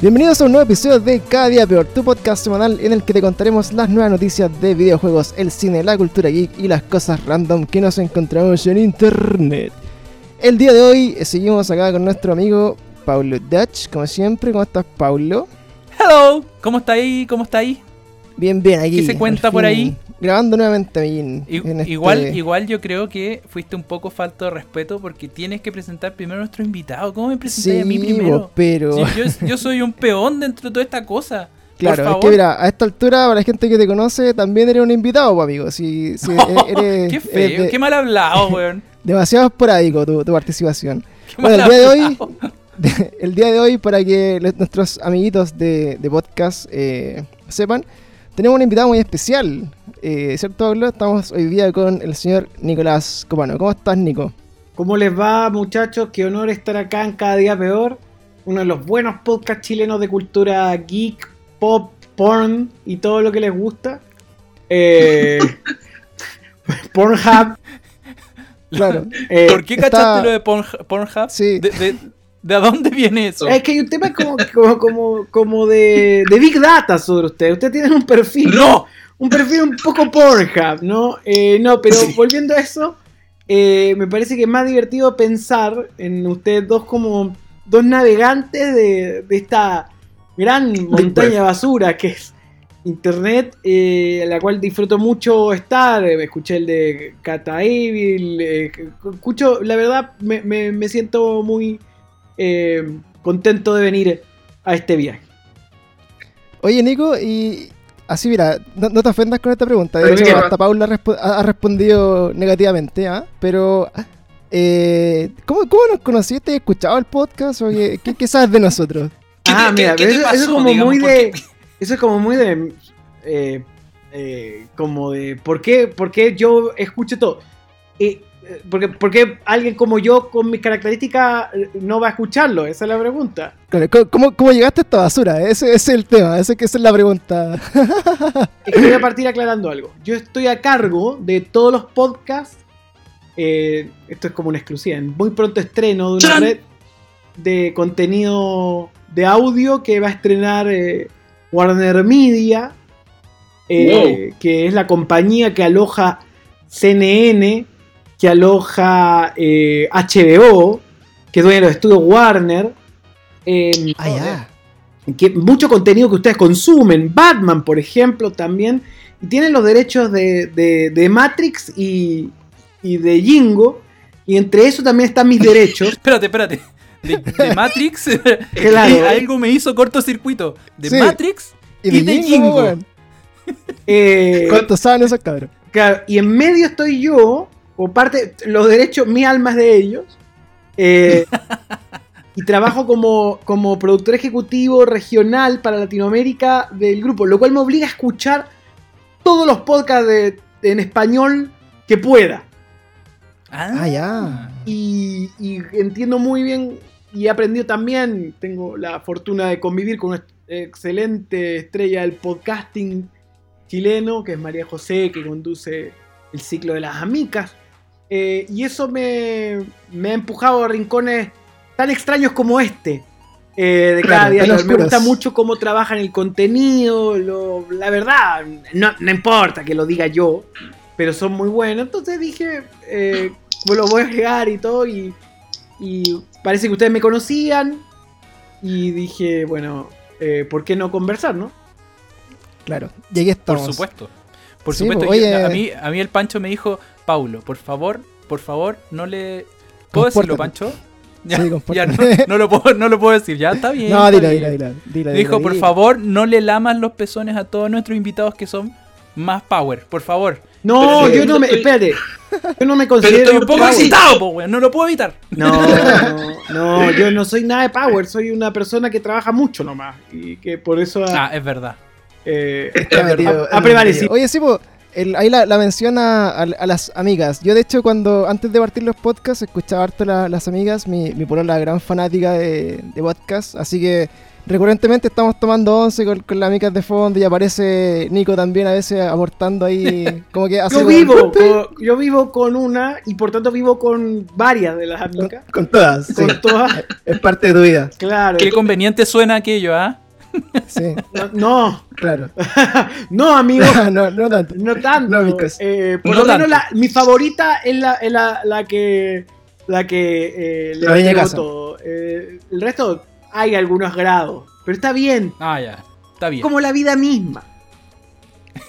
Bienvenidos a un nuevo episodio de Cada Día Peor, tu podcast semanal en el que te contaremos las nuevas noticias de videojuegos, el cine, la cultura geek y las cosas random que nos encontramos en internet. El día de hoy eh, seguimos acá con nuestro amigo Paulo Dutch, como siempre. ¿Cómo estás, Paulo? Hello, ¿cómo está ahí? ¿Cómo está ahí? Bien, bien, aquí. ¿Qué se cuenta por ahí? Grabando nuevamente en- I- en este- Igual, igual yo creo que fuiste un poco falto de respeto porque tienes que presentar primero a nuestro invitado. ¿Cómo me presentáis Sí, a mí primero? pero... Yo, yo soy un peón dentro de toda esta cosa. Claro, es que mira, a esta altura, para la gente que te conoce, también eres un invitado, amigo. Si, si eres, qué eres feo, de- qué mal hablado, weón. demasiado esporádico tu, tu participación. Qué Bueno, mal el día de hoy, el día de hoy, para que nuestros amiguitos de, de podcast eh, sepan, tenemos un invitado muy especial. Eh, ¿Cierto, Pablo? Estamos hoy día con el señor Nicolás Copano. ¿Cómo estás, Nico? ¿Cómo les va, muchachos? Qué honor estar acá en Cada Día Peor. Uno de los buenos podcasts chilenos de cultura geek, pop, porn y todo lo que les gusta. Eh, Pornhub. Claro. eh, ¿Por qué está- cachaste lo de Pornhub? Pornhub? Sí. ¿De, de, de dónde viene eso? es que hay un tema como, como, como, como de, de Big Data sobre usted. Usted tiene un perfil. ¡No! un perfil un poco Pornhub, ¿no? Eh, no, pero volviendo a eso, eh, me parece que es más divertido pensar en ustedes dos como dos navegantes de, de esta gran montaña de basura que es Internet, eh, a la cual disfruto mucho estar. Eh, escuché el de Cata Evil, eh, escucho, la verdad, me, me- me siento muy eh, contento de venir a este viaje. Oye, Nico, y así mira, no, no te ofendas con esta pregunta. De Pero hecho, hasta Paula respo- ha, ha respondido negativamente, ¿ah? Pero, eh, ¿cómo, ¿cómo nos conociste? ¿Has escuchado el podcast? ¿O qué, qué- qué sabes de nosotros? ¿Qué ah, mira, pero eso, eso es como digamos? muy ¿Por de. Eso es como muy de. eh, eh, como de. ¿por qué, por qué yo escucho todo? Eh, porque, porque alguien como yo, con mis características, eh, no va a escucharlo? Esa es la pregunta. Claro, ¿cómo- ¿Cómo, cómo llegaste a esta basura? Ese, ese es el tema, ese, esa es la pregunta. Es que voy a partir aclarando algo. Yo estoy a cargo de todos los podcasts. eh, esto es como una exclusiva. Muy pronto estreno de una ¡Chan! red de contenido de audio que va a estrenar eh, Warner Media. eh, Que es la compañía que aloja CNN, que aloja eh, HBO, que es dueña de los estudios Warner. eh, Ah, ya. que mucho contenido que ustedes consumen. Batman, por ejemplo, también. Y tienen los derechos de, de- de Matrix y, y de Jingo. Y entre eso también están mis derechos. Espérate, espérate. De, de Matrix, Claro. algo me hizo cortocircuito. De Sí. Matrix y de Jingo. weón. Eh, ¿Cuántos saben esos cabros? claro, y en medio estoy yo, o parte, los derechos, mi alma es de ellos. eh, y trabajo como, como productor ejecutivo regional para Latinoamérica del grupo, lo cual me obliga a escuchar todos los podcasts de- en español que pueda. Ah, ya. y, y entiendo muy bien y he aprendido también, tengo la fortuna de convivir con una excelente estrella del podcasting chileno, que es María José, que conduce el ciclo de las amicas. Eh, y eso me, me ha empujado a rincones tan extraños como este. eh, de cada Claro, día. tan me gusta mucho cómo trabajan el contenido, lo- la verdad, no, no importa que lo diga yo, pero son muy buenos. Entonces dije, eh, lo voy a agregar y todo. Y, y parece que ustedes me conocían. Y dije, bueno, eh, ¿por qué no conversar, no? Claro, llegué Por estamos. supuesto. Por Sí, supuesto. pues, yo- oye. a, mí, a mí el Pancho me dijo, Paulo, por favor, por favor, no le... ¿Puedo decirlo. Pancho? Ya, Sí, ya, no, no lo puedo, no lo puedo decir, ya está bien. No, dila, dila, Me dijo, por favor, no le lamas los pezones a todos nuestros invitados que son más power, por favor. No, Pero yo no me. estoy- Espérate. Yo no me Pero considero. estoy un poco power. excitado, po, weón, no lo puedo evitar. No, no, no, yo no soy nada de power. Soy una persona que trabaja mucho nomás. Y que por eso Ah, es verdad. Eh, Está metido ha- ha en prevalecido. medio. Oye, sí, el- ahí la, la menciona a, a las amigas. Yo, de hecho, cuando antes de partir los podcasts, escuchaba harto la- las amigas. Mi, mi polola, gran fanática de, de podcast. Así que recurrentemente estamos tomando once con, con las micas de fondo y aparece Nico también a veces aportando ahí, como que hace Yo vivo, con, yo vivo con una y por tanto vivo con varias de las Con, amigas. con todas, sí. Con todas, Es parte de tu vida. claro. Qué conveniente suena aquello, ¿ah? Sí, No, Claro. no, amigo. no, no tanto. No tanto. No. Eh, por No lo menos la, mi favorita es la, es la, la que la que eh, le La todo. Eh, el resto hay algunos grados, pero está bien. Ah, ya. Está bien. Como la vida misma.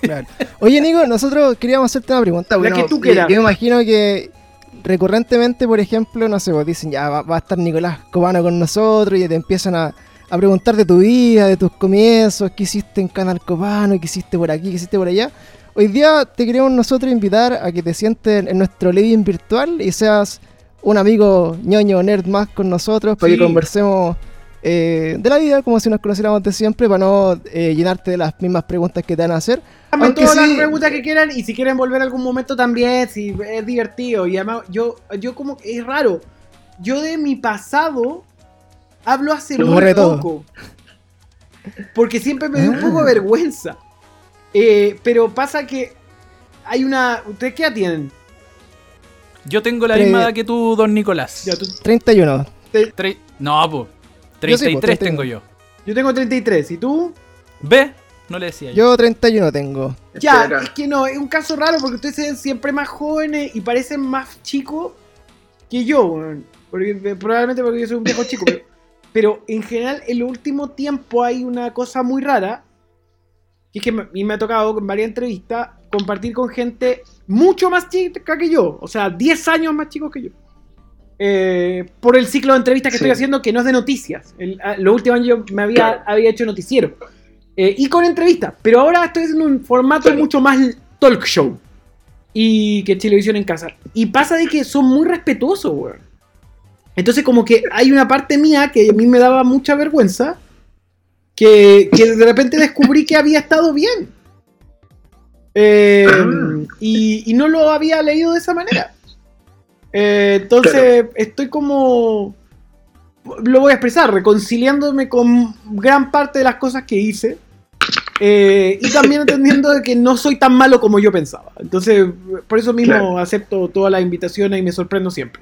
Claro. Oye, Nico, nosotros queríamos hacerte una pregunta. La bueno, que tú yo- quieras. Yo me imagino que recurrentemente, por ejemplo, no sé, pues dicen, ya va, va a estar Nicolás Cobano con nosotros y te empiezan a, a preguntar de tu vida, de tus comienzos, qué hiciste en Canal Cobano, qué hiciste por aquí, qué hiciste por allá. Hoy día te queremos nosotros invitar a que te sientes en nuestro living virtual y seas un amigo ñoño nerd más con nosotros para Sí. que conversemos eh, de la vida como si nos conociéramos de siempre para no eh, llenarte de las mismas preguntas que te van a hacer. Aunque todas sí- las preguntas que quieran y si quieren volver algún momento también, si es divertido. Y además, yo, yo como es raro. Yo de mi pasado hablo hace Lo muy todo. poco. Porque siempre me dio un Ah. poco de vergüenza. Eh, pero pasa que hay una. ¿Ustedes qué edad tienen? Yo tengo la Tre- misma edad que tú, don Nicolás. Ya, tú- 31. Tre- No, pues. Yo sí, 33 po, tengo yo. yo tengo 33. ¿Y tú? ¿Ve? No le decía yo. Yo 31 tengo. Ya, Espera. es que no, es un caso raro porque ustedes se ven siempre más jóvenes y parecen más chicos que yo. Porque, eh, probablemente porque yo soy un viejo chico. Pero, pero en general, en el último tiempo hay una cosa muy rara. Que es que me, y me ha tocado en varias entrevistas compartir con gente mucho más chica que yo. O sea, 10 años más chicos que yo. Eh, por el ciclo de entrevistas que Sí. estoy haciendo, que no es de noticias. El, a- los últimos años yo me había, Claro. había hecho noticiero. Eh, y con entrevistas. Pero ahora estoy haciendo un formato Claro. mucho más talk show. Y que televisión en casa. Y pasa de que son muy respetuosos, weón. Entonces como que hay una parte mía que a mí me daba mucha vergüenza. Que, que de repente descubrí que había estado bien. Eh, Ah. y, y no lo había leído de esa manera. Eh, entonces estoy como... Lo voy a expresar, reconciliándome con gran parte de las cosas que hice. Eh, y también entendiendo de que no soy tan malo como yo pensaba. Entonces, por eso mismo Claro. acepto todas las invitaciones y me sorprendo siempre.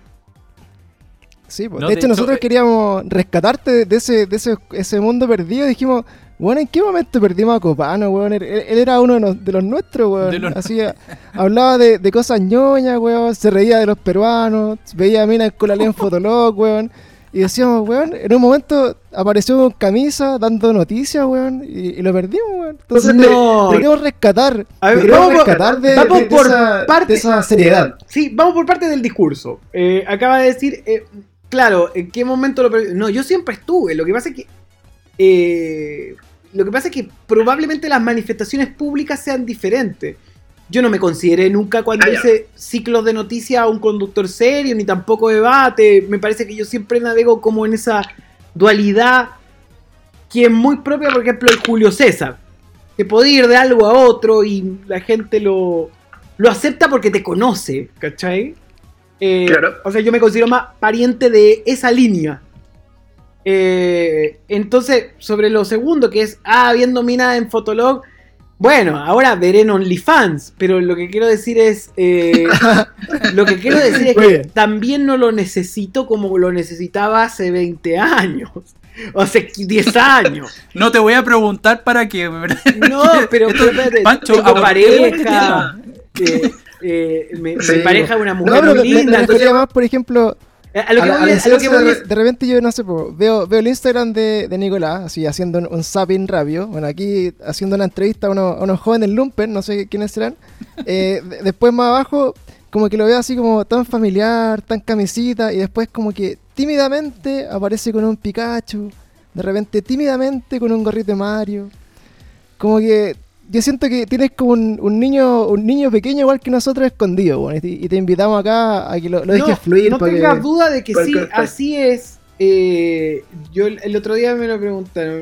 Sí, pues. No, de hecho, nosotros eh, queríamos rescatarte de ese, de ese, ese mundo perdido. Dijimos, bueno, ¿en qué momento perdimos a Copano, weón? Él, él era uno de, nos- de los nuestros, weón. De los- Así, hablaba de, de cosas ñoñas, weón. Se reía de los peruanos. Veía a minas con la en Fotolog, weón. Y decíamos, weón, en un momento apareció con camisa dando noticias, weón. Y, y lo perdimos, weón. Entonces, te- no. te queremos rescatar. A ver, te queremos vamos por- rescatar de, vamos de- de por esa, parte- de esa seriedad. Sí, vamos por parte del discurso. Eh, acaba de decir, eh, claro, ¿en qué momento lo perdí? No, yo siempre estuve. Lo que pasa es que. eh, lo que pasa es que probablemente las manifestaciones públicas sean diferentes. Yo no me consideré nunca cuando Ah, hice ciclos de noticias un conductor serio, ni tampoco debate. Me parece que yo siempre navego como en esa dualidad que es muy propia, por ejemplo, el Julio César. Que puede ir de algo a otro y la gente lo, lo acepta porque te conoce, ¿cachai? Eh, Claro. O sea, yo me considero más pariente de esa línea. Eh, entonces, sobre lo segundo, que es, ah, viendo mina en Fotolog, bueno, ahora veré en OnlyFans, pero lo que quiero decir es, eh, lo que quiero decir es Muy que bien. también no lo necesito como lo necesitaba hace 20 años, o hace 10 años. No te voy a preguntar para qué, ¿verdad? No, pero, pero espérate, Pancho, tengo este. Eh, mi Sí. pareja es una No, mujer pero muy me- me linda. refería entonces, más, por ejemplo, a lo que a voy a es- la a lo que esencia voy de, es- de repente yo no sé, po, veo, veo el Instagram de, de Nicolás, así haciendo un, un zapping rápido. Bueno, aquí haciendo una entrevista a unos, a unos jóvenes lumpen, no sé quiénes serán. Eh, de- después más abajo, como que lo veo así como tan familiar, tan camisita, y después como que tímidamente aparece con un Pikachu, de repente tímidamente con un gorrito de Mario. Como que yo siento que tienes como un, un niño un niño pequeño igual que nosotros escondido, bueno, y, te, y te invitamos acá a que lo, lo dejes fluir. no tengas que- duda de que sí, así es. Eh, yo el, el otro día me lo preguntaron.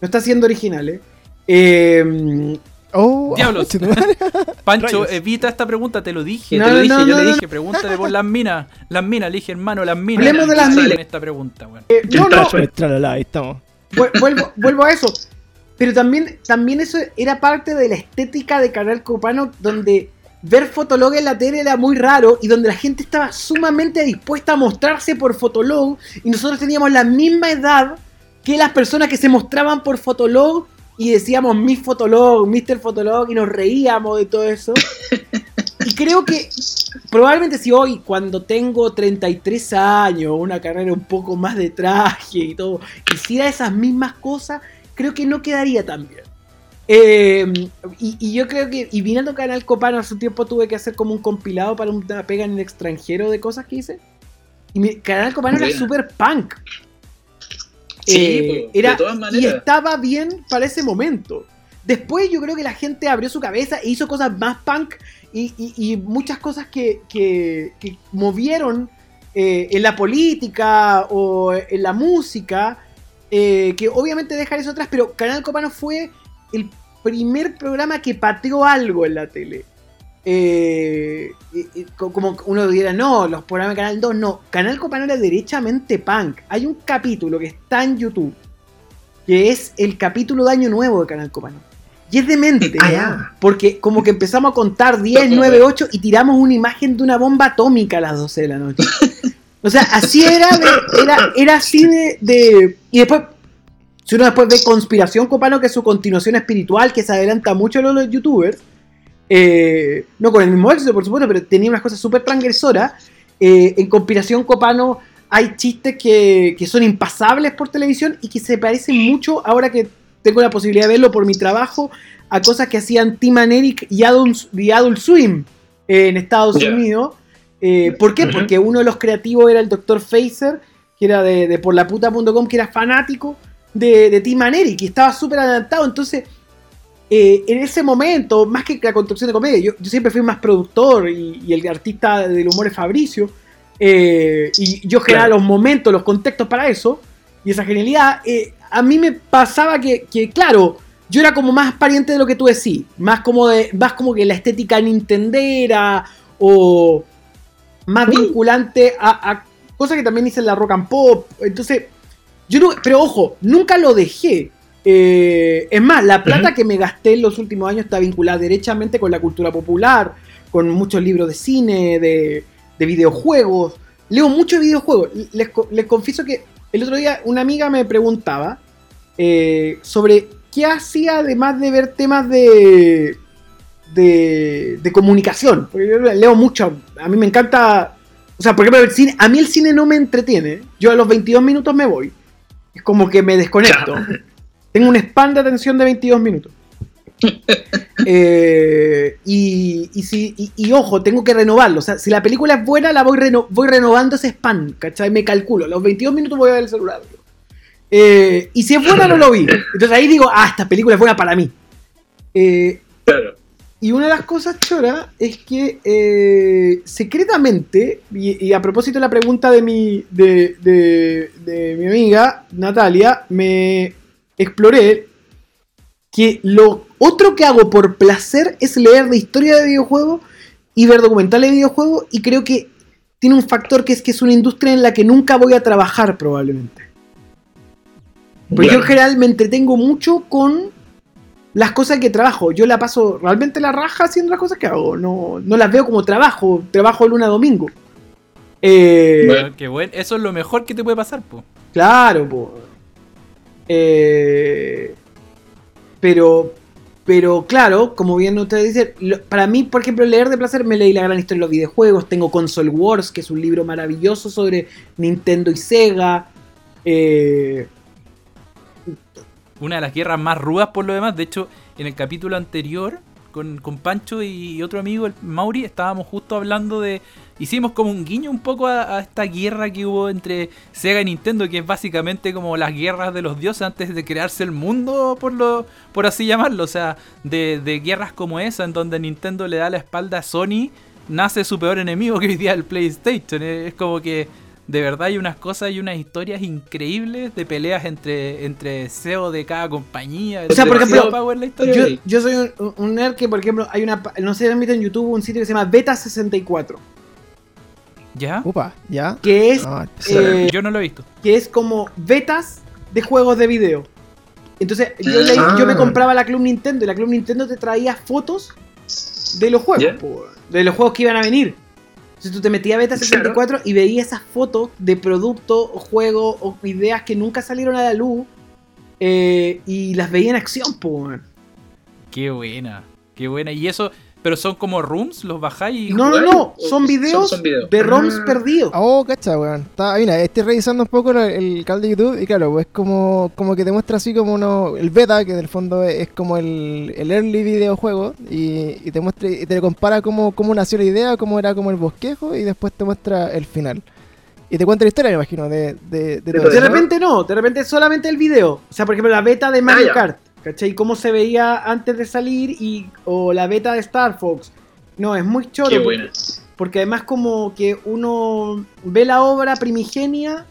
No está siendo original, ¿eh? Eh, Oh, Diablos. chetumare. Pancho, Rayos. evita esta pregunta, te lo dije, No, te lo no, dije, no, yo no, le no. dije, pregúntale por las minas, las minas, le dije hermano, las minas. Hablemos de las minas. esta pregunta, weón. eh, no, no, Tralala, ahí estamos. vuelvo, vuelvo a eso. Pero también, también eso era parte de la estética de Canal Copano, donde ver Fotolog en la tele era muy raro y donde la gente estaba sumamente dispuesta a mostrarse por Fotolog y nosotros teníamos la misma edad que las personas que se mostraban por Fotolog y decíamos mi Fotolog, Mr. Fotolog y nos reíamos de todo eso. Y creo que probablemente si hoy, cuando tengo 33 años, una carrera un poco más de traje y todo, hiciera esas mismas cosas, creo que no quedaría tan bien. Eh, y, yo creo que, y viniendo Canal Copano hace un tiempo tuve que hacer como un compilado para una pega en el extranjero de cosas que hice. Y mi, Canal Copano era super punk. Sí, era, Y estaba bien para ese momento. Después yo creo que la gente abrió su cabeza e hizo cosas más punk y, muchas cosas que, que, movieron eh, en la política o en la música, eh, que obviamente dejan eso atrás, pero Canal Copano fue el primer programa que pateó algo en la tele. Eh, como uno diría, no, los programas de Canal 2, no. Canal Copano era derechamente punk. Hay un capítulo que está en YouTube, que es el capítulo de Año Nuevo de Canal Copano. Y es demente, ah, porque como que empezamos a contar 10, 9, 8 y tiramos una imagen de una bomba atómica a las 12 de la noche. O sea, así era, era, era así de, Y después si uno después ve Conspiración Copano, que es su continuación espiritual, que se adelanta mucho a los youtubers, eh, no con el mismo éxito, por supuesto, pero tenía unas cosas súper transgresoras. Eh, en Conspiración Copano hay chistes que, son impasables por televisión y que se parecen mucho, ahora que tengo la posibilidad de verlo por mi trabajo, a cosas que hacían Tim and Eric y Adult, Swim en Estados Unidos. Eh, ¿Por qué? Porque uno de los creativos era el Dr. Facer, que era de, de porlaputa.com, que era fanático de, de Tim Maneri, que estaba súper adelantado. Entonces, eh, en ese momento, más que la construcción de comedia, yo, siempre fui más productor y, el artista del humor es Fabricio. Eh, y yo generaba los momentos, los contextos para eso. Y esa genialidad, a mí me pasaba que, claro, yo era como más pariente de lo que tú decís. Más como, de, más como que la estética nintendera o más vinculante a, a cosas que también hice en la rock and pop. Entonces, yo no, pero ojo, nunca lo dejé. Eh, es más, la plata que me gasté en los últimos años está vinculada derechamente con la cultura popular, con muchos libros de cine, de, videojuegos. Leo muchos videojuegos. Les, les, confieso que el otro día una amiga me preguntaba eh, sobre qué hacía además de ver temas de, de, de comunicación. Porque yo leo mucho. A mí me encanta. O sea, por ejemplo, el cine, a mí el cine no me entretiene. Yo a los 22 minutos me voy. Es como que me desconecto. Tengo un span de atención de 22 minutos. Eh, y, si, y, ojo, tengo que renovarlo. O sea, si la película es buena, la voy, voy renovando ese ¿cachai? Me calculo. A los 22 minutos voy a ver el celular. Eh, y si es buena, no lo vi. Entonces ahí digo, ah, esta película es buena para mí. Eh. Y una de las cosas, Chora, es que eh, secretamente, y, a propósito de la pregunta de mi, de, mi amiga Natalia, me exploré que lo otro que hago por placer es leer de historia de videojuegos y ver documentales de videojuegos y creo que tiene un factor que es que es una industria en la que nunca voy a trabajar probablemente. Porque yo en general me entretengo mucho con las cosas que trabajo. Yo la paso realmente la raja haciendo las cosas que hago. No, no las veo como trabajo. Trabajo luna a domingo. Eh, bueno, qué bueno. Eso es lo mejor que te puede pasar, po. Claro, po. Eh, pero, pero claro, como bien ustedes dicen, para mí, por ejemplo, leer de placer, me leí la gran historia de los videojuegos. Tengo Console Wars, que es un libro maravilloso sobre Nintendo y Sega. Eh, una de las guerras más rudas por lo demás. De hecho, en el capítulo anterior, con, Pancho y otro amigo, el Mauri, estábamos justo hablando de. Hicimos como un guiño un poco a, esta guerra que hubo entre Sega y Nintendo, que es básicamente como las guerras de los dioses antes de crearse el mundo, por lo por así llamarlo. O sea, de, de guerras como esa, en donde Nintendo le da la espalda a Sony, nace su peor enemigo que hoy día el PlayStation. Es como que de verdad hay unas cosas y unas historias increíbles de peleas entre, entre CEO de cada compañía. O sea, por ejemplo, yo, soy un, nerd que, por ejemplo, hay una. No sé si en YouTube un sitio que se llama Beta64. ¿Ya? Upa, ¿ya? Que es. Ah, eh, yo no lo he visto. Que es como betas de juegos de video. Entonces yo, le- Ah. yo me compraba la Club Nintendo y la Club Nintendo te traía fotos de los juegos, Ya. de los juegos que iban a venir. Entonces tú te metías a Beta 64 y veías esas fotos de productos o juegos o ideas que nunca salieron a la luz eh, y las veía en acción, weón. Qué buena, qué buena. Y eso, pero son como rooms, los bajáis y. No, no, no, son videos Son- son videos. de ROMs Ah. perdidos. Oh, cacha, weón. Está, mira, estoy revisando un poco el, el canal de YouTube y claro, pues como, como que te muestra así como uno, el beta, que en el fondo es, es como el, el early videojuego, y, y te muestra y te compara cómo, cómo nació la idea, cómo era como el bosquejo, y después te muestra el final. Y te cuenta la historia, me imagino, de, de, de todo todo De repente no, de repente solamente el video. O sea, por ejemplo, la beta de Mario Ah, ya. Kart, ¿cachai? Cómo se veía antes de salir y o la beta de Star Fox. No, es muy choro. Qué porque- buena. Porque además como que uno ve la obra primigenia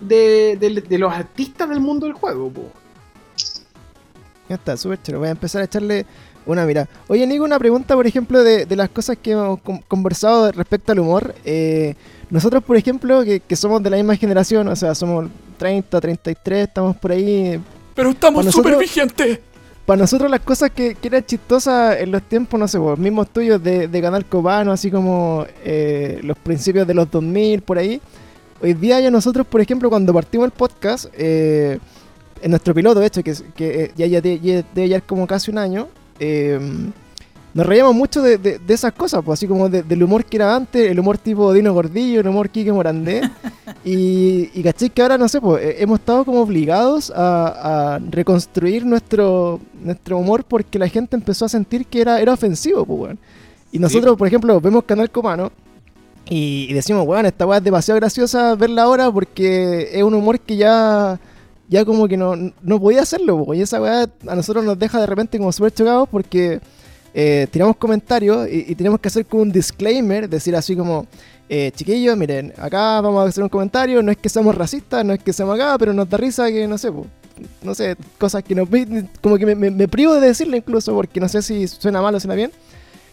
de, de- de los artistas del mundo del juego. po. Ya está, súper chévere. Voy a empezar a echarle una mirada. Oye, Nico, una pregunta, por ejemplo, de, de las cosas que hemos con- conversado respecto al humor. Eh, nosotros, por ejemplo, que, que somos de la misma generación, o sea, somos 30, 33, estamos por ahí. Pero estamos súper vigentes. Para nosotros las cosas que, que eran chistosas en los tiempos, no sé, vos, mismos tuyos de, de Canal Copano, así como eh, los principios de los 2000, por ahí. Hoy día ya nosotros, por ejemplo, cuando partimos el podcast, eh, en nuestro piloto, de hecho, que, que eh, ya, ya, ya debe llevar como casi un año, eh, nos reíamos mucho de, de- de esas cosas, pues así como de- del humor que era antes, el humor tipo Dino Gordillo, el humor Quique Morandé. y, y caché que ahora, no sé, pues eh, hemos estado como obligados a, a reconstruir nuestro, nuestro humor porque la gente empezó a sentir que era, era ofensivo, pues, weón. Y nosotros, por ejemplo, vemos Canal Comano y, y decimos, weón, esta weá es demasiado graciosa verla ahora porque es un humor que ya ya como que no, no podía hacerlo, po, y esa weá a nosotros nos deja de repente como súper chocados porque eh, tiramos comentarios y, tenemos que hacer como un disclaimer, decir así como, eh, chiquillos, miren, acá vamos a hacer un comentario, no es que seamos racistas, no es que seamos acá, pero nos da risa que, no sé, po, no sé, cosas que nos... como que me, privo de decirlo incluso porque no sé si suena mal o suena bien.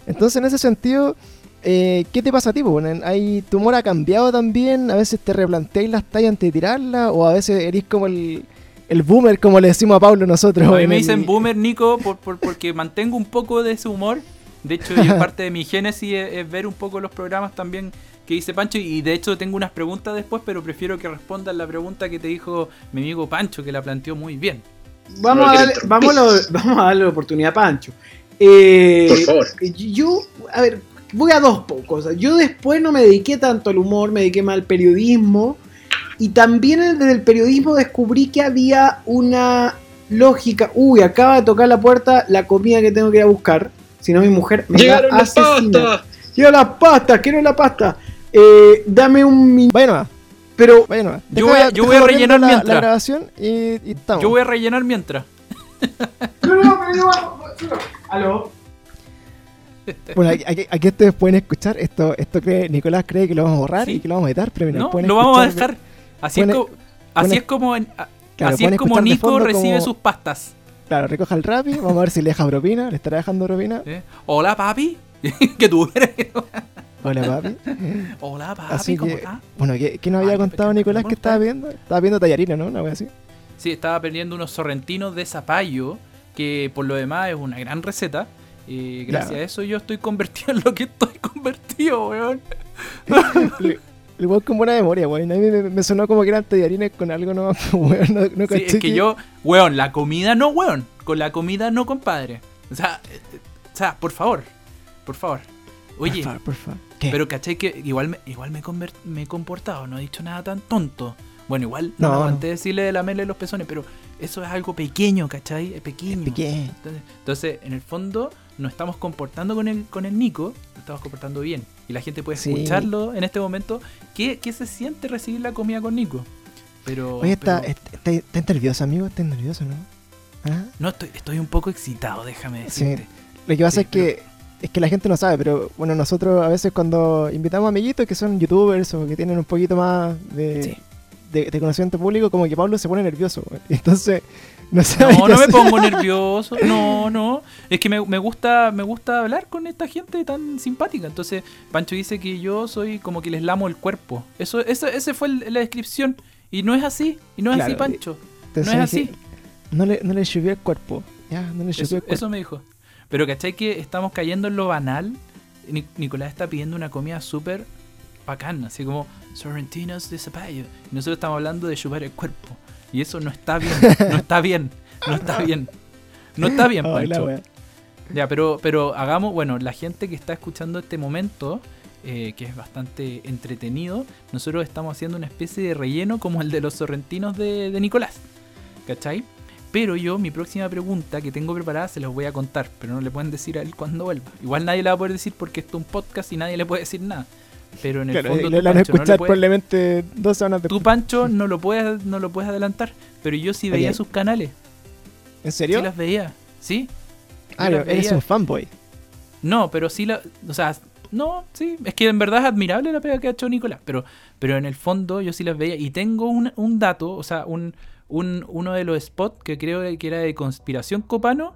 Entonces en ese sentido... Eh, ¿Qué te pasa a ti? Hay, ¿Tu humor ha cambiado también? ¿A veces te replanteáis las tallas antes de tirarlas? ¿O a veces eres como el, el boomer, como le decimos a Pablo nosotros? A mí me el- dicen boomer, Nico, por, por- porque mantengo un poco de ese humor. De hecho, parte de mi génesis es, es ver un poco los programas también que dice Pancho. Y de hecho tengo unas preguntas después, pero prefiero que respondan la pregunta que te dijo mi amigo Pancho, que la planteó muy bien. Vamos, No a darle, vamos, a lo- vamos a darle la oportunidad a Pancho. Eh, Por favor. Yo, a ver, voy a dos cosas. Yo después no me dediqué tanto al humor, me dediqué más al periodismo. Y también desde el periodismo descubrí que había una lógica. Uy, acaba de tocar la puerta la comida que tengo que ir a buscar. Si no, mi mujer me Llegaron va a las asesinar. pastas. Llega las pastas, quiero la pasta. Eh, dame un minuto. Vaya nomás, Pero. Yo voy a- yo voy a rellenar la, mientras. la grabación y, y estamos. Yo voy a rellenar mientras. No, no, pero Aló. Bueno, aquí, aquí- ustedes pueden escuchar esto. Esto cree, Nicolás cree que lo vamos a borrar Sí. y que lo vamos a editar, pero mira, No, lo vamos a dejar. Así es, pueden- co- así es como, en- a- Claro, así es como Nico recibe como- sus pastas. Claro, recoja el Rappi, vamos a ver si le deja propina, le estará dejando propina. ¿eh? Hola, papi. que tú eres. Hola, papi. Hola, papi, Así ¿cómo que, bueno, ¿qué, qué nos había Ay, contado Nicolás que estaba viendo? Estaba viendo tallarina, ¿no? Una wea así. Sí, estaba perdiendo unos sorrentinos de zapallo, que por lo demás es una gran receta. Y gracias a eso yo estoy convertido en lo que estoy convertido, weón. El weón con buena memoria, weón. A mí me, me sonó como que eran tallarines con algo, no, weón, no, no Sí, es que yo, weón, la comida no, weón. Con la comida no, compadre. O sea, eh, eh, o sea, por favor, por favor. Oye, Por favor, por favor. Pero caché que igual me, igual me, he conver- me he comportado, no he dicho nada tan tonto. Bueno, igual no, No, no. aguanté decirle de lamerle los pezones, pero eso es algo pequeño, ¿cachai? Es pequeño. Piqué. Entonces, entonces, en el fondo, nos estamos comportando con el, con el Nico, nos estamos comportando bien. Y la gente puede Sí. escucharlo en este momento. ¿Qué, qué se siente recibir la comida con Nico? Pero. Oye, está, pero- está, está, está nervioso, amigo. Está nervioso, ¿no? ¿Ah? no, estoy, estoy un poco excitado, déjame Sí. decirte. Lo que pasa Sí, es que es que la gente no sabe, pero bueno, nosotros a veces cuando invitamos amiguitos que son youtubers o que tienen un poquito más de, de, de conocimiento público, como que Pablo se pone nervioso. güey. Entonces, no sabe No, me pongo nervioso. No, no. Es que me, me gusta me gusta hablar con esta gente tan simpática. Entonces, Pancho dice que yo soy como que les lamo el cuerpo. Eso, eso ese fue el- la descripción. Y no es así. Y no es así, Pancho. Te no es así. No le, no le el cuerpo. Ya, no le chupié Eso, el cuerpo. eso me dijo. Pero ¿cachai que estamos cayendo en lo banal? Ni- Nicolás está pidiendo una comida súper bacana, así como sorrentinos de zapallo. Y nosotros estamos hablando de chupar el cuerpo. Y eso no está bien, no está bien, no está bien. No está bien, Pancho. wea. Ya, pero, pero hagamos, bueno, la gente que está escuchando este momento, eh, que es bastante entretenido, nosotros estamos haciendo una especie de relleno como el de los sorrentinos de, de Nicolás. ¿Cachai? Pero yo, mi próxima pregunta que tengo preparada, se los voy a contar, pero no le pueden decir a él cuando vuelva. Igual nadie le va a poder decir porque esto es un podcast y nadie le puede decir nada. Pero en el Claro, fondo lo van a Pancho, escuchar puedes- probablemente dos semanas después. Pancho, no lo puedes, no lo puedes adelantar. Pero yo sí veía sus canales. ¿En Sí serio? las veía. ¿Sí? ah, no, eres un fanboy. No, pero sí la. O sea, no, sí. Es que en verdad es admirable la pega que ha hecho Nicolás. Pero, pero en el fondo yo sí las veía. Y tengo un, un dato, o sea, un, un, uno de los spots que creo que era de conspiración copano.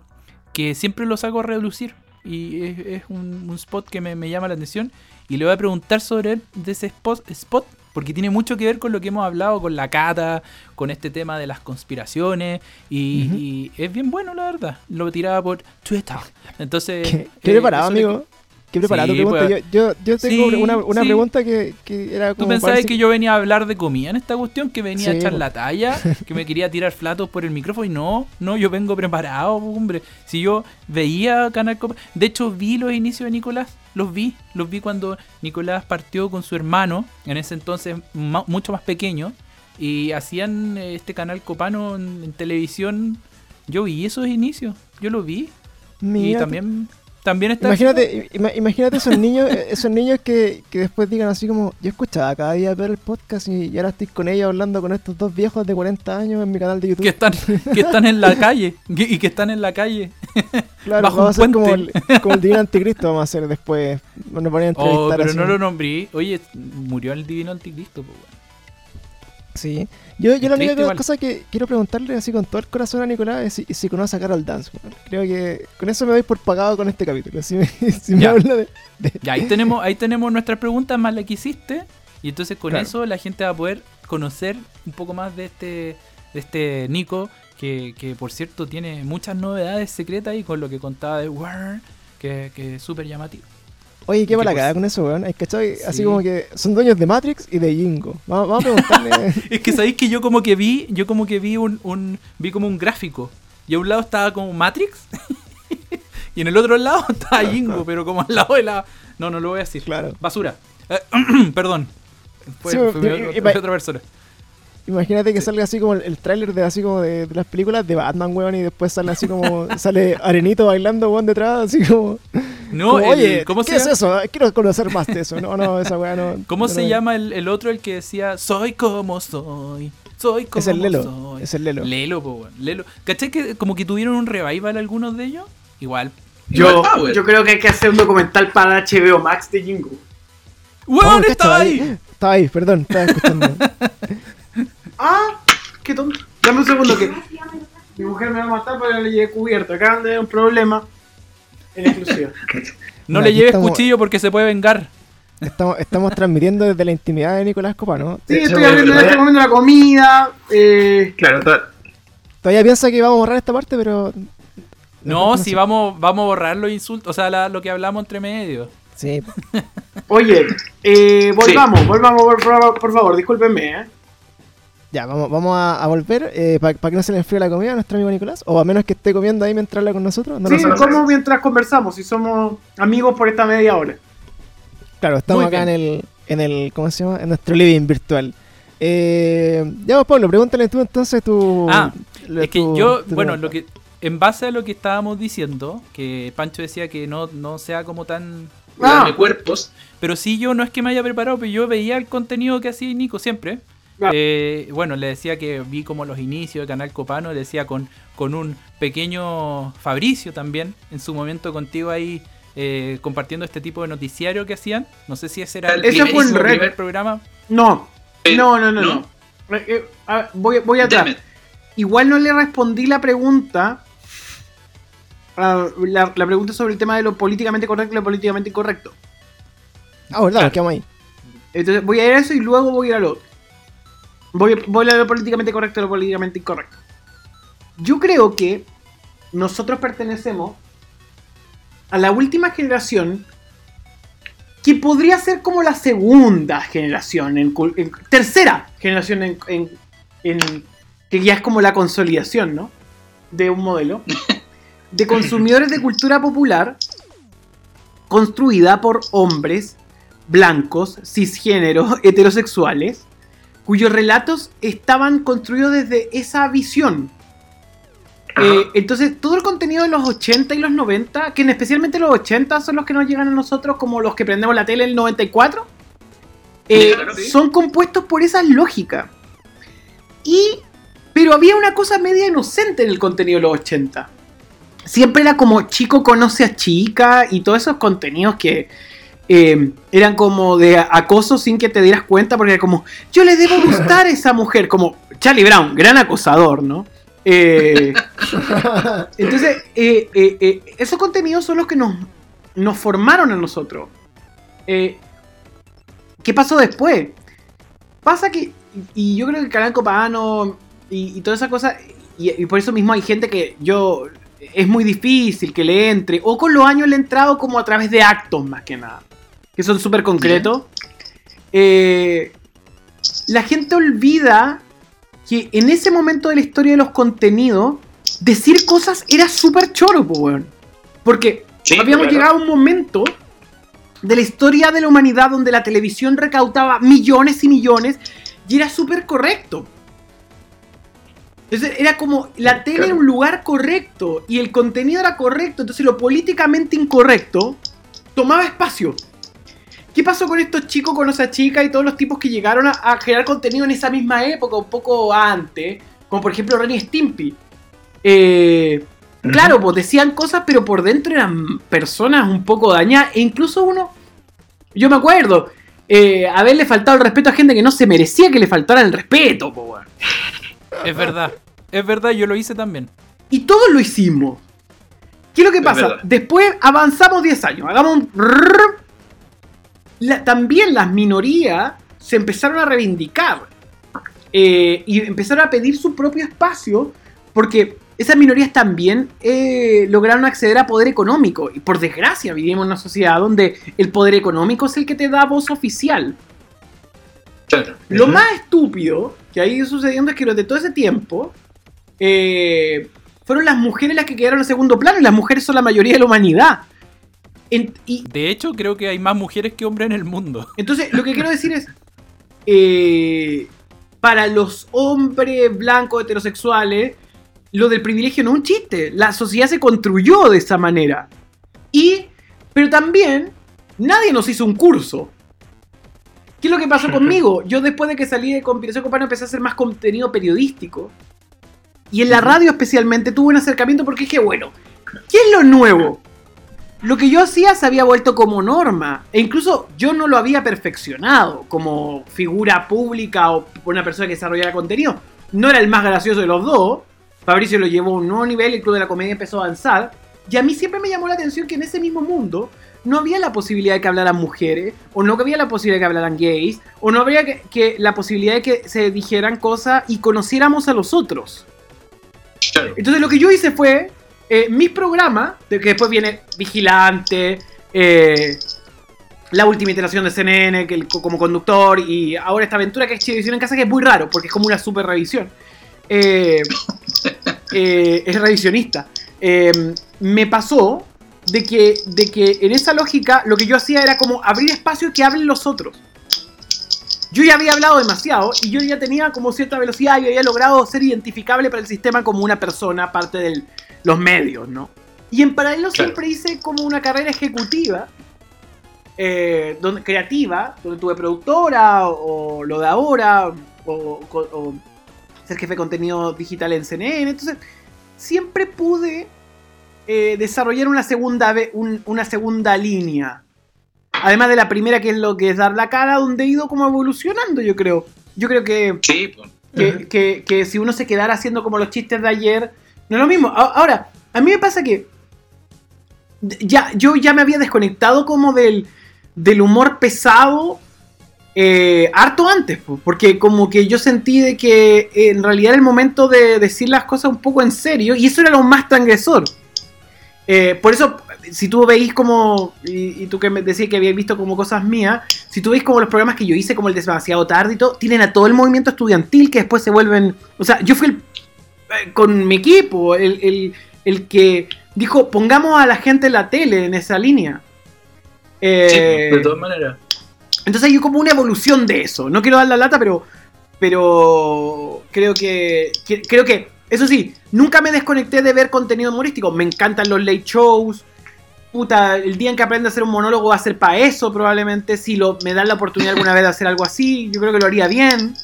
Que siempre lo saco a relucir. Y es, es un, un spot que me, me llama la atención. Y le voy a preguntar sobre él, de ese spot, spot. Porque tiene mucho que ver con lo que hemos hablado con la cata, con este tema de las conspiraciones. Y, es bien bueno, la verdad. Lo tiraba por Twitter. Entonces. ¿Qué, eh, preparado, le- amigo? ¿Qué preparado Sí, pregunta? pues. yo, yo, yo tengo Sí, una, una sí. pregunta que, que era ¿Tú como... pensabas parece- que yo venía a hablar de comida en esta cuestión? ¿Que venía a echar la talla? ¿Que me quería tirar flatos por el micrófono? Y no, no, yo vengo preparado, hombre. Si yo veía Canal Copa... De hecho, vi los inicios de Nicolás. Los vi. Los vi cuando Nicolás partió con su hermano, en ese entonces mucho más pequeño, y hacían eh, este canal copano en, en televisión. Yo vi esos inicios. Yo los vi. y también... También está... Imagínate, ima- imagínate esos niños, eh, esos niños que, que después digan así como, yo escuchaba cada día ver el podcast y, y ahora estoy con ellos hablando con estos dos viejos de 40 años en mi canal de YouTube. que están, que están en la calle que- y que están en la calle claro, bajo vamos a un como el, puente. como el divino anticristo vamos a hacer después. Nos ponen a entrevistar Oh, pero así. no lo nombré. Oye, murió el divino anticristo. weón. Sí. Yo, yo la única igual. cosa que quiero preguntarle así con todo el corazón a Nicolás es si, si conoce a Carol Dance. Creo que con eso me doy por pagado con este capítulo. Si me, si me habla de, de- Ya, ahí tenemos, ahí tenemos nuestras preguntas más la que hiciste. Y entonces con Claro. eso la gente va a poder conocer un poco más de este, de este Nico. Que, que por cierto tiene muchas novedades secretas y con lo que contaba de War, que, que es súper llamativo. Oye, ¿qué Y va la que, pues, cagada con eso, weón? ¿Hay cachai? Así Sí. como que son dueños de Matrix y de Jingo. Vamos, vamos a preguntarle. Es que sabéis que yo como que vi, yo como que vi un, un vi como un gráfico. Y a un lado estaba como Matrix. y en el otro lado estaba Jingo, pero como al lado de la. No, no lo voy a decir. claro. Basura. Eh, perdón. Fue, Sí, fue pero- mi- y- fue y- otra persona. Imagínate que salga así como el, el tráiler de así como de, de las películas de Batman, weón, y después sale así como sale Arenito bailando, weón, detrás, así como, No, como, el- oye, ¿cómo, ¿qué se, es eso? Quiero conocer más de eso. No, no, esa weá no. ¿cómo no se llama el, el otro, el que decía soy como soy? Soy como Es el Lelo. soy"? Es el Lelo. Lelo, po, Lelo. ¿Cachai que como que tuvieron un revival algunos de ellos? Igual. Yo, Igual yo creo que hay que hacer un documental para HBO Max de Jingo. Oh, ¡Weón, ¿qué estaba ahí! Estaba ahí, perdón, estaba escuchando. Ah, qué tonto. Dame un segundo que mi mujer me va a matar porque le llevé cubierto. Acaban de dar un problema en exclusiva. No Mira, le lleves estamos- cuchillo porque se puede vengar. Estamos, estamos transmitiendo desde la intimidad de Nicolás Copa, ¿no? Sí, estoy es abriendo, estoy comiendo la comida. Eh, Claro, to- Todavía piensa que vamos a borrar esta parte, pero. No, sé. si vamos, vamos a borrar los insultos, o sea, la- lo que hablamos entre medio. Sí, oye, eh, volvamos, volvamos, por, por- por favor, discúlpenme, ¿eh? Ya, vamos, vamos a, a volver para que no se le enfríe la comida a nuestro amigo Nicolás. O a menos que esté comiendo ahí mientras habla con nosotros. No sí, sé. como mientras conversamos, si somos amigos por esta media hora. Claro, estamos Muy acá en el, en el, ¿cómo se llama? En nuestro living virtual. Eh, ya vos, Pablo, pregúntale tú entonces tu... Ah, lo- Es que tu- yo, tu bueno, lo que en base a lo que estábamos diciendo, que Pancho decía que no, no sea como tan... Ah. cuerpos. Pero sí, yo no es que me haya preparado, pero yo veía el contenido que hacía Nico siempre. Claro. Eh, bueno, le decía que vi como los inicios de Canal Copano, le decía con, con un pequeño Fabricio también, en su momento contigo ahí eh, compartiendo este tipo de noticiario que hacían. No sé si ese era el Ese fue primerísimo un primer programa. No, no, no, no, ¿no? no. Eh, eh, a- voy, atrás. Igual no le respondí la pregunta. ah, la, la pregunta sobre el tema de lo políticamente correcto y lo políticamente incorrecto. Ah, verdad, Claro. quedamos ahí. Entonces voy a ir a eso y luego voy a ir al otro. Voy, voy a lo políticamente correcto y lo políticamente incorrecto. yo creo que nosotros pertenecemos a la última generación que podría ser como la segunda generación, en, tercera generación en, que ya es como la consolidación, ¿no? De un modelo de consumidores de cultura popular construida por hombres blancos, cisgénero, heterosexuales, cuyos relatos estaban construidos desde esa visión eh, entonces, todo el contenido de los 80 y los 90, que especialmente los 80 son los que nos llegan a nosotros como los que prendemos la tele en el 94, eh, son compuestos por esa lógica. Y, pero había una cosa media inocente en el contenido de los 80. Siempre era como chico conoce a chica y todos esos contenidos que eh, eran como de acoso sin que te dieras cuenta, porque era como, yo le debo gustar a esa mujer, como Charlie Brown, gran acosador, ¿no? Eh, entonces, eh, eh, esos contenidos son los que nos, nos formaron a nosotros. ¿Qué pasó después? Pasa que, y yo creo que el canal Copano y, y toda esa cosa, y, por eso mismo hay gente que yo, es muy difícil que le entre, o con los años le he entrado como a través de actos más que nada, que son súper concretos. la gente olvida que en ese momento de la historia de los contenidos, decir cosas era súper choro, weón. Porque habíamos llegado a un momento de la historia de la humanidad donde la televisión recaudaba millones y millones y era súper correcto. Entonces era como la tele era un lugar correcto y el contenido era correcto, entonces lo políticamente incorrecto tomaba espacio. ¿Qué pasó con estos chicos, con esa chica y todos los tipos que llegaron a, generar contenido en esa misma época, un poco antes? Como por ejemplo Renny Stimpy. Eh, claro, pues decían cosas, pero por dentro eran personas un poco dañadas. E incluso uno, yo me acuerdo, eh, haberle faltado el respeto a gente que no se merecía que le faltara el respeto, po, Es verdad, es verdad, yo lo hice también. Y todos lo hicimos. ¿Qué es lo que pasa? Después avanzamos 10 años, hagamos un también las minorías se empezaron a reivindicar eh, y empezaron a pedir su propio espacio porque esas minorías también eh, lograron acceder a poder económico. Y por desgracia vivimos en una sociedad donde el poder económico es el que te da voz oficial. Lo más estúpido que ha ido sucediendo es que durante todo ese tiempo eh, fueron las mujeres las que quedaron en segundo plano y las mujeres son la mayoría de la humanidad de hecho, creo que hay más mujeres que hombres en el mundo. Entonces, lo que quiero decir es, eh, para los hombres blancos heterosexuales, lo del privilegio no es un chiste. La sociedad se construyó de esa manera. Y, pero también, nadie nos hizo un curso. ¿Qué es lo que pasó conmigo? Yo después de que salí de Conspiración Copano empecé a hacer más contenido periodístico. Y en la radio especialmente tuve un acercamiento porque dije, bueno, ¿qué es lo nuevo? Lo que yo hacía se había vuelto como norma. E incluso yo no lo había perfeccionado como figura pública o una persona que desarrollara contenido. No era el más gracioso de los dos. Fabricio lo llevó a un nuevo nivel, el club de la comedia empezó a avanzar. Y a mí siempre me llamó la atención que en ese mismo mundo no había la posibilidad de que hablaran mujeres, o no había la posibilidad de que hablaran gays, o no habría que, la posibilidad de que se dijeran cosas y conociéramos a los otros. Entonces lo que yo hice fue eh, mis programas, que después viene Vigilante, eh, la última iteración de CNN que como conductor y ahora esta aventura que es Chilevisión en casa que es muy raro porque es como una super revisión. Eh, es revisionista. me pasó de que, de que en esa lógica lo que yo hacía era como abrir espacio que hablen los otros. Yo ya había hablado demasiado y yo ya tenía como cierta velocidad y había logrado ser identificable para el sistema como una persona, parte del, los medios, ¿no? Y en paralelo siempre hice como una carrera ejecutiva, eh, donde, creativa, donde tuve productora o, lo de ahora, o, ser jefe de contenido digital en CNN. Entonces, siempre pude eh, desarrollar una segunda, una segunda línea. Además de la primera, que es lo que es dar la cara, donde he ido como evolucionando, yo creo. Yo creo que, pues. que, que si uno se quedara haciendo como los chistes de ayer, no es lo mismo. Ahora, a mí me pasa que. Ya, yo ya me había desconectado como del, del humor pesado eh, harto antes, po, porque como que yo sentí de que en realidad era el momento de decir las cosas un poco en serio y eso era lo más transgresor. Eh, por eso, si tú veis como, y, tú que me decías que habías visto como cosas mías, si tú veis como los programas que yo hice, como el demasiado tarde y todo, tienen a todo el movimiento estudiantil que después se vuelven, o sea, yo fui el, con mi equipo, el, el- el que dijo, pongamos a la gente en la tele en esa línea. Eh, Sí, de todas maneras. entonces hay como una evolución de eso. No quiero dar la lata, pero. Pero. Creo que. que- creo que. Eso sí, nunca me desconecté de ver contenido humorístico. Me encantan los late shows. Puta, el día en que aprenda a hacer un monólogo va a ser para eso, probablemente. Si lo, me dan la oportunidad alguna vez de hacer algo así, yo creo que lo haría bien.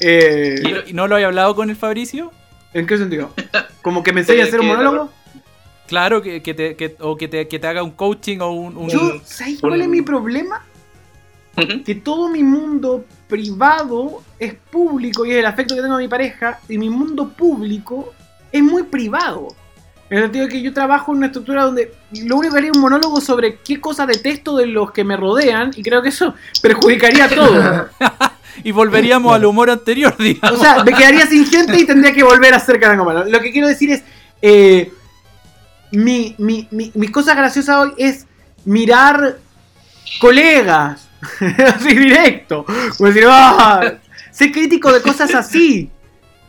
Eh, ¿Y, no- y no lo había hablado con el Fabricio? ¿En qué sentido? ¿Como que me enseñe a hacer un monólogo? Claro, que, que te, que- o que te, que te haga un coaching o un... un- Yo, ¿sabes cuál es mi problema? Que todo mi mundo privado es público y es el afecto que tengo a mi pareja y mi mundo público es muy privado. En el sentido de que yo trabajo en una estructura donde lo único que haría es un monólogo sobre qué cosas detesto de los que me rodean y creo que eso perjudicaría todo. Y volveríamos al humor anterior, digamos. O sea, me quedaría sin gente y tendría que volver a hacer Carango Malo. Lo que quiero decir es, eh, mi, mi, mi, mis cosas graciosas hoy es mirar colegas, así directo, como decir, "Ah", ser crítico de cosas así.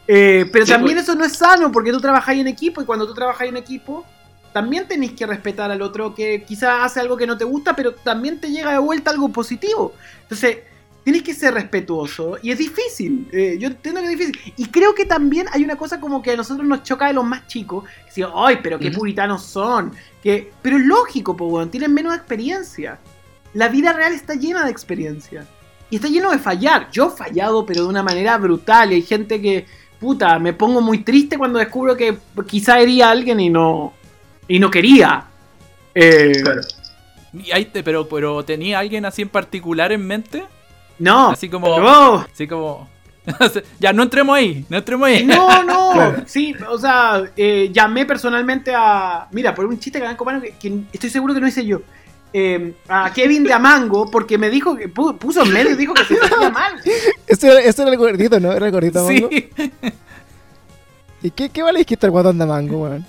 Eh, pero Sí, también pues. eso no es sano porque tú trabajas en equipo y cuando tú trabajas en equipo también tenés que respetar al otro que quizás hace algo que no te gusta, pero también te llega de vuelta algo positivo. Entonces, tienes que ser respetuoso y es difícil. eh, yo entiendo que es difícil. Y creo que también hay una cosa como que a nosotros nos choca de los más chicos. Que decimos, ay, pero qué puritanos son. Que, pero es lógico, po, weón, tienen menos experiencia. La vida real está llena de experiencia. Y está lleno de fallar. Yo he fallado, pero de una manera brutal. Y hay gente que, puta, me pongo muy triste cuando descubro que quizá hería a alguien y no, y no quería. Eh, Claro. Y ahí te- pero, pero tenía alguien así en particular en mente. No, Así como. no, Así como. ya, no entremos ahí, no entremos ahí. No, no, Claro. sí, o sea, eh, llamé personalmente a. Mira, por un chiste que hagan que, que estoy seguro que no hice yo. eh, a Kevin de Amango, porque me dijo que pu- puso en medio y dijo que se sentía mal. Ese era, ese era el gordito, ¿no? Era el gordito mango. Sí, ¿Y qué, qué vale dijiste el guatón de mango, weón?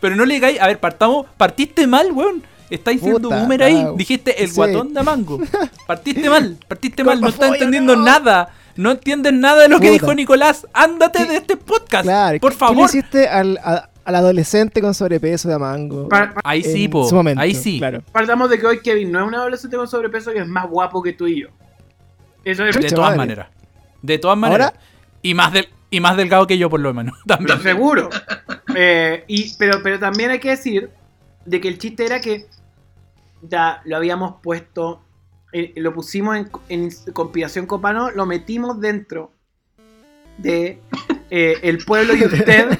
pero no le digáis. A ver, partamos. Partiste mal, weón. Estáis siendo boomer ahí. ah, Dijiste el sí. guatón de mango. Partiste mal, partiste mal. No estás entendiendo no. nada. No entiendes nada de lo que dijo Nicolás. Ándate ¿Qué? de este podcast. Claro, por ¿qué- ¿Qué le favor. hiciste al, a- al adolescente con sobrepeso de mango? Pa- Ahí sí, po. su momento, Ahí sí. Claro. Partamos de que hoy Kevin no es un adolescente con sobrepeso y es más guapo que tú y yo. Eso es De Chucha todas madre. maneras. De todas maneras. Ahora- Y más del y más delgado que yo, por lo menos. También. seguro. Eh, y, pero, pero también hay que decir de que el chiste era que ya lo habíamos puesto, eh, lo pusimos en, en conspiración copano, lo metimos dentro de eh, el pueblo y usted.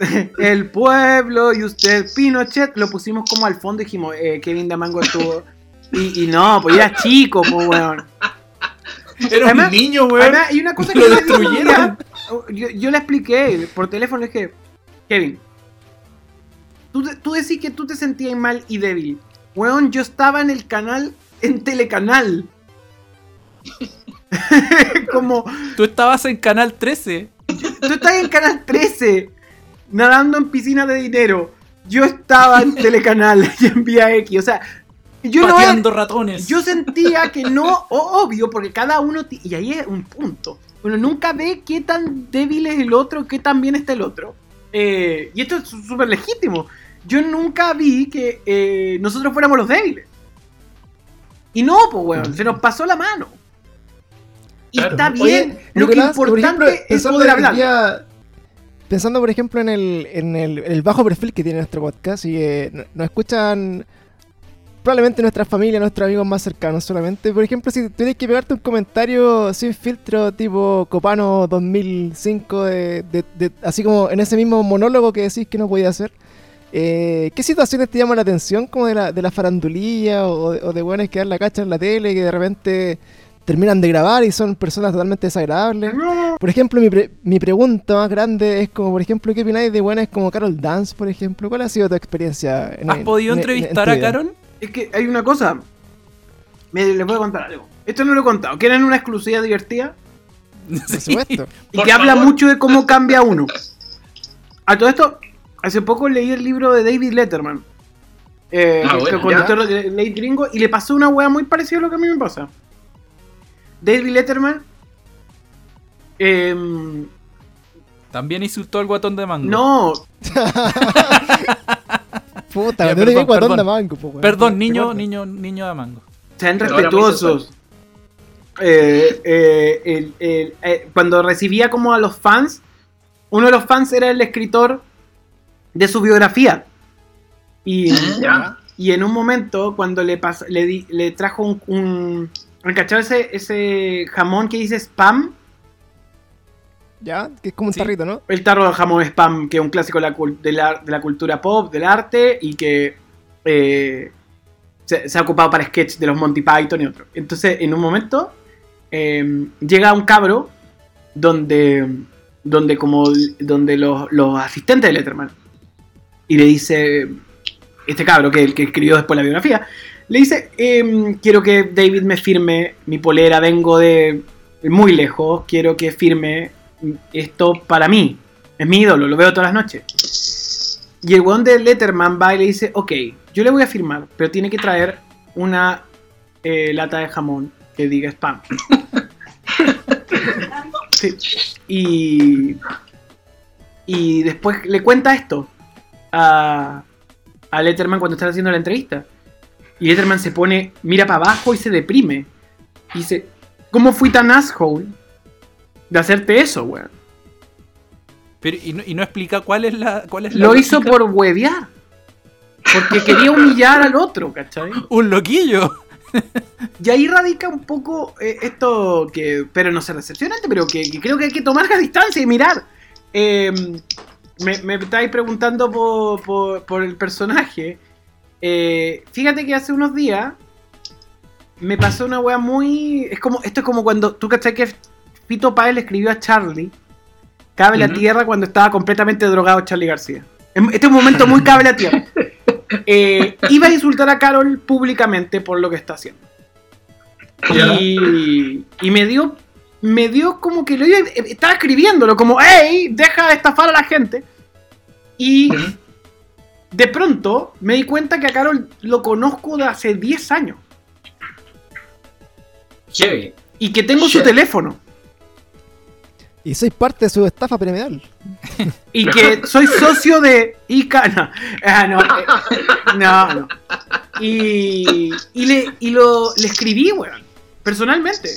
el pueblo y usted, Pinochet, lo pusimos como al fondo y dijimos, eh, Kevin Damango estuvo. Y, y no, pues era chico, pues weón. Era Además- un niño, weón. Además, hay una cosa que Lo yo destruyeron. Yo, yo le expliqué por teléfono, le dije, Kevin, tú, tú decís que tú te sentías mal y débil. Weón, yo estaba en el canal, en Telecanal. Como, Tú estabas en Canal 13. tú estás en Canal 13, nadando en piscina de dinero. Yo estaba en Telecanal y en Vía X. O sea, yo no pateando ratones. Yo sentía que no, obvio, porque cada uno, y ahí es un punto. Uno nunca ve qué tan débil es el otro, qué tan bien está el otro. Eh, y esto es súper legítimo. Yo nunca vi que eh, nosotros fuéramos los débiles. Y no, pues, weón, se nos pasó la mano. Y Claro. está bien. Oye, Lo que Nicolás, por importante ejemplo, es pensando poder hablar. día- pensando, por ejemplo, en el, en el, el bajo perfil que tiene nuestro podcast y eh, no- nos escuchan probablemente nuestra familia, nuestros amigos más cercanos solamente. Por ejemplo, si tienes que pegarte un comentario sin filtro tipo Copano 2005, de, de- de- así como en ese mismo monólogo que decís que no podía hacer, eh, ¿qué situaciones te llaman la atención como de la, de la farandulía o, de- o de buenos que dan la cacha en la tele que de repente terminan de grabar y son personas totalmente desagradables? Por ejemplo, mi, pre- mi pregunta más grande es como, por ejemplo, ¿qué opináis de buenas como Carol Dance, por ejemplo? ¿Cuál ha sido tu experiencia? en- ¿Has en- podido en- en- en entrevistar a? Carol? es que hay una cosa. Me, les voy a contar algo. Esto no lo he contado. ¿Quieren una exclusiva divertida? Por supuesto. Y Por que habla favor. mucho de cómo cambia uno. A todo esto, hace poco leí el libro de David Letterman. Eh, Ah, que bueno, conductor de Late Gringo, y le pasó una wea muy parecida a lo que a mí me pasa. David Letterman. em, También insultó al guatón de mango. no, Puta, Ya, no le perdón, guatón perdón. de mango, po, weón. Perdón, niño, niño, niño de mango. sean respetuosos. Eh, eh, el- el- eh, cuando recibía como a los fans, uno de los fans era el escritor de su biografía. Y, Ya. y en un momento, cuando le, pas- le, di- le trajo un. un ¿Cachado ese, ese jamón que dice spam? Ya, que es como un Sí. tarrito, ¿no? El tarro de jamón spam, que es un clásico de la, cul- de la- de la cultura pop, del arte, y que eh, se, se ha ocupado para sketch de los Monty Python y otros. Entonces, en un momento, eh, llega un cabro donde, donde como donde los, los asistentes de Letterman, y le dice, este cabro, que el que escribió después la biografía, le dice, em, quiero que David me firme mi polera, vengo de muy lejos, quiero que firme esto para mí. Es mi ídolo, lo veo todas las noches. Y el weón de Letterman va y le dice, ok, yo le voy a firmar, pero tiene que traer una eh, lata de jamón que diga spam. Sí. Y, y después le cuenta esto a, a Letterman cuando está haciendo la entrevista. Y Letterman se pone, mira para abajo y se deprime. Y dice, ¿cómo fui tan asshole de hacerte eso, weón? Pero, y, no, y no explica cuál es la. Cuál es la Lo hizo por huevear. Porque quería humillar al otro, ¿cachai? Un loquillo. Y ahí radica un poco eh, esto que, pero no ser decepcionante, pero que, que creo que hay que tomar la distancia y mirar. Eh, me, me estáis preguntando por, por- por el personaje. Eh, fíjate que hace unos días me pasó una wea muy. Es como, esto es como cuando tú cachai que Fito Páez le escribió a Charlie. Cabe la tierra cuando estaba completamente drogado Charlie García. Este es un momento muy cabe la tierra. Eh, iba a insultar a Carol públicamente por lo que está haciendo. Y, y me dio me dio como que lo iba, estaba escribiéndolo como hey deja de estafar a la gente y de pronto me di cuenta que a Carol lo conozco de hace 10 años. Heavy. y que tengo su teléfono. Y sois parte de su estafa piramidal. y que soy socio de ICA no, ah, no, eh, no, no. y, y le y lo le escribí weón personalmente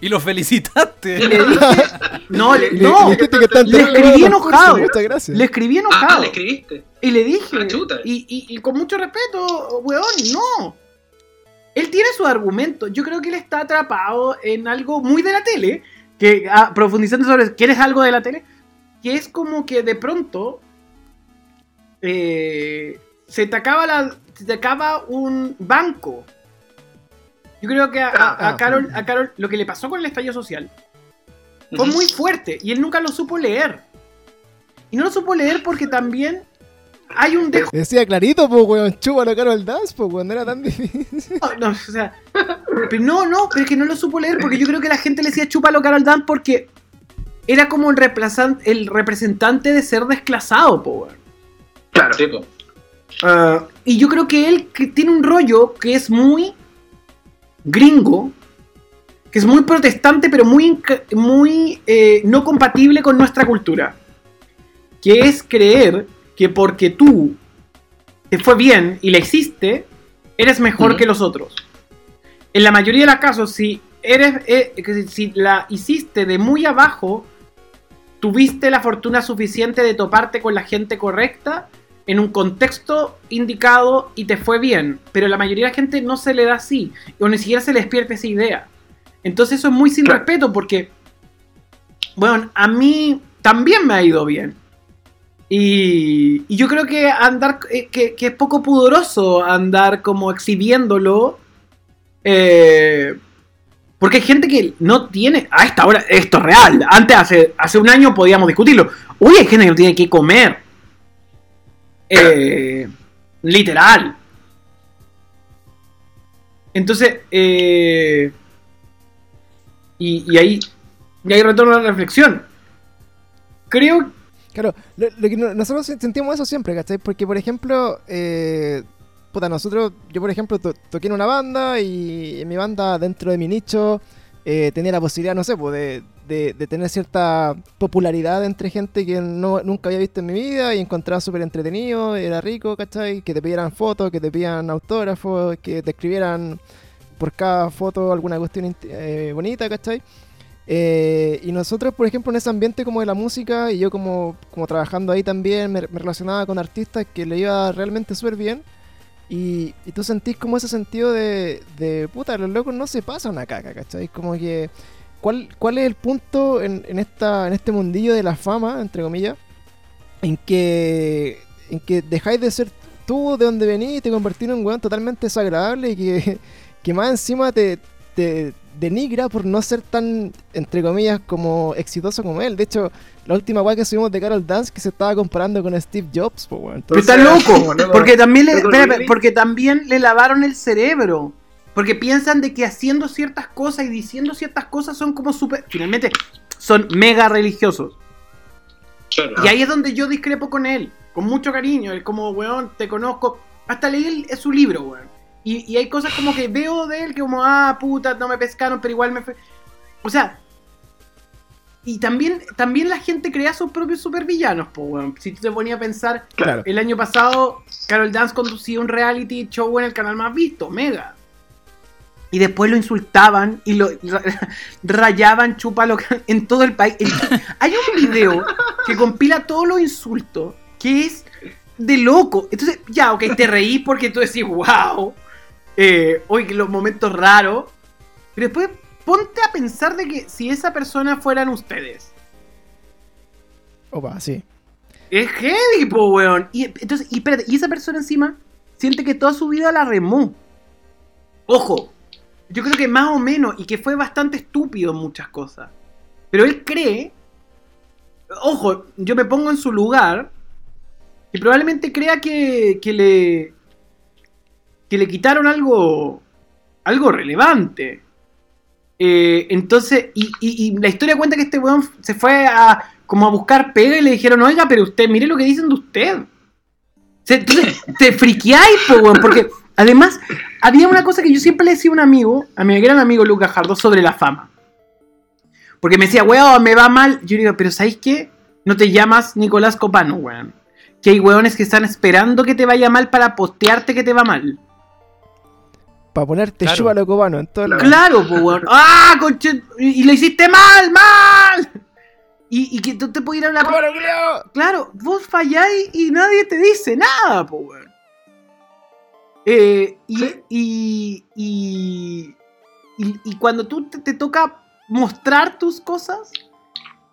Y lo felicitaste. y le dije no le, le- no le dijiste que está le escribí los enojado. Muchas gracias. le escribí Ah, enojado le escribiste. Y le dije, Ah, chuta. y, y- y con mucho respeto, weón, no. Él tiene su argumento. Yo creo que él está atrapado en algo muy de la tele, que ah, profundizando sobre, ¿quieres algo de la tele? Que es como que de pronto eh, se te acaba la, se te acaba un banco. Yo creo que a, a- a Ah, Carol, a Carol lo que le pasó con el estallido social fue muy fuerte y él nunca lo supo leer. Y no lo supo leer porque también hay un dejo. Decía clarito, pues, weón, chúpalo caro el dance, pues, weón, no era tan difícil. No, o sea, pero no, no, pero es que no lo supo leer porque yo creo que la gente le decía chúpalo Carol Dan porque era como el, reemplazan- el representante de ser desclasado, po, weón. Claro. Sí, po. Ah, y yo creo que él que tiene un rollo que es muy gringo, que es muy protestante, pero muy, muy eh, no compatible con nuestra cultura. Que es creer que porque tú te fue bien y la hiciste, eres mejor que los otros. En la mayoría de los casos, si eres eh, si la hiciste de muy abajo, tuviste la fortuna suficiente de toparte con la gente correcta en un contexto indicado y te fue bien. Pero la mayoría de la gente no se le da así. O ni siquiera se le despierta esa idea. Entonces eso es muy sin Claro. respeto porque, bueno, a mí también me ha ido bien. Y, y yo creo que andar, eh, que, que es poco pudoroso andar como exhibiéndolo. eh, porque hay gente que no tiene, a esta hora, esto es real. Antes, hace, hace un año podíamos discutirlo. Hoy hay gente que no tiene que comer. Eh, literal. Entonces, eh, y, ahí, y ahí retorno a la reflexión. Creo Claro, lo, lo que no- nosotros sentimos eso siempre, ¿cachai? Porque, por ejemplo, eh, puta, nosotros, yo por ejemplo, to- toqué en una banda y en mi banda, dentro de mi nicho, eh, tenía la posibilidad, no sé, pues, de, tener cierta popularidad entre gente que no, nunca había visto en mi vida y encontraba súper entretenido, era rico, ¿cachai? Que te pidieran fotos, que te pidieran autógrafos, que te escribieran por cada foto alguna cuestión eh, bonita, ¿cachai? Eh, y nosotros, por ejemplo, en ese ambiente como de la música, y yo como, como trabajando ahí también, me, me relacionaba con artistas que le iba realmente súper bien. Y, tú sentís como ese sentido de, de, puta, los locos no se pasan una caca, ¿cachai? Como que, ¿cuál, cuál es el punto en, en, esta, en este mundillo de la fama, entre comillas, en que, en que dejáis de ser tú de donde venís y te convertís en un weón totalmente desagradable y que, que más encima te, te denigra por no ser tan, entre comillas, como exitoso como él. De hecho, la última weá que subimos de Carol Dance que se estaba comparando con Steve Jobs, pues weón. Pero está loco, porque también le, espera, porque también le lavaron el cerebro. Porque piensan de que haciendo ciertas cosas y diciendo ciertas cosas son como súper. Finalmente, son mega religiosos. Claro. Y ahí es donde yo discrepo con él, con mucho cariño. Es como, weón, te conozco. Hasta leí el- su libro, weón. Y, y hay cosas como que veo de él que como, ah, puta, no me pescaron, pero igual me fue. O sea. Y también, también la gente crea sus propios supervillanos, po, weón. Si tú te ponías a pensar, Claro. el año pasado, Carol Dance conducía un reality show en el canal más visto, Mega. Y después lo insultaban y lo ra- rayaban, chúpalo en todo el país. El- hay un video que compila todos los insultos que es de loco. Entonces, ya, ok, te reís porque tú decís, wow. Eh, hoy los momentos raros. Pero después ponte a pensar de que si esa persona fueran ustedes. Opa, sí. Es heavy, po, weón. Y, entonces, y espérate, y esa persona encima siente que toda su vida la remó. Ojo, yo creo que más o menos, y que fue bastante estúpido en muchas cosas. Pero él cree, ojo, yo me pongo en su lugar, y probablemente crea que, que le. Que le quitaron algo. algo relevante. Eh, entonces, y, y- y la historia cuenta que este weón se fue a como a buscar pega y le dijeron, oiga, pero usted, mire lo que dicen de usted. Entonces, te friqueáis, po, weón, porque además había una cosa que yo siempre le decía a un amigo, a mi gran amigo Lucas Jardo, sobre la fama. Porque me decía, weón, me va mal. Yo digo, pero ¿sabéis qué? No te llamas Nicolás Copano, weón. Que hay weones que están esperando que te vaya mal para postearte que te va mal. Para ponerte Claro. chúbalo cubano en todo el Claro, pues, weón. ¡Ah, conche! Y, y lo hiciste mal, mal. Y, y que tú te puedes ir a hablar. ¡Cubano, culiao! Claro, vos falláis y nadie te dice nada, po, weón. Eh, y, Sí. y, y, y- y cuando tú te, te toca mostrar tus cosas,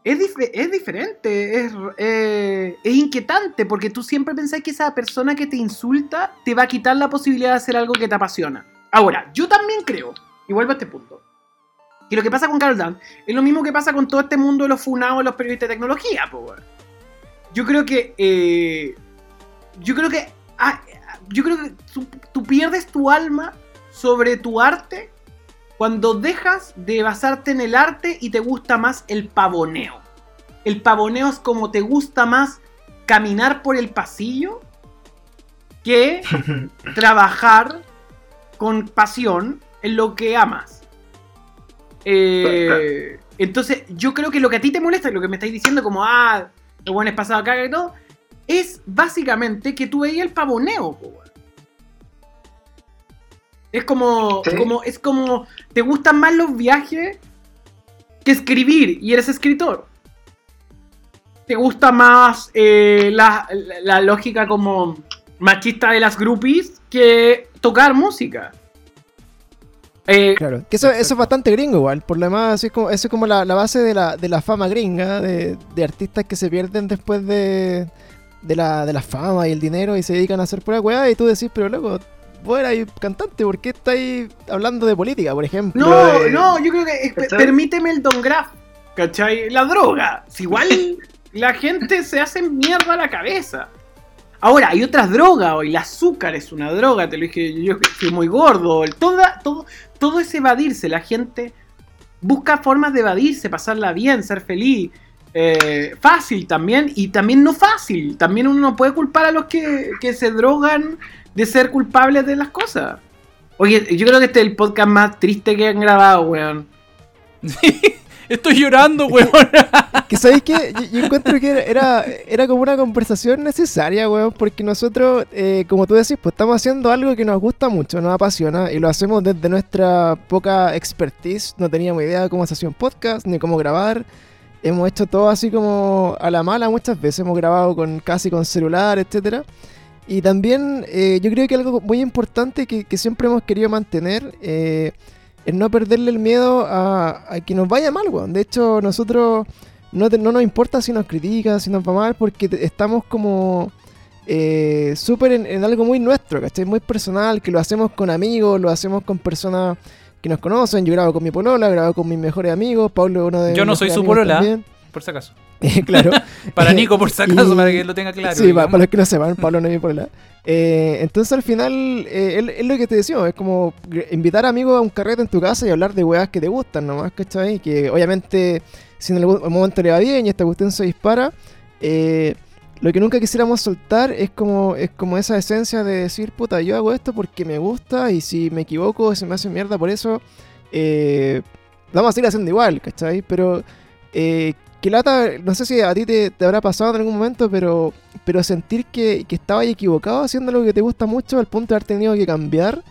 es, dif- es diferente, es, eh, es inquietante, porque tú siempre pensás que esa persona que te insulta te va a quitar la posibilidad de hacer algo que te apasiona. Ahora, yo también creo, y vuelvo a este punto, que lo que pasa con Carl Dan es lo mismo que pasa con todo este mundo de los funados, los periodistas de tecnología, po. Yo creo que. eh, yo creo que. ah, yo creo que tú, tú pierdes tu alma sobre tu arte cuando dejas de basarte en el arte y te gusta más el pavoneo. El pavoneo es como te gusta más caminar por el pasillo que trabajar con pasión en lo que amas. Eh, entonces, yo creo que lo que a ti te molesta, lo que me estáis diciendo, como, ah, lo bueno es pasado acá y todo, es básicamente que tú veías el pavoneo. Es como, Sí. como, es como, te gustan más los viajes que escribir y eres escritor. Te gusta más eh, la, la- la lógica como machista de las groupies que tocar música. Eh, Claro, que eso, eso es bastante gringo igual, por lo demás así es como, eso es como la, la base de la, de la fama gringa, de, de artistas que se pierden después de, de, la, de la fama y el dinero y se dedican a hacer pura weá y tú decís, pero loco, vos eras cantante, ¿por qué estáis hablando de política, por ejemplo? No, de- no, yo creo que ¿Cachai? permíteme el Don Graf, ¿cachai? La droga. Si igual la gente se hace mierda a la cabeza. Ahora, hay otras drogas hoy. El azúcar es una droga, te lo dije yo que estoy muy gordo. todo es evadirse. La gente busca formas de evadirse, pasarla bien, ser feliz. Eh, fácil también y también no fácil. También uno no puede culpar a los que, que se drogan de ser culpables de las cosas. Oye, yo creo que este es el podcast más triste que han grabado, weón. Estoy llorando, weón. Que sabéis que yo, yo encuentro que era, era como una conversación necesaria, weón, porque nosotros, eh, como tú decís, pues estamos haciendo algo que nos gusta mucho, nos apasiona y lo hacemos desde nuestra poca expertise. No teníamos idea de cómo se hacía un podcast ni cómo grabar. Hemos hecho todo así como a la mala muchas veces. Hemos grabado con casi con celular, etcétera. Y también eh, yo creo que algo muy importante que, que siempre hemos querido mantener eh, es no perderle el miedo a, a que nos vaya mal, weón. De hecho, nosotros no, te- no nos importa si nos critican, si nos va mal, porque te- estamos como eh, súper en, en algo muy nuestro, ¿cachai? Muy personal, que lo hacemos con amigos, lo hacemos con personas que nos conocen. Yo grabo con mi polola, grabo con mis mejores amigos, Pablo es uno de Yo no soy su polola. también. Por si acaso. claro. Para Nico, por si acaso, Y- para que lo tenga claro. Sí, digamos. para los que no sepan, Pablo no es mi polola. Eh, entonces al final eh, es, es lo que te decía, es como invitar amigos a un carrete en tu casa y hablar de weas que te gustan nomás, ¿cachai? Que obviamente si en algún momento le va bien y esta cuestión se dispara, eh, lo que nunca quisiéramos soltar es como, es como esa esencia de decir, puta, yo hago esto porque me gusta y si me equivoco, si me hace mierda por eso, eh, vamos a seguir haciendo igual, ¿cachai? Pero eh, no sé si a ti te, te habrá pasado en algún momento, pero, pero sentir que, que estabas equivocado haciendo lo que te gusta mucho al punto de haber tenido que cambiar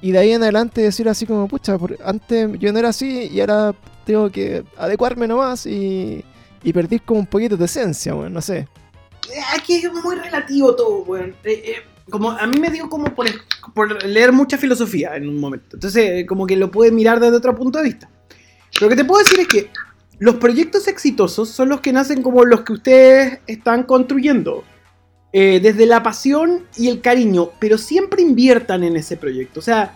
y de ahí en adelante decir así como, pucha, antes yo no era así y ahora tengo que adecuarme nomás y, y perdí como un poquito de esencia, bueno, no sé. Aquí es muy relativo todo, weón. Eh, eh, como a mí me dio como por, por leer mucha filosofía en un momento. Entonces, como que lo puedes mirar desde otro punto de vista. Lo que te puedo decir es que los proyectos exitosos son los que nacen como los que ustedes están construyendo. eh, desde la pasión y el cariño, pero siempre inviertan en ese proyecto. O sea,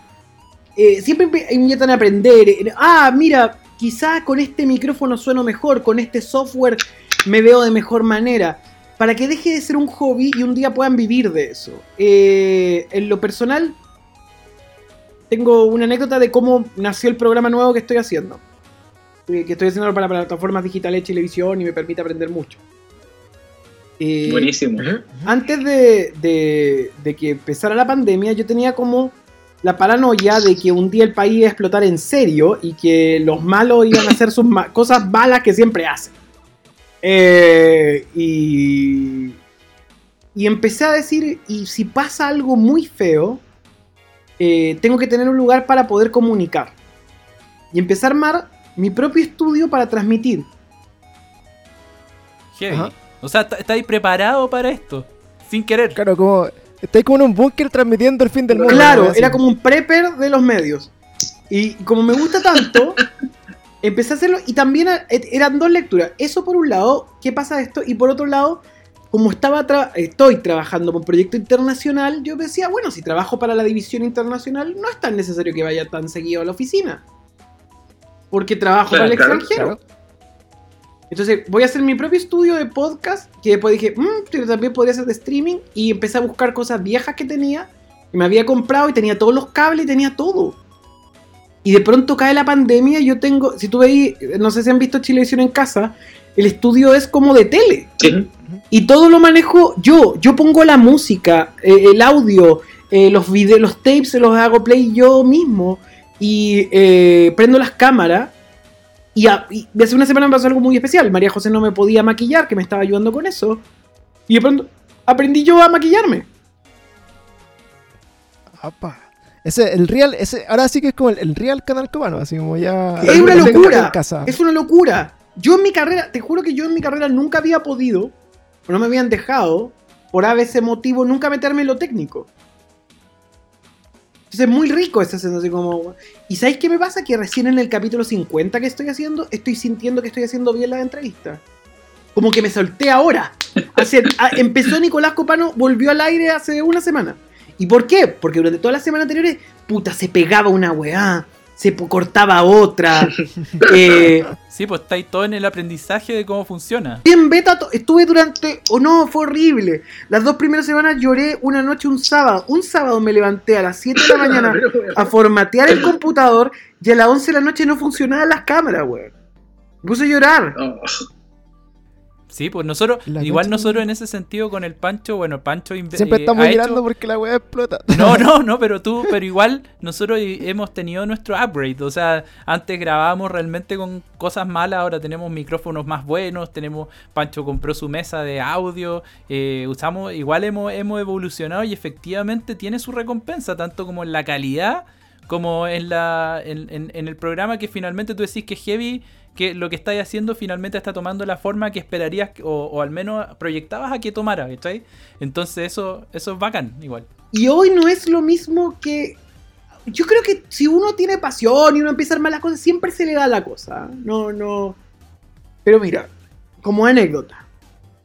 eh, siempre invi- inviertan a aprender. en- ah, mira, quizá con este micrófono sueno mejor, con este software me veo de mejor manera. Para que deje de ser un hobby y un día puedan vivir de eso. Eh, en lo personal, tengo una anécdota de cómo nació el programa nuevo que estoy haciendo. Que estoy haciendo para plataformas digitales, televisión y me permite aprender mucho. Eh, Buenísimo. antes de, de- de que empezara la pandemia, yo tenía como la paranoia de que un día el país iba a explotar en serio y que los malos iban a hacer sus ma- cosas malas que siempre hacen. Eh, y, y empecé a decir, y si pasa algo muy feo, eh, tengo que tener un lugar para poder comunicar. Y empecé a armar mi propio estudio para transmitir. Heavy. Ajá. O sea, está- estáis preparado para esto. Sin querer. Claro, como estáis como en un búnker transmitiendo el fin del mundo. Claro, era como un prepper de los medios. Y como me gusta tanto, empecé a hacerlo y también eran dos lecturas. Eso por un lado, ¿qué pasa esto? Y por otro lado, como estaba tra- estoy trabajando con un proyecto internacional, yo decía, bueno, si trabajo para la división internacional, no es tan necesario que vaya tan seguido a la oficina. Porque trabajo Claro, para el claro, extranjero. Entonces voy a hacer mi propio estudio de podcast, que después dije, "Mm, pero también podría hacer de streaming, y empecé a buscar cosas viejas que tenía, que me había comprado y tenía todos los cables y tenía todo. Y de pronto cae la pandemia y yo tengo, si tú veis, no sé si han visto Chilevisión en casa, el estudio es como de tele. Sí. Y todo lo manejo yo. Yo pongo la música, eh, el audio, eh, los videos, los tapes se los hago play yo mismo. Y eh, prendo las cámaras. Y, a- y hace una semana me pasó algo muy especial. María José no me podía maquillar, que me estaba ayudando con eso. Y de pronto aprendí yo a maquillarme. Apa. Ese, el real, ese, ahora sí que es como el, el real canal cubano, así como ya. Es una locura. Es una locura. Yo en mi carrera, te juro que yo en mi carrera nunca había podido, o no me habían dejado, por ese motivo, nunca meterme en lo técnico. Entonces es muy rico esa sensación como... ¿Y sabéis qué me pasa? Que recién en el capítulo 50 que estoy haciendo, estoy sintiendo que estoy haciendo bien las entrevistas. Como que me solté ahora. Hace- empezó Nicolás Copano, volvió al aire hace una semana. ¿Y por qué? Porque durante toda la semana anteriores, puta, se pegaba una weá. Se cortaba otra. eh, Sí, pues estáis todo en el aprendizaje de cómo funciona. en beta estuve durante. Oh no, fue horrible. Las dos primeras semanas lloré una noche, un sábado. Un sábado me levanté a las 7 de la mañana a formatear el computador y a las 11 de la noche no funcionaban las cámaras, weón. Me puse a llorar. Oh, Sí, pues nosotros, La igual nosotros en ese sentido con el Pancho, bueno, Pancho inve- Siempre eh, estamos hecho- mirando porque la weá explota. No, no, no, pero tú, pero igual nosotros hemos tenido nuestro upgrade. O sea, antes grabábamos realmente con cosas malas, ahora tenemos micrófonos más buenos, tenemos, Pancho compró su mesa de audio, eh, usamos, igual hemos, hemos evolucionado y efectivamente tiene su recompensa, tanto como en la calidad, como en la, en, en- en el programa que finalmente tú decís que es heavy, que lo que estáis haciendo finalmente está tomando la forma que esperarías o, al menos proyectabas a que tomara, ¿cachai? Entonces eso, eso es bacán, igual. Y hoy no es lo mismo que. Yo creo que si uno tiene pasión y uno empieza a armar las cosas, siempre se le da la cosa. No, no. Pero mira, como anécdota.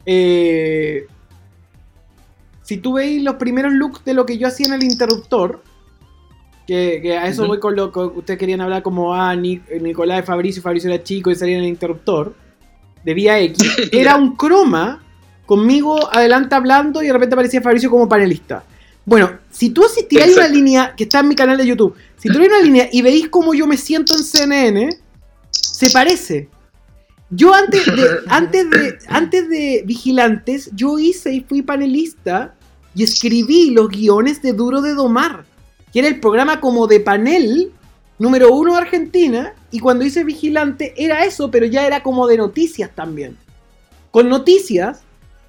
eh, si tú veis los primeros looks de lo que yo hacía en el interruptor, que, que a eso Ujú. voy con lo que ustedes querían hablar, como ah, Ni- Nicolás de Fabricio, Fabricio era chico y salía en el interruptor, de Vía X, era un croma conmigo adelante hablando y de repente aparecía Fabricio como panelista. Bueno, si tú asistieras a una línea que está en mi canal de YouTube, si tú ves una línea y veis cómo yo me siento en CNN, se parece. Yo antes de, antes de, antes de Vigilantes, yo hice y fui panelista y escribí los guiones de Duro de Domar, que era el programa como de panel número uno de Argentina, y cuando hice Vigilante era eso, pero ya era como de noticias también. Con noticias,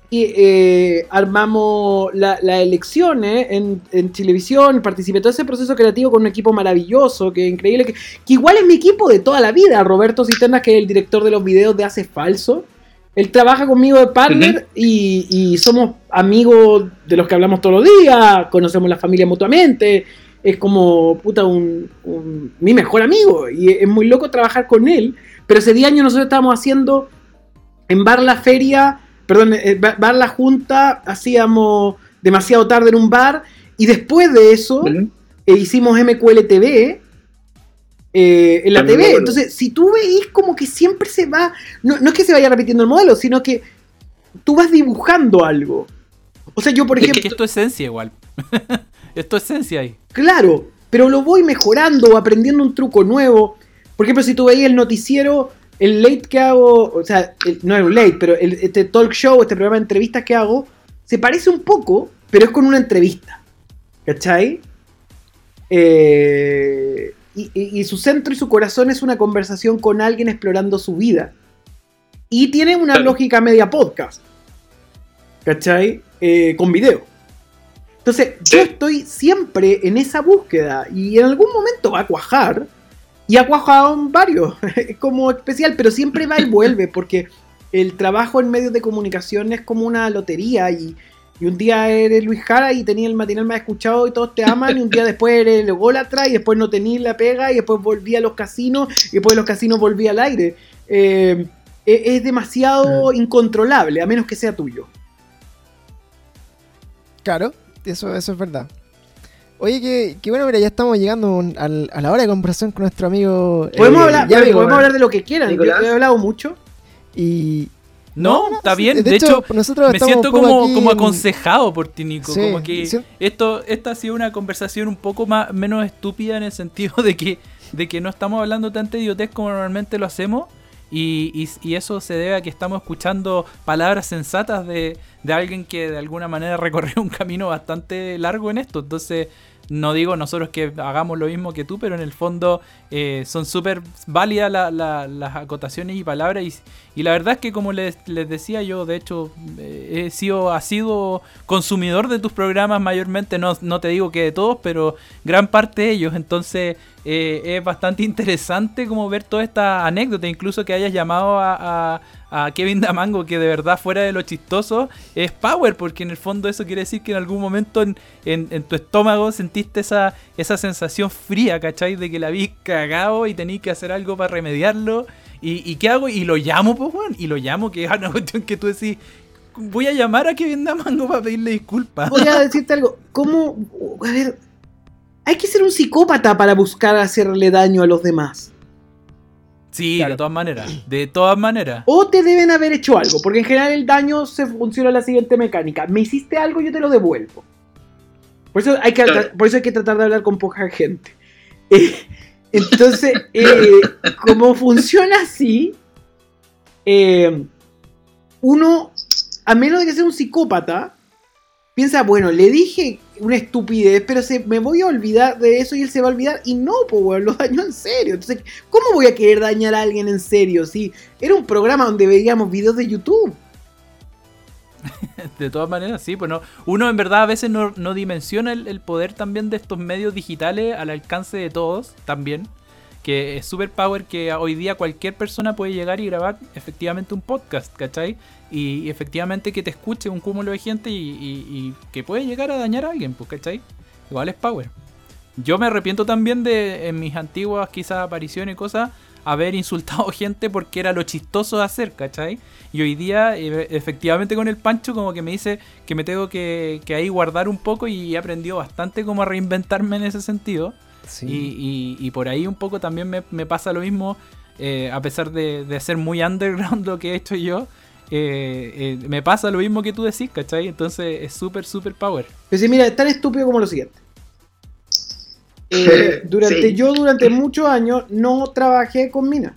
y, eh, armamos la- las elecciones en, en televisión, participé todo ese proceso creativo con un equipo maravilloso, que increíble, que, que igual es mi equipo de toda la vida, Roberto Cisternas, que es el director de los videos de Hace Falso. Él trabaja conmigo de partner y, y somos amigos de los que hablamos todos los días, conocemos la familia mutuamente, es como, puta, un, un- mi mejor amigo y es muy loco trabajar con él, pero ese día año nosotros estábamos haciendo en Bar La Feria, perdón, eh, Bar La Junta, hacíamos demasiado tarde en un bar y después de eso Ujú. eh, hicimos MQL TV eh, en la También TV. bueno. Entonces, si tú veis como que siempre se va, no, no es que se vaya repitiendo el modelo, sino que tú vas dibujando algo. O sea, yo por Es ejemplo, que es tu esencia igual. es tu esencia ahí. Claro, pero lo voy mejorando, aprendiendo un truco nuevo. Por ejemplo, si tú veías el noticiero, el late que hago, o sea, el- no es un late, pero el- este talk show, este programa de entrevistas que hago, se parece un poco, pero es con una entrevista. ¿Cachai? Eh, y, y- y su centro y su corazón es una conversación con alguien explorando su vida. Y tiene una lógica media podcast. ¿Cachai? Eh, con video. Entonces, yo estoy siempre en esa búsqueda y en algún momento va a cuajar. Y ha cuajado en varios, es como especial, pero siempre va y vuelve porque el trabajo en medios de comunicación es como una lotería y, y un día eres Luis Jara y tenías el matinal más escuchado y todos te aman y un día después eres el ególatra y después no tenías la pega y después volví a los casinos y después de los casinos volví al aire. Eh, es, es demasiado incontrolable a menos que sea tuyo. Claro, eso, eso es verdad. Oye, que, que bueno, mira, ya estamos llegando al- a la hora de conversación con nuestro amigo. Podemos, eh, hablar, Yavi, podemos hablar de lo que quieran. Yo Nicolás. he hablado mucho. Y. No, está sí, bien. De, hecho, nosotros me siento como, aquí como aconsejado por ti, Nico. Sí, como que sí. esto, esta ha sido una conversación un poco más menos estúpida en el sentido de que, de que no estamos hablando tanta idiotez como normalmente lo hacemos. Y, y- eso se debe a que estamos escuchando palabras sensatas de, de alguien que de alguna manera recorrió un camino bastante largo en esto. Entonces, no digo nosotros que hagamos lo mismo que tú, pero en el fondo eh, son súper válidas la- la- las acotaciones y palabras. Y, y la verdad es que, como les, les decía yo, de hecho, eh, he sido, ha sido consumidor de tus programas mayormente. No, no te digo que de todos, pero gran parte de ellos. Entonces, eh, es bastante interesante como ver toda esta anécdota. Incluso que hayas llamado a, a- a Kevin Damango, que de verdad, fuera de lo chistoso, es power, porque en el fondo eso quiere decir que en algún momento en, tu estómago sentiste esa, esa sensación fría, ¿cachai? De que la habías cagado y tenías que hacer algo para remediarlo. ¿Y, y qué hago? Y lo llamo, pues, weón. Y lo llamo, que es una cuestión que tú decís. Voy a llamar a Kevin Damango para pedirle disculpas. Voy a decirte algo. ¿Cómo? A ver. Hay que ser un psicópata para buscar hacerle daño a los demás. Sí, Claro. de todas maneras. De todas maneras. O te deben haber hecho algo, porque en general el daño se funciona la siguiente mecánica. Me hiciste algo, yo te lo devuelvo. Por eso hay que, Claro. por eso hay que tratar de hablar con poca gente. Eh, entonces, eh, como funciona así, eh, uno, a menos de que sea un psicópata, piensa, bueno, le dije una estupidez, pero se, me voy a olvidar de eso y él se va a olvidar. Y no, pues, weón, lo dañó en serio. Entonces, ¿cómo voy a querer dañar a alguien en serio? Si era un programa donde veíamos videos de YouTube. De todas maneras, sí, pues no. Uno en verdad a veces no, no dimensiona el, el poder también de estos medios digitales al alcance de todos también. Que es super power que hoy día cualquier persona puede llegar y grabar efectivamente un podcast, ¿cachai? Y, y efectivamente que te escuche un cúmulo de gente y, que puede llegar a dañar a alguien, pues, ¿cachai? Igual es power. Yo me arrepiento también de en mis antiguas quizás apariciones y cosas haber insultado gente porque era lo chistoso de hacer, ¿cachai? Y hoy día, eh, efectivamente con el Pancho, como que me dice que me tengo que, que ahí guardar un poco y he aprendido bastante como a reinventarme en ese sentido. Sí. Y, y- y por ahí un poco también me, me pasa lo mismo, eh, a pesar de, de ser muy underground lo que he hecho yo. Eh, eh, me pasa lo mismo que tú decís, ¿cachai? Entonces es súper, súper power. Pero sí, mira, es tan estúpido como lo siguiente. Eh, durante Sí. yo durante muchos años no trabajé con minas.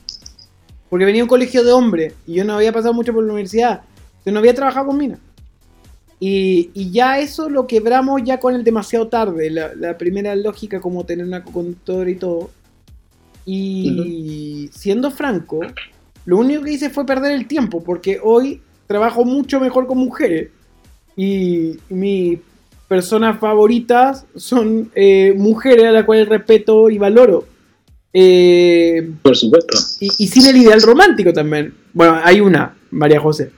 Porque venía a un colegio de hombres y yo no había pasado mucho por la universidad. Entonces no había trabajado con minas. Y, y ya eso lo quebramos ya con el demasiado tarde. La, la primera lógica como tener una conductora y todo. Y siendo franco, lo único que hice fue perder el tiempo. Porque hoy trabajo mucho mejor con mujeres. Y mis personas favoritas son eh, mujeres a las cuales respeto y valoro. Eh, Por supuesto. y, y sin el ideal romántico también. Bueno, hay una, María José.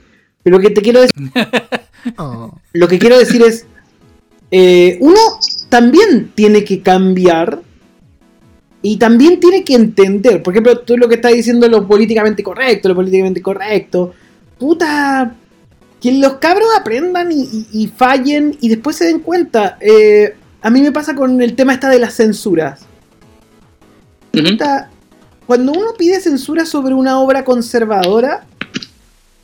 Pero lo que te quiero decir, Oh. lo que quiero decir es, eh, uno también tiene que cambiar y también tiene que entender. Por ejemplo, tú lo que estás diciendo lo políticamente correcto, lo políticamente correcto. Puta, que los cabros aprendan y, y- y fallen y después se den cuenta. Eh, a mí me pasa con el tema esta de las censuras. Puta, cuando uno pide censura sobre una obra conservadora,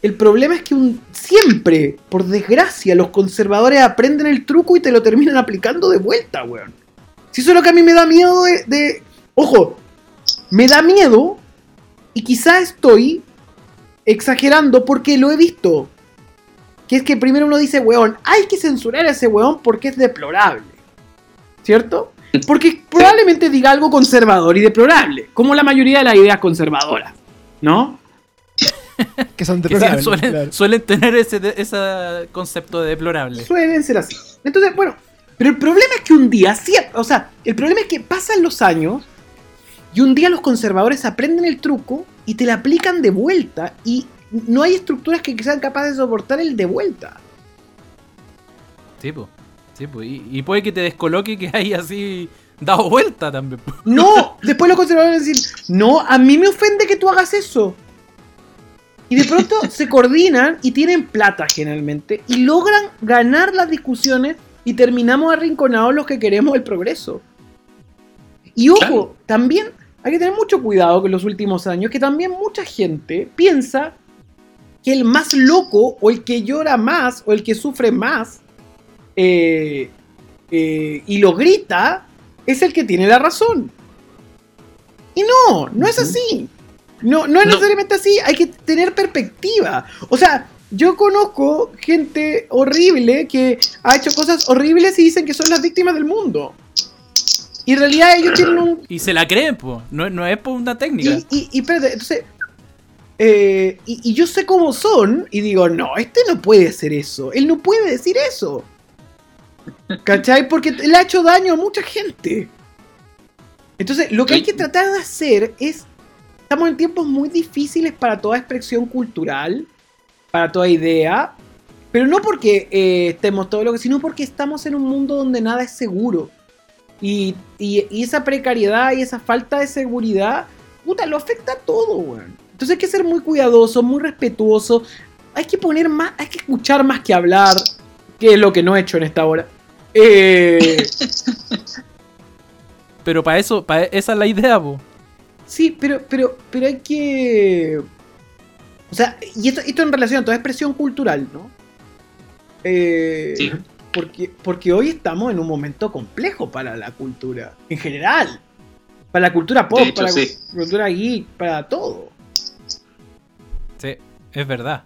el problema es que un- siempre, por desgracia, los conservadores aprenden el truco y te lo terminan aplicando de vuelta, weón. Si eso es lo que a mí me da miedo de... de- Ojo, me da miedo y quizá estoy exagerando porque lo he visto. Que es que primero uno dice, weón, hay que censurar a ese weón porque es deplorable. ¿Cierto? Porque probablemente diga algo conservador y deplorable, como la mayoría de las ideas conservadoras, ¿no? Que son deplorables, suelen, claro. suelen tener ese concepto de deplorable. Suelen ser así. Entonces, bueno, pero el problema es que un día, sí, o sea, el problema es que pasan los años y un día los conservadores aprenden el truco y te la aplican de vuelta y no hay estructuras que sean capaces de soportar el de vuelta. Sí, po. Y, y puede que te descoloque que hay así dado vuelta también. No, después los conservadores decir, no, a mí me ofende que tú hagas eso. Y de pronto se coordinan y tienen plata generalmente y logran ganar las discusiones y terminamos arrinconados los que queremos el progreso. Y ojo, Claro. también hay que tener mucho cuidado con los últimos años, que también mucha gente piensa que el más loco o el que llora más o el que sufre más eh, eh, y lo grita es el que tiene la razón. Y no, no es así. No, no es No. necesariamente así, hay que tener perspectiva. O sea, yo conozco gente horrible que ha hecho cosas horribles y dicen que son las víctimas del mundo. Y en realidad ellos tienen un, Y se la creen, po. No, no es por una técnica. y, y, y espérate, entonces. eh, y, y yo sé cómo son, y digo, no, este no puede hacer eso. Él no puede decir eso. ¿Cachai? Porque le ha hecho daño a mucha gente. Entonces, lo que hay que tratar de hacer es. Estamos en tiempos muy difíciles para toda expresión cultural, para toda idea, pero no porque eh, estemos todo lo que, sino porque estamos en un mundo donde nada es seguro. Y, y- y esa precariedad y esa falta de seguridad, puta, lo afecta a todo, weón. Entonces hay que ser muy cuidadoso, muy respetuoso. Hay que poner más, hay que escuchar más que hablar, que es lo que no he hecho en esta hora. Eh, pero para eso, para esa es la idea, po. Sí, pero, pero, pero hay que. O sea, y esto, esto en relación a toda expresión cultural, ¿no? Eh, Sí. Porque, porque hoy estamos en un momento complejo para la cultura, en general. Para la cultura pop, hecho, para la sí. cultura geek, para todo. Sí, es verdad.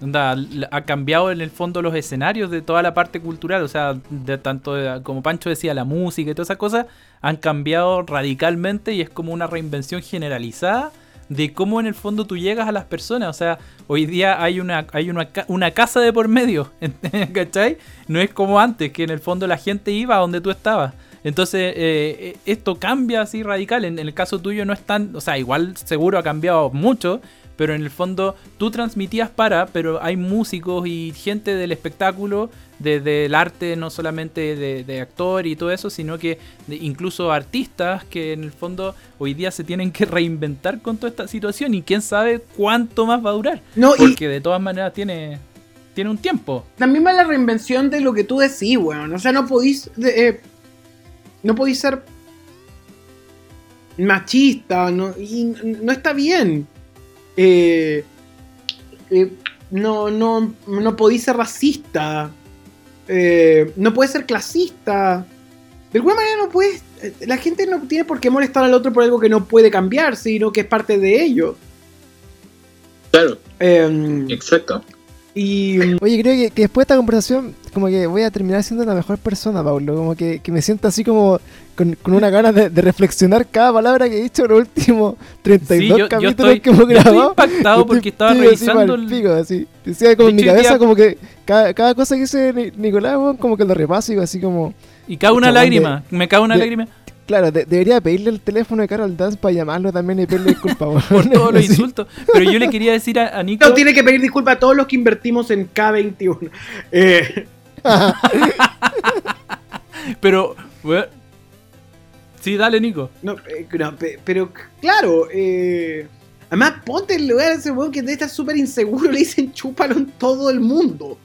Onda, ha cambiado en el fondo los escenarios de toda la parte cultural, o sea, de tanto de- como Pancho decía, la música y todas esas cosas han cambiado radicalmente y es como una reinvención generalizada de cómo en el fondo tú llegas a las personas, o sea, hoy día hay una hay una, una casa de por medio, ¿cachai? No es como antes, que en el fondo la gente iba a donde tú estabas. Entonces, eh, eh, esto cambia así radical. En, en el caso tuyo no es tan. O sea, igual seguro ha cambiado mucho. Pero en el fondo tú transmitías para, pero hay músicos y gente del espectáculo, de- del arte, no solamente de, de actor y todo eso, sino que de- incluso artistas que en el fondo hoy día se tienen que reinventar con toda esta situación y quién sabe cuánto más va a durar. No, y Porque de todas maneras tiene, tiene un tiempo. también va la reinvención de lo que tú decís, weón. O sea, no podís. eh, no podís ser machista, no, y no está bien. Eh, eh, no, no, no podís ser racista. Eh, no puedes ser clasista. De alguna manera no puedes. eh, La gente no tiene por qué molestar al otro por algo que no puede cambiar, sino que es parte de ello. Claro, Eh, exacto. Y. Oye, creo que, que después de esta conversación, como que voy a terminar siendo la mejor persona, Paulo. Como que, que me siento así como con, con una ganas de, de reflexionar cada palabra que he dicho en los últimos 32 Sí, yo- yo capítulos estoy- que hemos yo estoy grabado. impactado Estoy- porque estaba así revisando pa'l el- pico, así. Decía como De en mi cabeza, día- como que cada, cada cosa que dice Ni- Nicolás, como que lo repaso y así como. Y cae una lágrima, me cae una de- lágrima Claro, de- debería pedirle el teléfono de Carol Dance para llamarlo también y pedirle disculpas, weón. por todos los insultos. Pero yo le quería decir a, a Nico. No, tiene que pedir disculpas a todos los que invertimos en K21. Eh, Pero, Sí, dale, Nico. no, eh, no, pe- pero claro, eh, además ponte en el lugar de ese weón que debe estar súper inseguro, le dicen chúpalo en todo el mundo.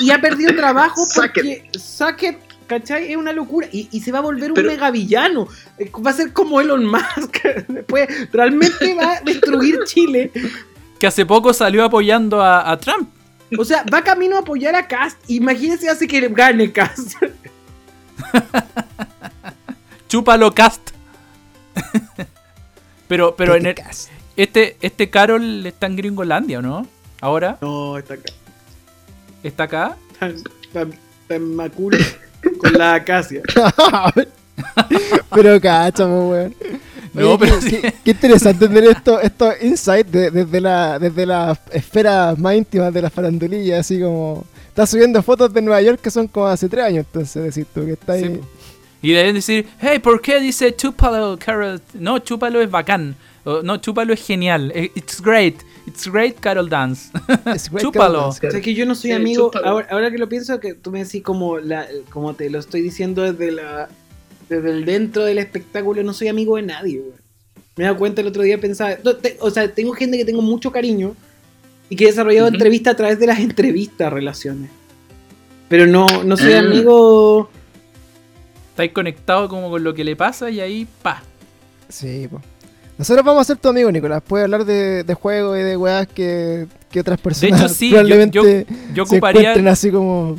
y, y ha perdido trabajo porque Sacket, ¿cachai? Es una locura. Y, y se va a volver un Pero- mega villano. Eh, Va a ser como Elon Musk. Después realmente va a destruir Chile. Que hace poco salió apoyando a, a Trump. O sea, va camino a apoyar a Cast. Imagínense hace que gane Cast. Chúpalo cast. pero, pero en el, Cast. este, este Carol está en Gringolandia, ¿o no? Ahora No, está acá. está acá. Macula con la acacia. Pero cachamo, weón. No, Oye, pero qué, sí. qué- qué interesante tener esto, estos insights de- desde, la, desde las esferas más íntimas de la farandulilla, así como... Estás subiendo fotos de Nueva York que son como hace tres años, entonces decir tú que está ahí... Sí. Y deben decir, hey, ¿por qué dice chúpalo, Carol? No, chúpalo es bacán. O, no, chúpalo es genial. Eh, It's great. It's great, Carol Dance. Great Chúpalo. Carol Dance. O sea, que yo no soy Sí, amigo. Ahora, ahora que lo pienso, que tú me decís como, la, como te lo estoy diciendo desde la desde el dentro del espectáculo, no soy amigo de nadie, güey. Me he dado cuenta el otro día, pensaba. no, te- o sea, tengo gente que tengo mucho cariño y que he desarrollado Ujú. entrevistas a través de las entrevistas, relaciones. Pero no, no soy Ah. amigo. Estáis conectado como con lo que le pasa y ahí, pa. Sí, po. Nosotros vamos a ser tu amigo, Nicolás. Puedes hablar de, de juegos y de weas que, que otras personas hecho, sí, yo- probablemente yo- Yo se ocuparía, encuentren así como...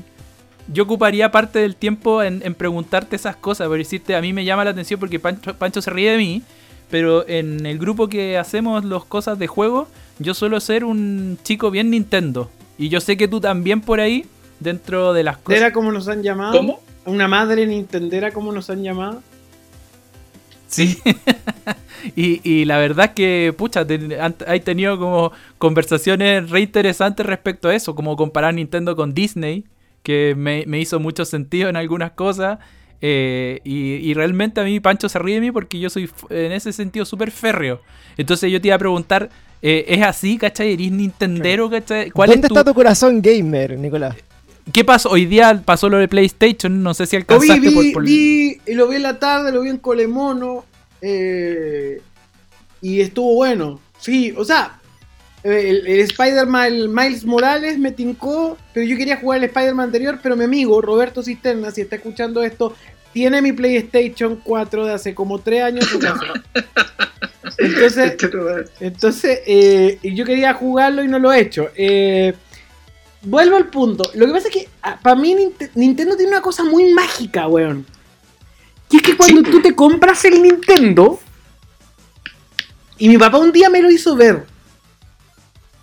yo ocuparía parte del tiempo en, en preguntarte esas cosas. Por decirte, a mí me llama la atención porque Pancho, Pancho se ríe de mí. Pero en el grupo que hacemos las cosas de juego, yo suelo ser un chico bien Nintendo. Y yo sé que tú también por ahí, dentro de las cosas. Era como nos han llamado. ¿Cómo? Una madre nintendera, como nos han llamado. Sí. y, y la verdad es que, pucha, te- han, hay tenido como conversaciones re interesantes respecto a eso, como comparar Nintendo con Disney, que me, me hizo mucho sentido en algunas cosas. eh, y, y realmente a mí Pancho se ríe de mí porque yo soy en ese sentido súper férreo. Entonces yo te iba a preguntar, eh, ¿es así, cachai? ¿Eres Nintendero, cachai? ¿Cuál ¿Dónde es tu- está tu corazón gamer, Nicolás? ¿Qué pasó? Hoy día pasó lo de PlayStation, no sé si Lo vi, alcanzaste vi, por... por- vi, y lo vi en la tarde, lo vi en Colemono. Eh, y estuvo bueno. Sí, o sea, El, el Spider-Man, Miles Morales me tincó, pero yo quería jugar el Spider-Man anterior, pero mi amigo Roberto Cisterna, si está escuchando esto, tiene mi PlayStation 4 de hace como 3 años en su casa. Entonces, entonces eh, yo quería jugarlo y no lo he hecho. Eh, vuelvo al punto. Lo que pasa es que para mí Nint- Nintendo tiene una cosa muy mágica, weón. Y es que cuando tú te compras el Nintendo, y mi papá un día me lo hizo ver.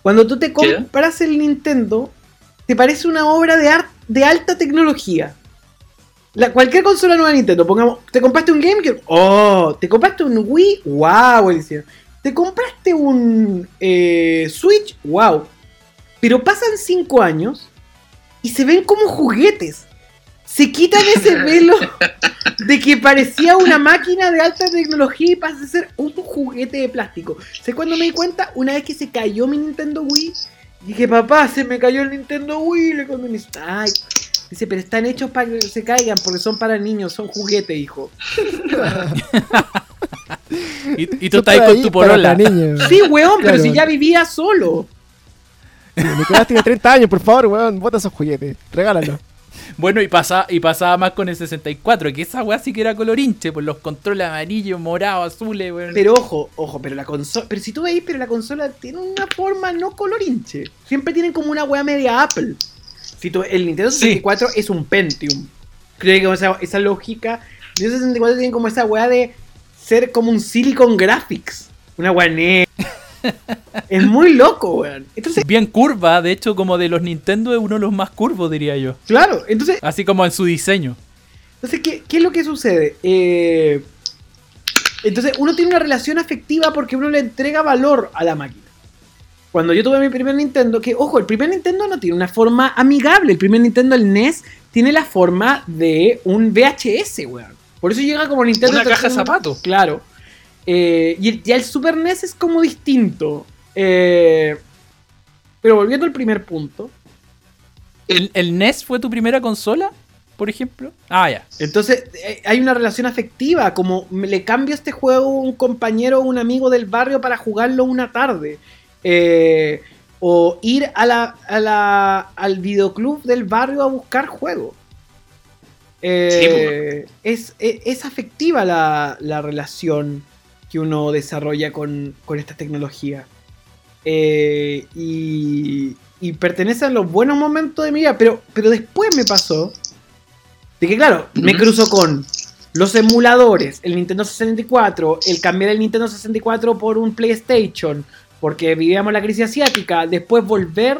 Cuando tú te ¿Qué? compras el Nintendo, te parece una obra de, ar- de alta tecnología. La, cualquier consola nueva de Nintendo, pongamos, te compraste un GameCube, oh, te compraste un Wii, wow, buenísimo. Te compraste un eh, Switch, wow. Pero pasan 5 años y se ven como juguetes. Se quitan ese velo de que parecía una máquina de alta tecnología y pasa a ser un juguete de plástico. ¿Sé cuando me di cuenta? Una vez que se cayó mi Nintendo Wii, dije, papá, se me cayó el Nintendo Wii. Le conté, me dice, ay, dice, pero están hechos para que se caigan porque son para niños, son juguetes, hijo. Y, y tú estás ahí con tu porola. Sí, weón, pero si ya vivía solo. Nicolás tiene 30 años, por favor, weón, bota esos juguetes, regálalo. Bueno, y pasaba, y pasaba más con el 64, que esa weá sí que era color hinche, por los controles amarillos, morados, azules, weón. Pero ojo, ojo, pero la consola. Pero si tú veis, pero la consola tiene una forma no color hinche. Siempre tienen como una weá media Apple. Si tú, el Nintendo Sí. 64 es un Pentium. Creo que esa, esa lógica. El Nintendo 64 tiene como esa weá de ser como un Silicon Graphics. Una weá negra. es muy loco, weón. Entonces, Bien curva, de hecho, como de los Nintendo es uno de los más curvos, diría yo. claro, entonces Así como en su diseño. Entonces, ¿qué, qué es lo que sucede? Eh, entonces, uno tiene una relación afectiva porque uno le entrega valor a la máquina. Cuando yo tuve mi primer Nintendo, que ojo, el primer Nintendo no tiene una forma amigable. El primer Nintendo, el NES, tiene la forma de un VHS, weón. Por eso llega como Nintendo. Una caja de zapatos. Claro. Eh, y el- ya el Super NES es como distinto. Eh, pero volviendo al primer punto. ¿El, el NES fue tu primera consola, por ejemplo? Ah, ya. Entonces eh, hay una relación afectiva, como me- le cambio este juego a un compañero o un amigo del barrio para jugarlo una tarde. Eh, o ir a la, a la- al videoclub del barrio a buscar juegos. Eh, es, es- es afectiva la, la relación que uno desarrolla con, con esta tecnología. Eh, y, y pertenece a los buenos momentos de mi vida. Pero, pero después me pasó de que, claro, me cruzo con los emuladores, el Nintendo 64, el cambiar el Nintendo 64 por un PlayStation, porque vivíamos la crisis asiática, después volver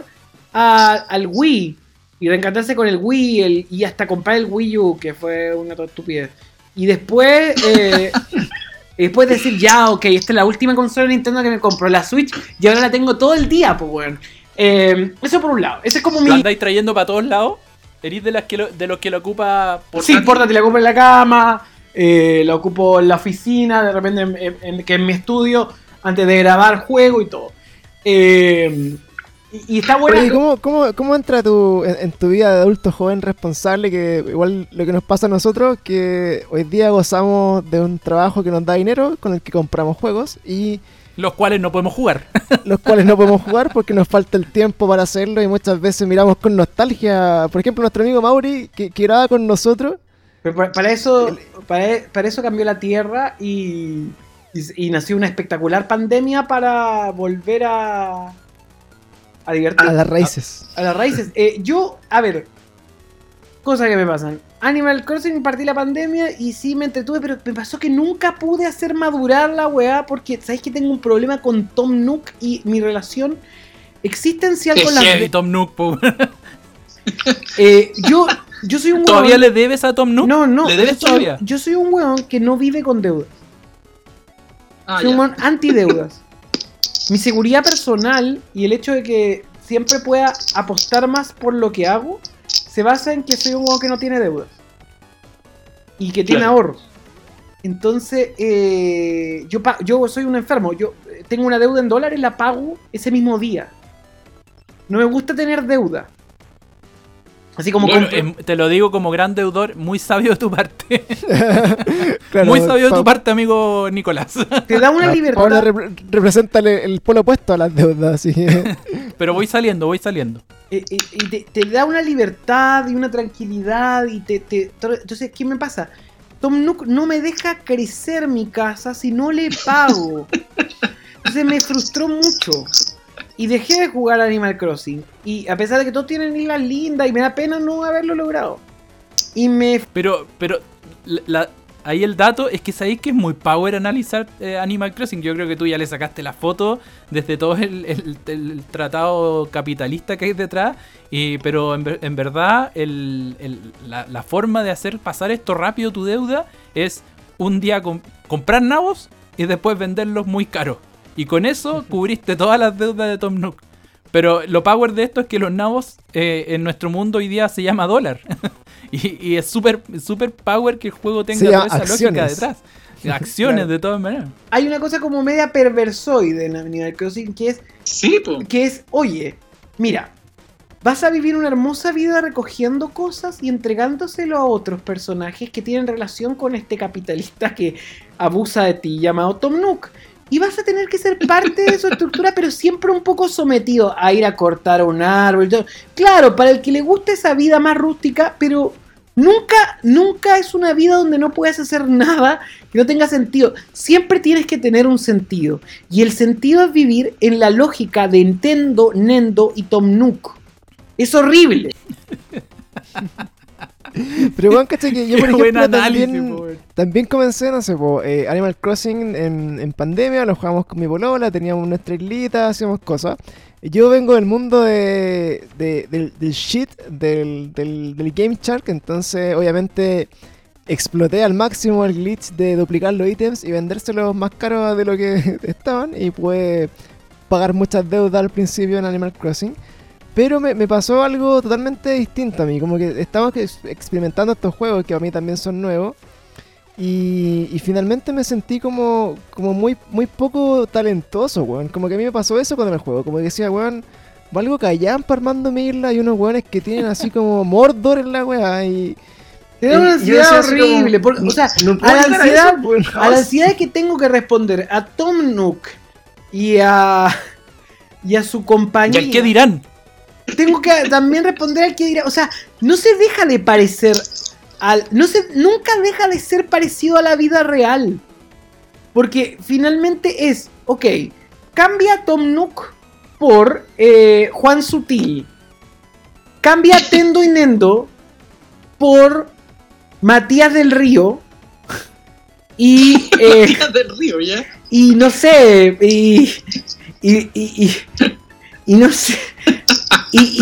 a- al Wii y reencantarse con el Wii el- y hasta comprar el Wii U, que fue una estupidez. Y después, eh, y después decir, ya, ok, esta es la última consola de Nintendo que me compro, la Switch, y ahora la tengo todo el día, pues, weón. Eh, eso por un lado, ese es como ¿Lo mi... andáis trayendo para todos lados? ¿Erís de, las que lo- de los que lo ocupa por Sí, portátil la ocupo en la cama, eh, la ocupo en la oficina, de repente en, en- en- que en mi estudio, antes de grabar juego y todo. Eh, y, y está bueno. Oye, ¿y ¿cómo, cómo, cómo entra tu, en, en tu vida de adulto joven responsable? Que igual lo que nos pasa a nosotros, que hoy día gozamos de un trabajo que nos da dinero, con el que compramos juegos, y Los cuales no podemos jugar. los cuales no podemos jugar porque nos falta el tiempo para hacerlo y muchas veces miramos con nostalgia. Por ejemplo, nuestro amigo Mauri, que, que graba con nosotros, Pero para, para eso, para, para eso cambió la Tierra y, y, y nació una espectacular pandemia para volver a, a divertir. a las raíces. A las raíces. Eh, yo, a ver, cosas que me pasan. Animal Crossing partí la pandemia y sí me entretuve, pero me pasó que nunca pude hacer madurar la weá porque sabéis que tengo un problema con Tom Nook y mi relación existencial con. Heavy Tom Nook, po. Eh, yo, yo soy un ¿Todavía weón- le debes a Tom Nook? No, no, ¿Le de debes hecho, todavía? yo soy un weón que no vive con deudas. Ah, soy un weón anti-deudas. Mi seguridad personal y el hecho de que siempre pueda apostar más por lo que hago se basa en que soy un weón que no tiene deudas. Y que tiene Claro. ahorros. Entonces, eh, yo, yo soy un enfermo. Yo eh, tengo una deuda en dólares, la pago ese mismo día. No me gusta tener deuda. Así como Bueno, Em, te lo digo como gran deudor, muy sabio de tu parte. Claro, Muy sabio de tu parte, amigo Nicolás. Te da una Ah, libertad. Rep- representa el, el polo opuesto a las deudas, así que. Pero voy saliendo, voy saliendo. eh, eh, y te, te da una libertad y una tranquilidad y te, te- entonces ¿qué me pasa? Tom Nook no me deja crecer mi casa si no le pago entonces me frustró mucho y dejé de jugar Animal Crossing y a pesar de que todos tienen islas lindas y me da pena no haberlo logrado y me Pero, pero, la- ahí el dato es que sabéis que es muy power analizar eh, Animal Crossing. Yo creo que tú ya le sacaste la foto desde todo el, el- tratado capitalista que hay detrás. Y, pero en, en verdad, el- la, la forma de hacer pasar esto rápido tu deuda es un día com- comprar nabos y después venderlos muy caros. Y con eso cubriste todas las deudas de Tom Nook. Pero lo power de esto es que los nabos eh, en nuestro mundo hoy día se llama dólar. y, y es súper super power que el juego tenga toda esa lógica detrás. Acciones Claro. de todas maneras. hay una cosa como media perversoide en Animal Crossing que es Sí, po. que es, oye, mira, vas a vivir una hermosa vida recogiendo cosas y entregándoselo a otros personajes que tienen relación con este capitalista que abusa de ti llamado Tom Nook. Y vas a tener que ser parte de su estructura, pero siempre un poco sometido a ir a cortar un árbol. Claro, para el que le guste esa vida más rústica, pero nunca, nunca es una vida donde no puedes hacer nada que no tenga sentido. Siempre tienes que tener un sentido. Y el sentido es vivir en la lógica de Nintendo, Nendo y Tom Nook. Es horrible. Pero bueno, caché que yo, por ejemplo, análisis, también, también comencé, no sé, po, eh, Animal Crossing en, en pandemia, lo jugamos con mi polola, teníamos nuestra islita, hacíamos cosas. Yo vengo del mundo de, de- del, del shit, del, del, del Game Shark, entonces obviamente exploté al máximo el glitch de duplicar los ítems y vendérselos más caros de lo que estaban y pude pagar muchas deudas al principio en Animal Crossing. Pero me, me pasó algo totalmente distinto a mí, como que estamos ex- experimentando estos juegos que a mí también son nuevos. Y, y finalmente me sentí como, como muy, muy poco talentoso, weón. Como que a mí me pasó eso con el juego. Como que decía, weón, valgo callampa armando mi isla y unos weones que tienen así como Mordor en la weá. Y, Te da una Y- y ansiedad como, horrible. porque, o sea, no a la ansiedad, eso, a la ansiedad que tengo que responder a Tom Nook y a, y a su ¿Y compañía. al qué dirán? Tengo que también responder al que dirá, o sea, no se deja de parecer al no se nunca deja de ser parecido a la vida real. Porque finalmente es, ok, cambia a Tom Nook por eh, Juan Sutil. Cambia a Tendo y Nendo por Matías del Río. Y, eh, Matías del río, ¿ya? y no sé, y, y, y, y, y no sé, y, y,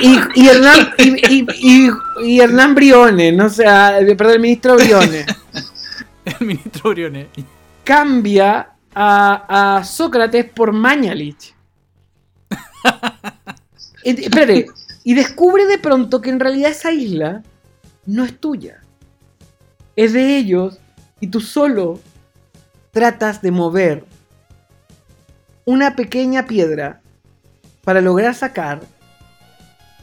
y, y- y Hernán, y, y- y- y Hernán Briones, no sé, ah, perdón, el ministro Briones, El ministro Briones. cambia a, a Sócrates por Mañalich. Eh, Espérate, y descubre de pronto que en realidad esa isla no es tuya, es de ellos, y tú solo tratas de mover una pequeña piedra para lograr sacar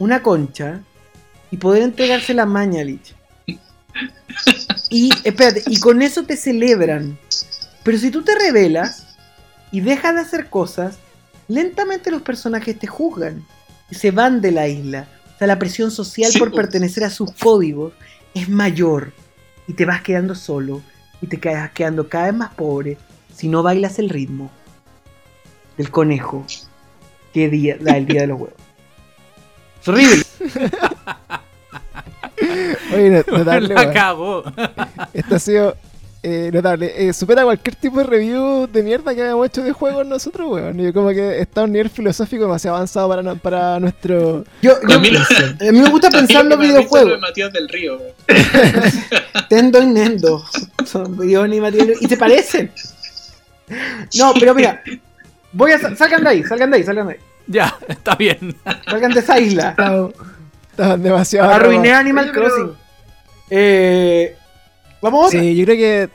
una concha y poder entregársela a Mañalich. Y espérate, y con eso te celebran. Pero si tú te rebelas y dejas de hacer cosas, lentamente los personajes te juzgan y se van de la isla. O sea, la presión social Sí, por po. pertenecer a sus códigos es mayor y te vas quedando solo y te quedas quedando cada vez más pobre si no bailas el ritmo del conejo que día, da el día de los huevos. Es horrible. Oye, no- notable, la cagó. Esto ha sido eh, notable. Eh, supera cualquier tipo de review de mierda que hayamos hecho de juegos nosotros, weón. Yo como que está a un nivel filosófico demasiado avanzado para, no- para nuestro... Yo, yo- A mí lo- a mí me gusta pensar en los lo de videojuegos. Matías del río. Tendo y Nendo. Son Brion y Matías. Y se parecen. No, pero mira. Voy a. sa- Salgan de ahí, salgan de ahí, salgan de ahí. Ya, está bien. Salgan de esa isla. Estaban estaban demasiado... Arruiné. Animal Oye, pero- Crossing. Eh, Vamos a otra. Sí, yo creo que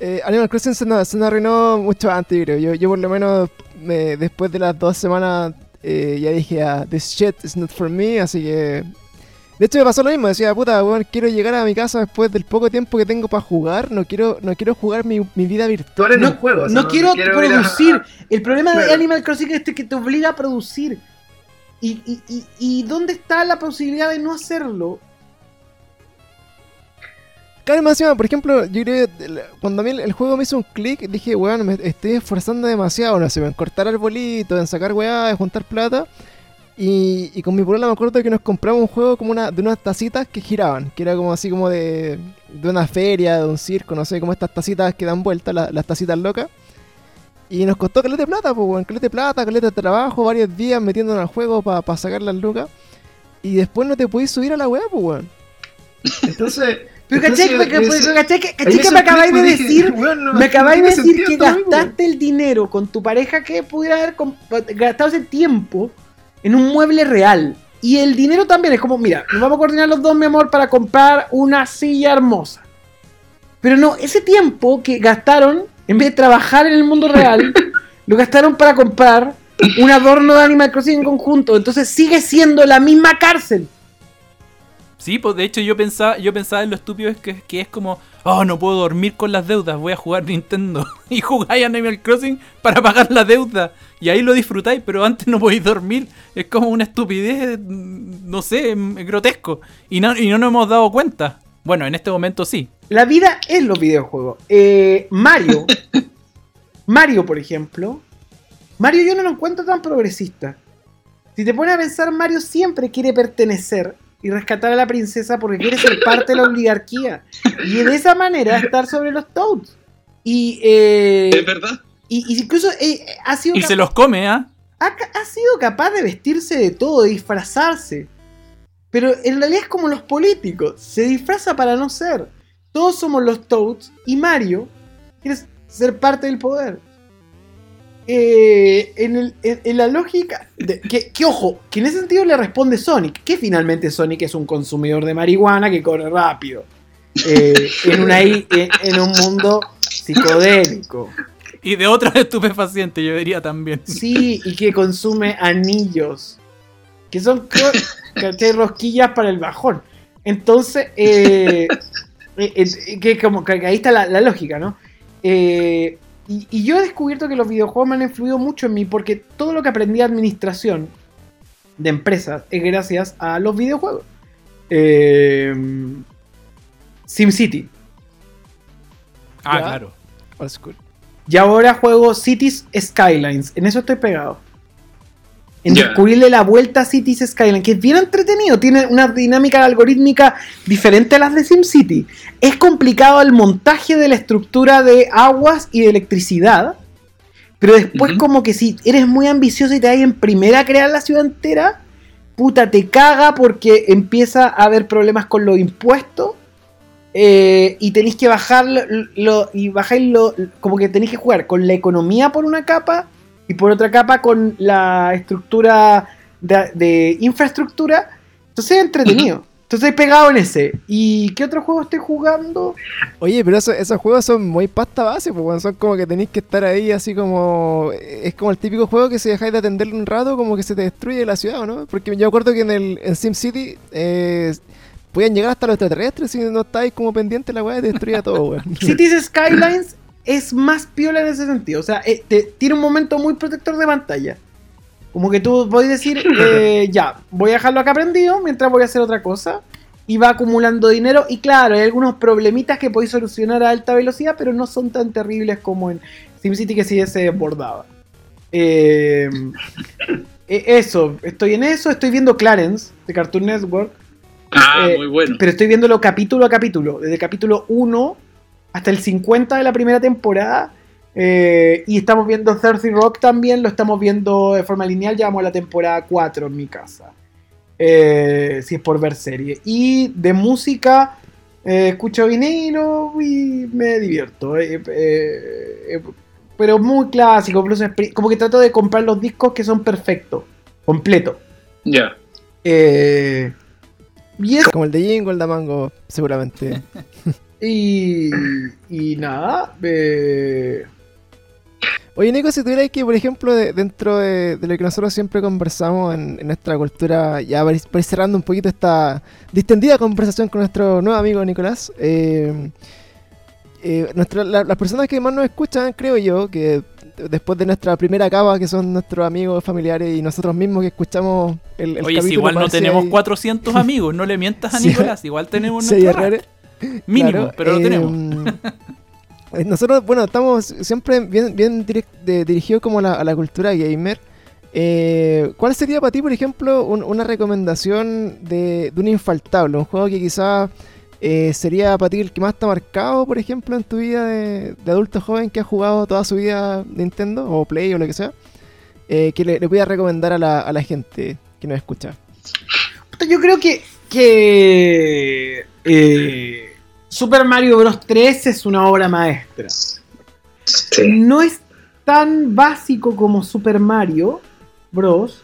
eh, Animal Crossing se nos, se nos arruinó mucho antes, yo creo. Yo, yo por lo menos me- después de las dos semanas eh, ya dije, ah, this shit is not for me, así que De hecho me pasó lo mismo, decía, puta, weón, quiero llegar a mi casa después del poco tiempo que tengo para jugar, no quiero, no quiero jugar mi, mi vida virtual. Tú eres No, un juego. o sea, no quiero, a- producir. El problema de. Animal Crossing es este que te obliga a producir. Y, y, y, y dónde está la posibilidad de no hacerlo? Claro, más encima, por ejemplo, yo creo que cuando a mí el, el juego me hizo un clic, dije, weón, me estoy esforzando demasiado, no sé, en cortar arbolitos, en sacar weá, en juntar plata. Y, y con mi problema me acuerdo que nos compramos un juego como una, de unas tacitas que giraban, que era como así como de, de una feria, de un circo, no sé, como estas tacitas que dan vueltas, la- las tacitas locas. Y nos costó caleta de plata, pues, weón, caleta de plata, caleta de trabajo, varios días metiéndonos al juego para sacar las lucas. Y después no te podís subir a la weá, pues, weón. Entonces. Pero ¿cachai que, me acabáis de decir? Me acabáis de decir que gastaste el dinero con tu pareja que pudiera haber gastado ese tiempo en un mueble real. Y el dinero también es como, mira, nos vamos a coordinar los dos, mi amor, para comprar una silla hermosa. Pero no, ese tiempo que gastaron, en vez de trabajar en el mundo real, lo gastaron para comprar un adorno de Animal Crossing en conjunto. Entonces sigue siendo la misma cárcel. Sí, pues de hecho yo pensaba, yo pensaba en lo estúpido es que, que es como, oh, no puedo dormir con las deudas, voy a jugar Nintendo. Y jugáis Animal Crossing para pagar la deuda. Y ahí lo disfrutáis, pero antes no podéis dormir. Es como una estupidez, mm, no sé, mm, grotesco. Y no, y no nos hemos dado cuenta. Bueno, en este momento sí. La vida es los videojuegos. Eh, Mario. Mario, por ejemplo. Mario yo no lo encuentro tan progresista. Si te pones a pensar, Mario siempre quiere pertenecer y rescatar a la princesa porque quiere ser parte de la oligarquía. Y de esa manera estar sobre los Toads. Y, eh, Es verdad. y, y incluso eh, ha, sido Y se los come, ¿ah? ha, ha sido capaz de vestirse de todo, de disfrazarse. Pero en realidad es como los políticos, se disfraza para no ser. Todos somos los Toads y Mario quiere ser parte del poder. Eh, en, el- en- en la lógica, de- que, que ojo, que en ese sentido le responde Sonic, que finalmente Sonic es un consumidor de marihuana que corre rápido. eh, en, una, i- en, en un mundo psicodélico. Y de otras estupefacientes, yo diría también. Sí, y que consume anillos. Que son rosquillas para el bajón. Entonces, eh, que como que ahí está la, la lógica, ¿no? Eh, y, y yo he descubierto que los videojuegos me han influido mucho en mí porque todo lo que aprendí de administración de empresas es gracias a los videojuegos. Eh, SimCity. Ah, Ya. claro. School. Y ahora juego Cities Skylines. En eso estoy pegado. En descubrirle la vuelta a Cities Skylines, que es bien entretenido. Tiene una dinámica algorítmica diferente a las de SimCity. Es complicado el montaje de la estructura de aguas y de electricidad. Pero después, como que si eres muy ambicioso y te vas en primera a crear la ciudad entera, puta, te caga porque empieza a haber problemas con los impuestos. eh, y tenéis que bajar lo, lo- y bajáis lo, como que tenéis que jugar con la economía por una capa y por otra capa con la estructura de, de infraestructura. Entonces es entretenido. Entonces he pegado en ese. ¿Y qué otro juego estoy jugando? Oye, pero eso- esos juegos son muy pasta base, pues weón, son como que tenéis que estar ahí así como... Es como el típico juego que si dejáis de atenderlo un rato, como que se te destruye la ciudad, ¿o ¿no? Porque yo acuerdo que en el en SimCity eh, podían llegar hasta los extraterrestres si no estáis como pendiente la weá te destruía todo, weón. Cities Skylines es más piola en ese sentido. O sea, eh, te- tiene un momento muy protector de pantalla. Como que tú podés decir, eh, ya, voy a dejarlo acá prendido mientras voy a hacer otra cosa. Y va acumulando dinero. Y claro, hay algunos problemitas que podéis solucionar a alta velocidad, pero no son tan terribles como en SimCity que sí se desbordaba. Eh, eh, eso, estoy en eso. Estoy viendo Clarence de Cartoon Network. Ah, Eh, muy bueno. Pero estoy viéndolo capítulo a capítulo, desde capítulo 1 hasta el 50 de la primera temporada. eh, y estamos viendo 30 Rock también, lo estamos viendo de forma lineal, ya vamos a la temporada 4 en mi casa. Eh, si es por ver serie. Y de música, eh, escucho vinilo y me divierto. eh, eh, eh, pero muy clásico, como que trato de comprar los discos que son perfectos, completos. Ya. Eh, y Como el de Jingle, el de Mango, seguramente. Y, y nada, eh, Oye, Nico, si tuvierais que, por ejemplo, de- dentro de, de lo que nosotros siempre conversamos en, en nuestra cultura, ya para ir, cerrando un poquito esta distendida conversación con nuestro nuevo amigo Nicolás, eh, eh, nuestra- la- las personas que más nos escuchan, creo yo, que después de nuestra primera cava, que son nuestros amigos, familiares y nosotros mismos que escuchamos el, el Oye, si igual no tenemos hay- 400 amigos, no le mientas a Sí. Nicolás, igual tenemos errores. mínimo, Claro, pero lo eh, tenemos. eh, Nosotros, bueno, estamos siempre bien, bien dirigidos como a la, a la cultura gamer. Eh, ¿Cuál sería para ti, por ejemplo, un- una recomendación de, de un infaltable? Un juego que quizás eh, sería para ti el que más te ha marcado, por ejemplo, en tu vida de, de adulto joven que ha jugado toda su vida Nintendo o Play o lo que sea. eh, que le, le pudiera recomendar a la, a la gente que nos escucha. Yo creo que, que eh, Super Mario Bros. 3 es una obra maestra. Sí. No es tan básico como Super Mario Bros.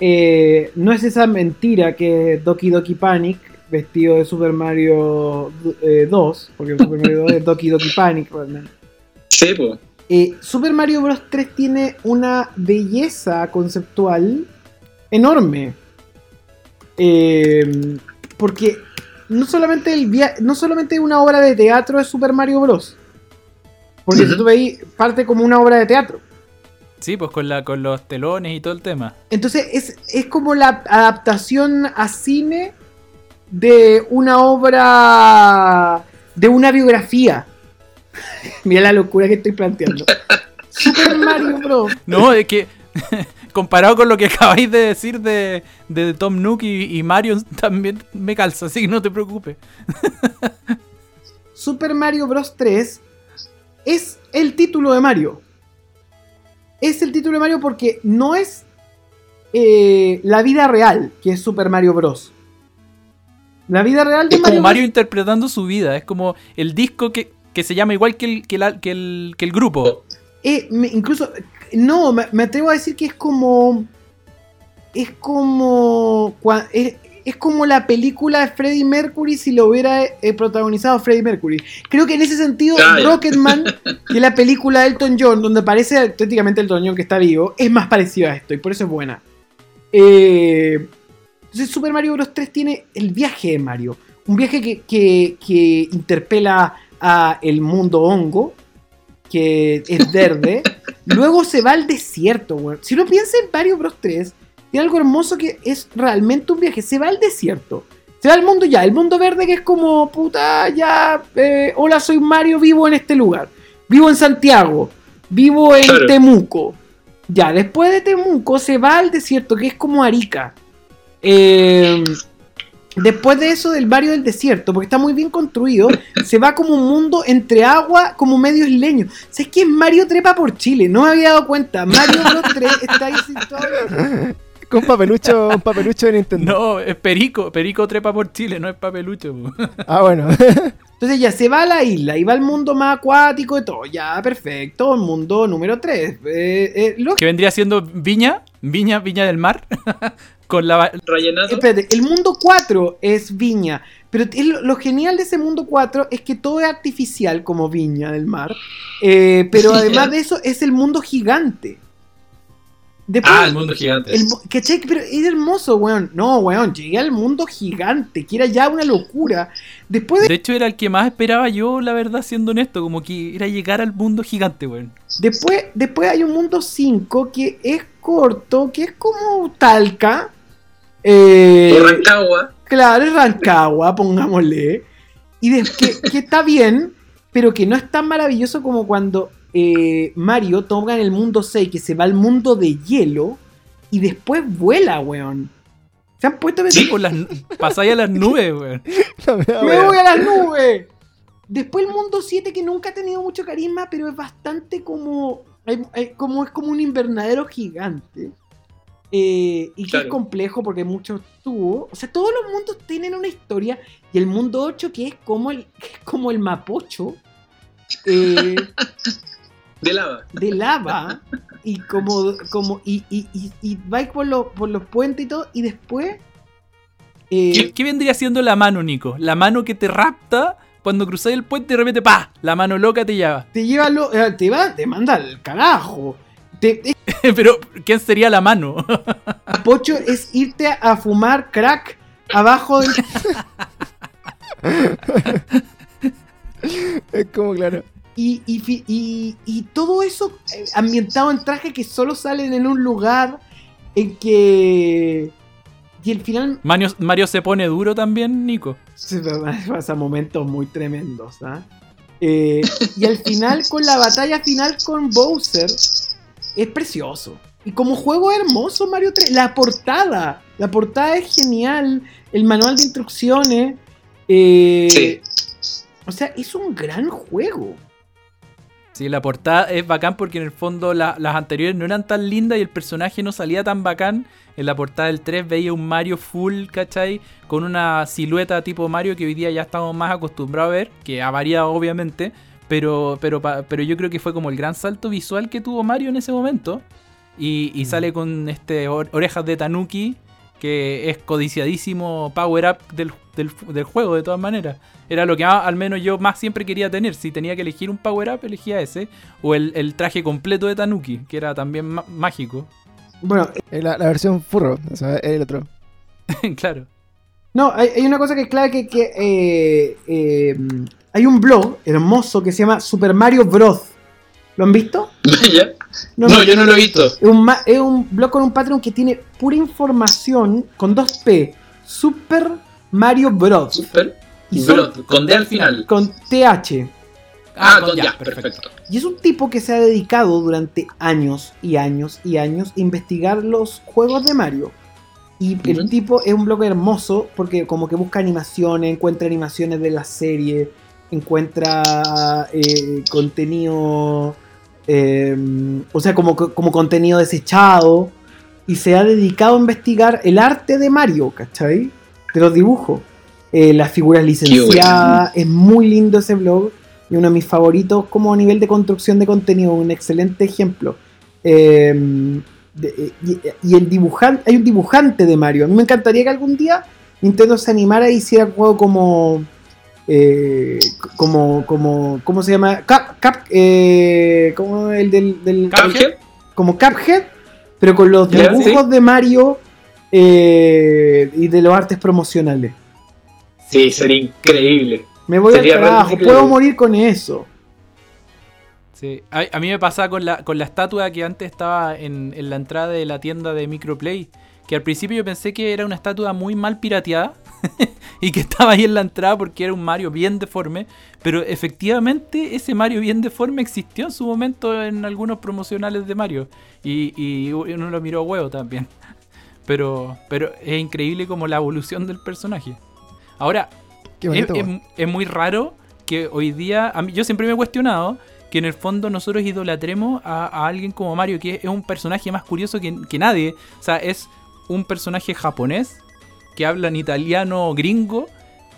Eh, no es esa mentira que Doki Doki Panic vestido de Super Mario eh, 2, porque Super Mario 2 es Doki Doki Panic realmente. Sí, po. Eh, Super Mario Bros. 3 tiene una belleza conceptual enorme. Eh, porque no solamente, el via- no solamente una obra de teatro es Super Mario Bros. Porque si Ujú. tú veis, parte como una obra de teatro. Sí, pues con, la, con los telones y todo el tema. Entonces es, es como la adaptación a cine de una obra, de una biografía. Mira la locura que estoy planteando. Super Mario Bros. No, es que comparado con lo que acabáis de decir de, de Tom Nook y, y Mario, también me calza, así que no te preocupes. Super Mario Bros. 3 es el título de Mario. Es el título de Mario porque no es eh, la vida real que es Super Mario Bros. La vida real de Es Mario, como Mario Bros. interpretando su vida, es como el disco que, que se llama igual que el, que la- que el, que el grupo. Eh, me- incluso, no, me, me atrevo a decir que es como. Es como. Es, es como la película de Freddie Mercury si lo hubiera eh, protagonizado Freddie Mercury. Creo que en ese sentido, Ah. Rocketman, que es la película de Elton John, donde parece auténticamente Elton John que está vivo, es más parecido a esto y por eso es buena. Eh, entonces, Super Mario Bros. 3 tiene el viaje de Mario. Un viaje que, que, que interpela a el mundo hongo, que es verde. Luego se va al desierto, weón. Si uno piensa en Mario Bros 3, tiene algo hermoso que es realmente un viaje. Se va al desierto. Se va al mundo ya. El mundo verde que es como, puta, ya. eh, hola, soy Mario, vivo en este lugar. Vivo en Santiago. Vivo en Claro. Temuco. Ya, después de Temuco se va al desierto, que es como Arica. Eh, después de eso del barrio del desierto, porque está muy bien construido, se va como un mundo entre agua, como medio isleño. ¿Sabes qué es Mario Trepa por Chile? No me había dado cuenta. Mario Bros 3 está ahí situado. Con papelucho, un papelucho de Nintendo. No, es Perico, Perico trepa por Chile, no es papelucho. Ah, bueno. Entonces ya se va a la isla y va al mundo más acuático y todo. Ya, perfecto. Mundo número 3. que vendría siendo Viña, Viña, Viña del Mar, con la... Rellenato. Espérate, el mundo 4 es Viña. Pero es lo, lo genial de ese mundo 4 es que todo es artificial como Viña del Mar. Eh, pero además de eso es el mundo gigante. Después, Ah, el mundo gigante. el ¿cachai? Pero es hermoso, weón. No, weón, llegué al mundo gigante, que era ya una locura. Después de De hecho era el que más esperaba yo, la verdad, siendo honesto, como que era llegar al mundo gigante, weón. Después, después hay un mundo 5 que es corto, que es como Talca. Eh, Rancagua. claro, es Rancagua, pongámosle. Y de- que, que está bien, pero que no es tan maravilloso como cuando eh, Mario toma en el mundo 6, que se va al mundo de hielo y después vuela, weón. Se han puesto a Sí, por las pasáis a las nubes, weón. Me da ¡Me wea. voy a las nubes! Después el mundo 7 que nunca ha tenido mucho carisma, pero es bastante como. como es como un invernadero gigante. Eh, y que Claro. es complejo porque hay muchos tubos. O sea, todos los mundos tienen una historia. Y el mundo 8 que es como el, que es como el mapocho. eh, De lava. de lava. Y como. como y, y, y, y vais por, los- por los puentes y todo. Y después. eh, ¿Qué, qué vendría siendo la mano, Nico? La mano que te rapta cuando cruzáis el puente de repente, ¡pa! La mano loca te lleva. Te lleva lo, te va, te manda al carajo. Te, Pero, ¿quién sería la mano? Pocho es irte a fumar crack abajo del. Es como, claro. Y, y, y- y todo eso eh, ambientado en trajes que solo salen en un lugar en que. Y el final Mario, Mario se pone duro también, Nico. se pasa momentos muy tremendos. ¿ah? Eh, y al final, con la batalla final con Bowser, es precioso. Y como juego es hermoso Mario 3. La portada. La portada es genial. El manual de instrucciones. eh, Sí. O sea, es un gran juego. Sí, la portada es bacán porque en el fondo la- las anteriores no eran tan lindas y el personaje no salía tan bacán. En la portada del 3 veía un Mario full, ¿cachai? Con una silueta tipo Mario que hoy día ya estamos más acostumbrados a ver, que ha variado obviamente, pero, pero, pa- pero yo creo que fue como el gran salto visual que tuvo Mario en ese momento. Y, y sale con este or- orejas de Tanuki, que es codiciadísimo power up del, del- del juego de todas maneras. Era lo que al menos yo más siempre quería tener. Si tenía que elegir un power up, elegía ese. O el, el traje completo de Tanuki, que era también mágico. Bueno, Es la, la versión furro, o sea, es el otro. claro. No, hay, hay una cosa que es clara que, que, eh, eh, hay un blog hermoso que se llama Super Mario Bros. ¿Lo han visto? ¿Ya? No, No, no, yo no lo he visto. Es un, ma- es un blog con un Patreon que tiene pura información con dos P. Super Mario Bros. Super. Y son- Bro, con D al final. Con TH. Ah, con ya, perfecto. Y es un tipo que se ha dedicado durante años y años y años a investigar los juegos de Mario. Y el tipo es un blog hermoso porque como que busca animaciones, encuentra animaciones de la serie, encuentra eh, contenido, eh, o sea, como, como contenido desechado. Y se ha dedicado a investigar el arte de Mario, ¿cachai? De los dibujos. Eh, las figuras licenciadas. Es muy lindo ese blog y uno de mis favoritos como a nivel de construcción de contenido, un excelente ejemplo. Eh, de- y, y el dibujante, hay un dibujante de Mario. A mí me encantaría que algún día Nintendo se animara e hiciera juego como. Eh, como, como, ¿cómo se llama? Cap, Cap- eh, como el del, del- Cuphead. como Cuphead, pero con los dibujos de Mario eh, y de los artes promocionales. Sí, sería increíble. Me voy Sería al realmente puedo morir con eso. Sí. A, a mí me pasaba con la, con la estatua que antes estaba en, en la entrada de la tienda de Microplay. Que al principio yo pensé que era una estatua muy mal pirateada. y que estaba ahí en la entrada porque era un Mario bien deforme. Pero efectivamente ese Mario bien deforme existió en su momento en algunos promocionales de Mario. Y, y uno lo miró a huevo también. Pero, pero es increíble como la evolución del personaje. Ahora, es, bonito. es- es muy raro que hoy día, a mí- yo siempre me he cuestionado que en el fondo nosotros idolatremos a, a alguien como Mario, que es un personaje más curioso que, que nadie. O sea, es un personaje japonés que habla en italiano gringo,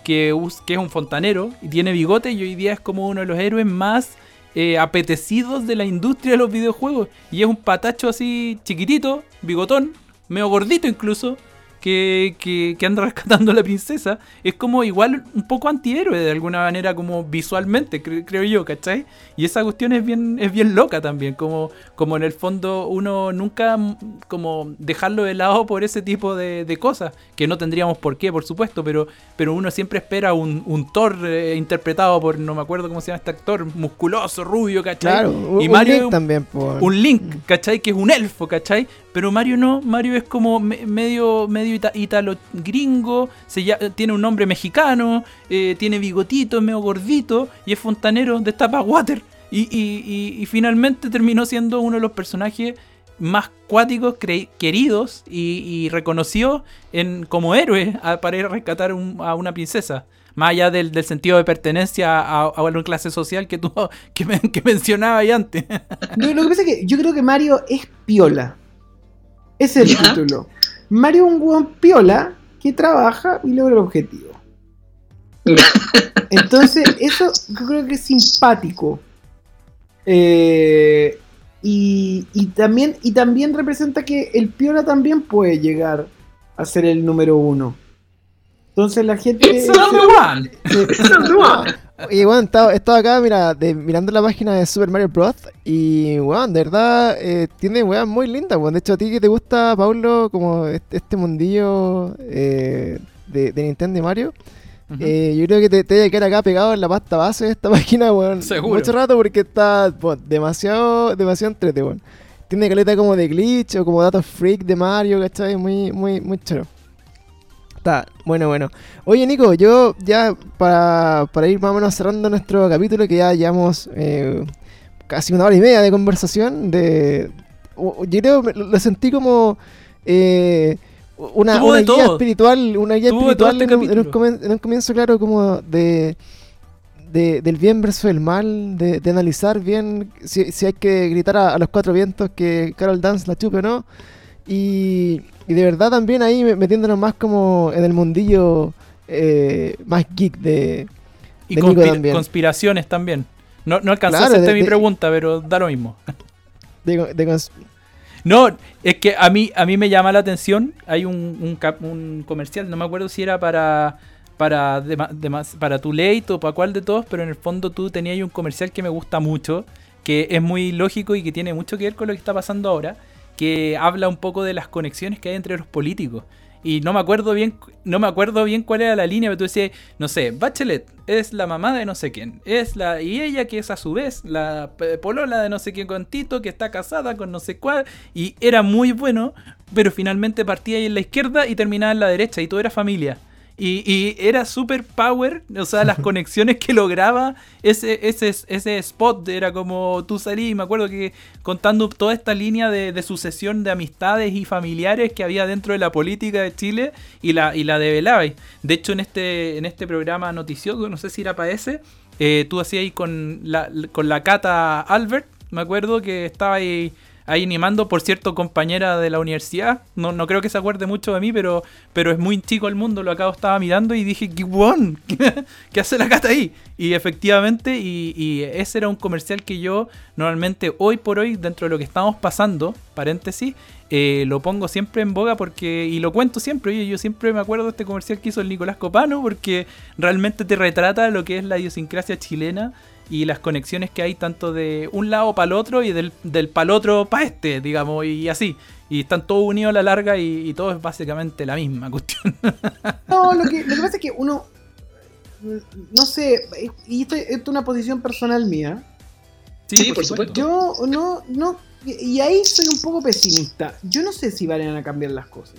que es un fontanero y tiene bigote y hoy día es como uno de los héroes más eh, apetecidos de la industria de los videojuegos. Y es un patacho así chiquitito, bigotón, medio gordito incluso, que, que, que anda rescatando a la princesa. Es como igual un poco antihéroe de alguna manera, como visualmente, cre- creo yo, ¿cachai? Y esa cuestión es bien, es bien loca también, como, como en el fondo uno nunca mm, como dejarlo de lado por ese tipo de, de cosas, que no tendríamos por qué, por supuesto, pero, pero uno siempre espera un, un Thor eh, interpretado por, no me acuerdo cómo se llama este actor, musculoso, rubio, ¿cachai? Claro, un, y un Mario Link un- también, po. un Link, ¿cachai? Que es un elfo, ¿cachai? Pero Mario no, Mario es como me- medio, medio ita- italo gringo, se lla- tiene un nombre mexicano, eh, tiene bigotito, es medio gordito y es fontanero de tapa water. Y, y- finalmente terminó siendo uno de los personajes más cuáticos, queridos y, reconocidos en, como héroe para ir a rescatar un- a una princesa. Más allá del, del sentido de pertenencia a, a una clase social que tú que, que mencionaba ahí antes. Lo, lo que pasa es que yo creo que Mario es piola. Ese es el Ya. título. Mario es un hueón piola que trabaja y logra el objetivo. Entonces, eso yo creo que es simpático. Eh, y, y también, y también representa que el piola también puede llegar a ser el número uno. Entonces la gente. It's number one. Y bueno, estaba, estaba acá mira, de- mirando la página de Super Mario Bros. Y weón, de verdad, eh, tiene weón muy lindas, weón. De hecho, a ti que te gusta, Paulo, como este, mundillo eh, de, de Nintendo y Mario. Eh, yo creo que te, te debe quedar acá pegado en la pasta base de esta página, weón. Seguro. Mucho rato porque está weón, demasiado, demasiado entrete, weón. Tiene caleta como de glitch o como datos freak de Mario, ¿cachai? Muy, muy, muy choro. Está, bueno, bueno. Oye, Nico, yo ya para, para ir más o menos cerrando nuestro capítulo, que ya llevamos eh, casi una hora y media de conversación, de yo creo que lo, sentí como eh, una, una guía todo. espiritual, una guía Tuvo espiritual este en, un, en un capítulo. comen- en un comienzo, claro, como de, de- del bien versus el mal, de, de analizar bien si, si hay que gritar a, a los cuatro vientos que Carol Dance la chupe o no. Y, y de verdad también ahí me- metiéndonos más como en el mundillo eh, más geek de... Y de Nico también. conspiraciones también. No, no alcanzó Claro, a hacerte de- mi de- pregunta, pero da lo mismo. de- de No, es que a mí, a mí me llama la atención. Hay un, un, un comercial, no me acuerdo si era para para demas- para tu late o para cuál de todos, pero en el fondo tú tenías un comercial que me gusta mucho, que es muy lógico y que tiene mucho que ver con lo que está pasando ahora, que habla un poco de las conexiones que hay entre los políticos. Y no me acuerdo bien, no me acuerdo bien cuál era la línea, pero tú decías, no sé, Bachelet es la mamá de no sé quién, es la y ella que es a su vez la p- polola de no sé quién con Tito que está casada con no sé cuál y era muy bueno, pero finalmente partía ahí en la izquierda y terminaba en la derecha y todo era familia. Y, y era super power, o sea, las conexiones que lograba ese, ese, ese spot. Era como tú salí, me acuerdo que contando toda esta línea de, de sucesión de amistades y familiares que había dentro de la política de Chile y la, y la develabais. De hecho, en este, en este programa noticioso, no sé si era para ese, eh, tú hacías ahí con la, con la Cata Albert, me acuerdo que estaba ahí ahí animando, por cierto, compañera de la universidad. No, no creo que se acuerde mucho de mí, pero, pero es muy chico el mundo. Lo acabo estaba mirando y dije, ¿qué guón? ¿Qué hace la cata ahí? Y efectivamente, y, ese era un comercial que yo normalmente hoy por hoy, dentro de lo que estamos pasando, paréntesis, eh, lo pongo siempre en boga porque, y lo cuento siempre, oye, yo siempre me acuerdo de este comercial que hizo el Nicolás Copano porque realmente te retrata lo que es la idiosincrasia chilena y las conexiones que hay tanto de un lado para el otro y del, del para el otro para este, digamos, y así. Y están todos unidos a la larga y, y todo es básicamente la misma cuestión. No, lo que, lo que pasa es que uno. No sé, y esto, esto es una posición personal mía. Sí, por supuesto. Yo no, no. Y ahí soy un poco pesimista. Yo no sé si van a cambiar las cosas.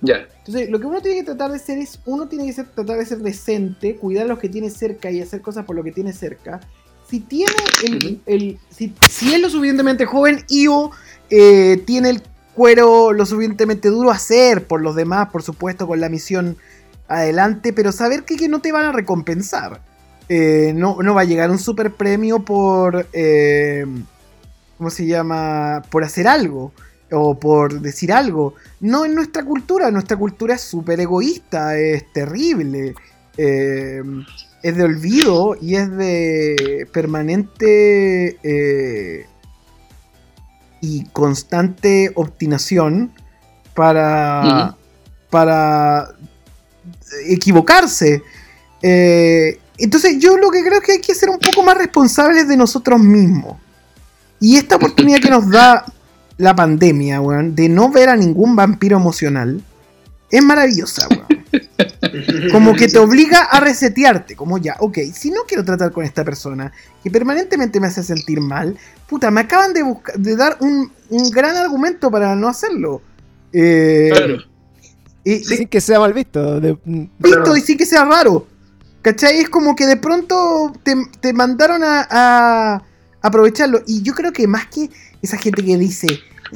Ya. Entonces, lo que uno tiene que tratar de ser es, uno tiene que ser, tratar de ser decente, cuidar a los que tiene cerca y hacer cosas por lo que tiene cerca. Si tiene el, si, si es lo suficientemente joven y o eh, tiene el cuero lo suficientemente duro, hacer por los demás, por supuesto, con la misión adelante, pero saber que, que no te van a recompensar. Eh, no, no va a llegar un super premio por, eh, ¿cómo se llama? Por hacer algo o por decir algo. No en nuestra cultura, nuestra cultura es súper egoísta, es terrible, eh, es de olvido y es de permanente eh, y constante obstinación para, para equivocarse. Eh, entonces yo lo que creo es que hay que ser un poco más responsables de nosotros mismos. Y esta oportunidad que nos da la pandemia, weón, de no ver a ningún vampiro emocional, es maravillosa, weón. Como que te obliga a resetearte, como ya, ok, si no quiero tratar con esta persona que permanentemente me hace sentir mal, puta, me acaban de, de dar un, un gran argumento para no hacerlo. Eh, Claro. y- y- Sin que sea mal visto. de- visto Claro. y sí que sea raro. ¿Cachai? Es como que de pronto te, te mandaron a, a aprovecharlo. Y yo creo que más que esa gente que dice,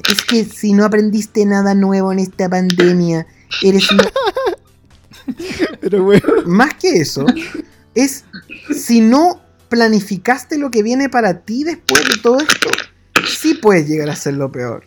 es que si no aprendiste nada nuevo en esta pandemia, eres una... Pero bueno. Más que eso, es si no planificaste lo que viene para ti después de todo esto, sí puedes llegar a ser lo peor.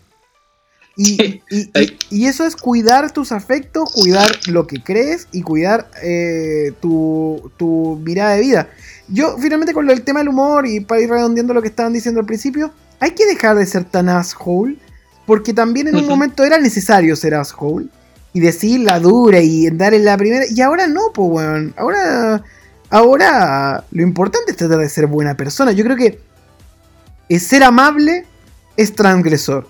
Y, y- y- y eso es cuidar tus afectos, cuidar lo que crees y cuidar eh, tu, tu mirada de vida. Yo, finalmente, con lo del tema del humor y para ir redondeando lo que estaban diciendo al principio, hay que dejar de ser tan asshole, porque también en un momento era necesario ser asshole. y decir la dura y dar en la primera. Y ahora no, pues, weón. Ahora, ahora lo importante es tratar de ser buena persona. Yo creo que es ser amable es transgresor.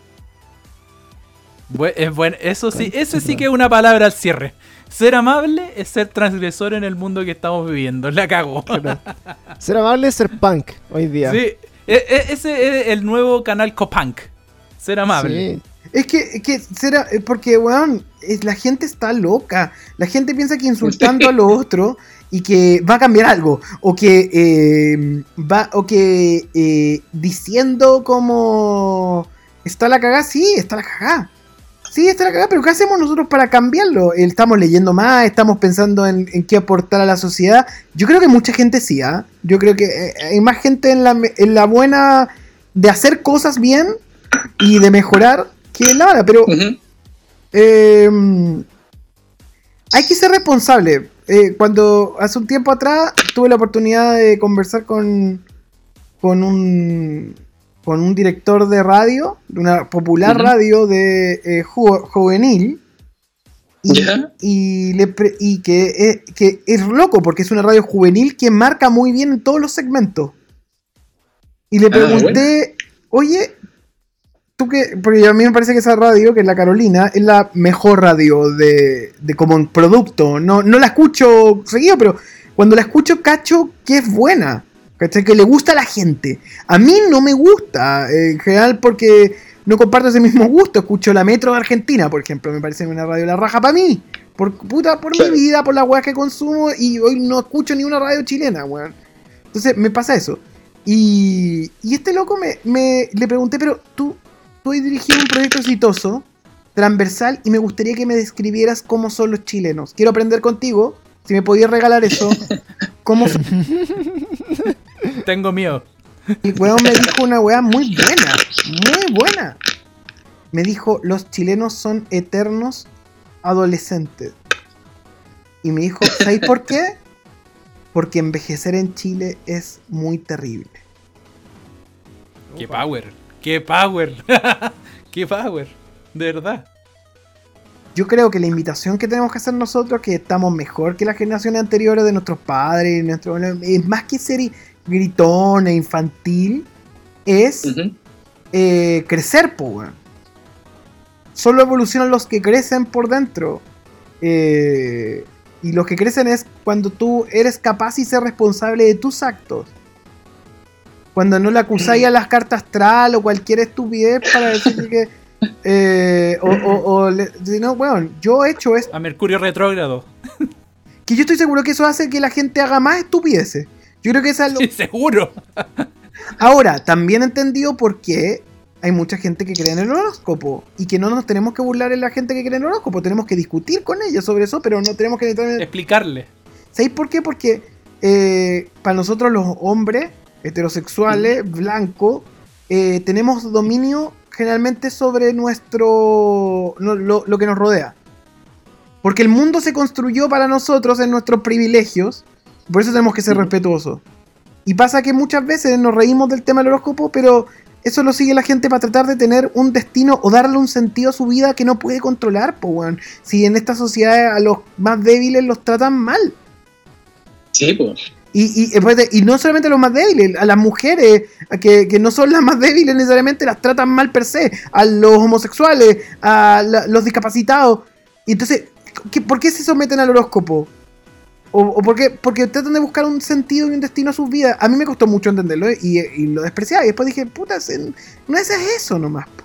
Bu- es bueno, eso sí, eso sí que es una palabra al cierre. Ser amable es ser transgresor en el mundo que estamos viviendo. La cago. Ser amable es ser punk hoy día. Sí, e- e- ese es el nuevo canal Copunk. Ser amable. Sí. Es que, es que será, eh, porque, weón, es- la gente está loca. La gente piensa que insultando a lo otro y que va a cambiar algo. O que eh, va, o que eh, diciendo como está la cagada, sí, está la cagada. Sí, está la cagada, pero ¿qué hacemos nosotros para cambiarlo? Estamos leyendo más, estamos pensando en, en qué aportar a la sociedad. Yo creo que mucha gente sí, ¿ah? Yo creo que eh, hay más gente en la, en la buena de hacer cosas bien y de mejorar que en la mala, pero eh, hay que ser responsable. Eh, cuando hace un tiempo atrás tuve la oportunidad de conversar con, con un con un director de radio, de una popular radio de eh, ju- juvenil. Y, y le pre- y que, eh, que es loco porque es una radio juvenil que marca muy bien en todos los segmentos. Y le Ah, pregunté, oye, tú que, porque a mí me parece que esa radio, que es la Carolina, es la mejor radio de, de como producto. No, no la escucho seguido, pero cuando la escucho cacho que es buena. ¿Cachai? Que le gusta a la gente. A mí no me gusta, eh, en general porque no comparto ese mismo gusto. Escucho la Metro de Argentina, por ejemplo, me parece una radio la raja para mí. Por puta, por Claro. mi vida, por las weas que consumo y hoy no escucho ni una radio chilena, weón. Entonces me pasa eso. Y, y este loco me, me- le pregunté, pero tú, tú has dirigido un proyecto exitoso, transversal, y me gustaría que me describieras cómo son los chilenos. Quiero aprender contigo, si me podías regalar eso, cómo son. Tengo miedo. El weón me dijo una weá muy buena, muy buena. Me dijo, los chilenos son eternos adolescentes. Y me dijo, ¿sabéis por qué? Porque envejecer en Chile es muy terrible. Qué power. Qué power. Qué power. De verdad. Yo creo que la invitación que tenemos que hacer nosotros, que estamos mejor que las generaciones anteriores de nuestros padres, y nuestro, es más que ser gritón e infantil, es eh, crecer, po, weón. Solo evolucionan los que crecen por dentro. Eh, y los que crecen es cuando tú eres capaz y ser responsable de tus actos. Cuando no le acusáis a las cartas astral o cualquier estupidez para decir que. eh, o, o, o le- si no, weón, yo he hecho esto. A Mercurio retrógrado. Que yo estoy seguro que eso hace que la gente haga más estupideces. Yo creo que esa es lo, Sí, seguro. Ahora, también entendido por qué hay mucha gente que cree en el horóscopo y que no nos tenemos que burlar en la gente que cree en el horóscopo, tenemos que discutir con ellos sobre eso, pero no tenemos que... Explicarle. ¿Sabéis por qué? Porque eh, para nosotros los hombres heterosexuales, blancos, eh, tenemos dominio generalmente sobre nuestro... no, lo, lo que nos rodea. Porque el mundo se construyó para nosotros en nuestros privilegios, por eso tenemos que ser respetuosos. Y pasa que muchas veces nos reímos del tema del horóscopo, pero eso lo sigue la gente para tratar de tener un destino o darle un sentido a su vida que no puede controlar, po, weón. Si en esta sociedad a los más débiles los tratan mal. Sí, pues. Y, y, después de- y no solamente a los más débiles, a las mujeres que, que no son las más débiles necesariamente las tratan mal per se, a los homosexuales, a la- los discapacitados. Y entonces, ¿qué- ¿por qué se someten al horóscopo? O, o por qué? Porque tratan de buscar un sentido y un destino a sus vidas. A mí me costó mucho entenderlo ¿eh? y, y lo despreciaba. Y después dije, puta, no es eso nomás. po.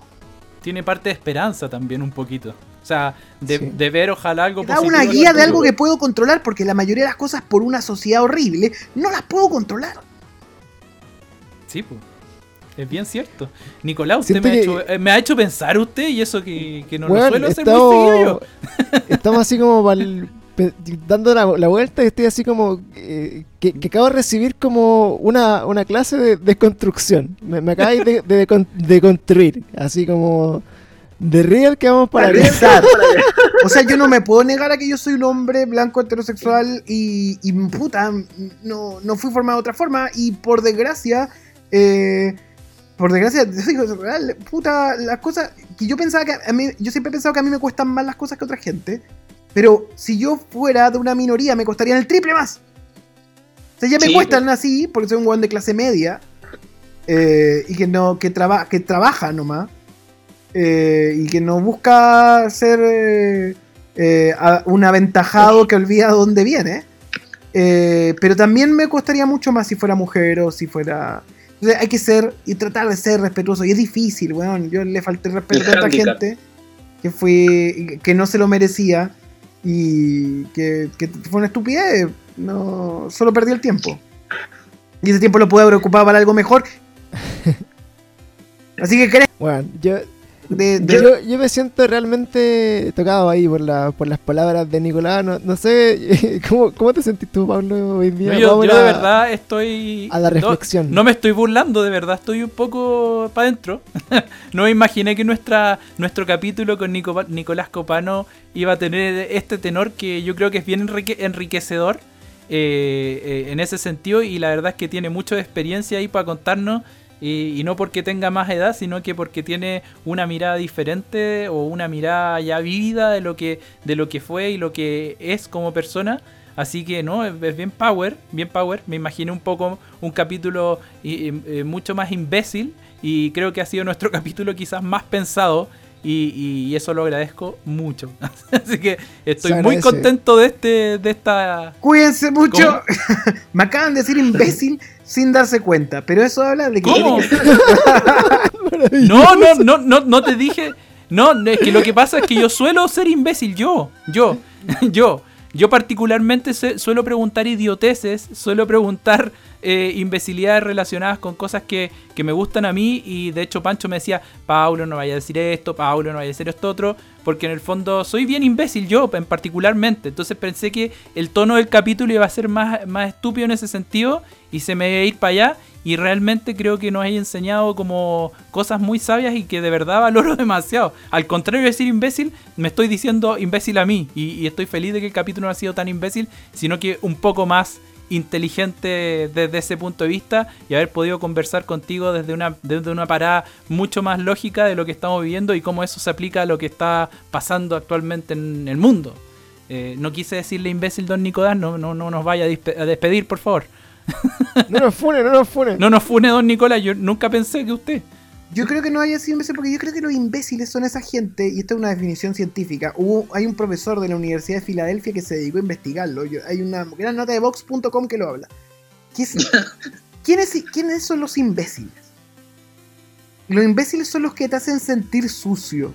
Tiene parte de esperanza también un poquito. O sea, de, Sí. de ver ojalá algo Da positivo. una en el guía de algo que puedo controlar porque la mayoría de las cosas por una sociedad horrible no las puedo controlar. Sí, pues. Es bien cierto. Nicolás, usted me ha, hecho, eh, me ha hecho pensar usted y eso que, que no lo Weón, suelo hacer muy seguido yo. estamos, estamos así como pa'l- pe- dando la, la vuelta y estoy así como eh, que, que acabo de recibir como una, una clase de desconstrucción. Me, me acabáis de, de, de construir, así como de real que vamos para. Pensar. O sea, yo no me puedo negar a que yo soy un hombre blanco heterosexual y, y puta, no, no fui formado de otra forma y por desgracia, eh, por desgracia, yo digo, real, puta, las cosas que yo pensaba que a mí, yo siempre he pensado que a mí me cuestan más las cosas que a otra gente, pero si yo fuera de una minoría me costarían el triple más. O sea, ya me Sí, cuestan así, porque soy un weón de clase media, eh, y que no, que, traba, que trabaja nomás, eh, y que no busca ser eh, eh, a- un aventajado que olvida dónde viene. Pero también me costaría mucho más si fuera mujer o si fuera. Entonces hay que ser y tratar de ser respetuoso. Y es difícil, weón. Yo le falté respeto a tanta gente que fue que no se lo merecía y que, que fue una estupidez. No, solo perdí el tiempo. Y ese tiempo lo pude haber ocupado para algo mejor. Así que crees Bueno, yo, de, de- yo, yo me siento realmente tocado ahí por, la, por las palabras de Nicolás. No, no sé, ¿cómo, ¿cómo te sentís tú, Pablo, hoy día? No, yo, Vamos yo a- de verdad estoy. a la no- reflexión. No, me estoy burlando, de verdad, estoy un poco para adentro. no me imaginé que nuestra, nuestro capítulo con Nico- Nicolás Copano iba a tener este tenor que yo creo que es bien enrique- enriquecedor eh, eh, en ese sentido. Y la verdad es que tiene mucha experiencia ahí para contarnos. Y, y no porque tenga más edad, sino que porque tiene una mirada diferente o una mirada ya vívida de lo que, de lo que fue y lo que es como persona. Así que no, es, es bien power, bien power. Me imaginé un poco un capítulo y- y, eh, mucho más imbécil y creo que ha sido nuestro capítulo quizás más pensado y, y eso lo agradezco mucho. Así que estoy muy contento de este, de esta. Cuídense mucho. Me acaban de decir imbécil sin darse cuenta. Pero eso habla de que. ¿Cómo? No, no, no, no, no te dije. No, es que lo que pasa es que yo suelo ser imbécil, yo, yo, yo. Yo particularmente suelo preguntar idioteces, suelo preguntar eh, imbecilidades relacionadas con cosas que, que me gustan a mí y de hecho Pancho me decía, Paulo no vaya a decir esto, Paulo no vaya a decir esto otro, porque en el fondo soy bien imbécil yo en particularmente, entonces pensé que el tono del capítulo iba a ser más, más estúpido en ese sentido y se me iba a ir para allá y realmente creo que nos hay enseñado como cosas muy sabias y que de verdad valoro demasiado. Al contrario de decir imbécil, me estoy diciendo imbécil a mí y, estoy feliz de que el capítulo no ha sido tan imbécil, sino que un poco más inteligente desde ese punto de vista y haber podido conversar contigo desde una, desde una parada mucho más lógica de lo que estamos viviendo y cómo eso se aplica a lo que está pasando actualmente en el mundo. Eh, no quise decirle imbécil, don Nicolás, no, no, no nos vaya a despedir, por favor. No nos fune, no nos fune. No nos fune, don Nicolás, yo nunca pensé que usted. Yo creo que no haya sido imbécil porque yo creo que los imbéciles son esa gente, y esta es una definición científica. Hubo, hay un profesor de la Universidad de Filadelfia que se dedicó a investigarlo. Yo- hay una gran nota de Vox.com que lo habla. ¿Qué es- ¿quiénes, ¿Quiénes son los imbéciles? Los imbéciles son los que te hacen sentir sucio.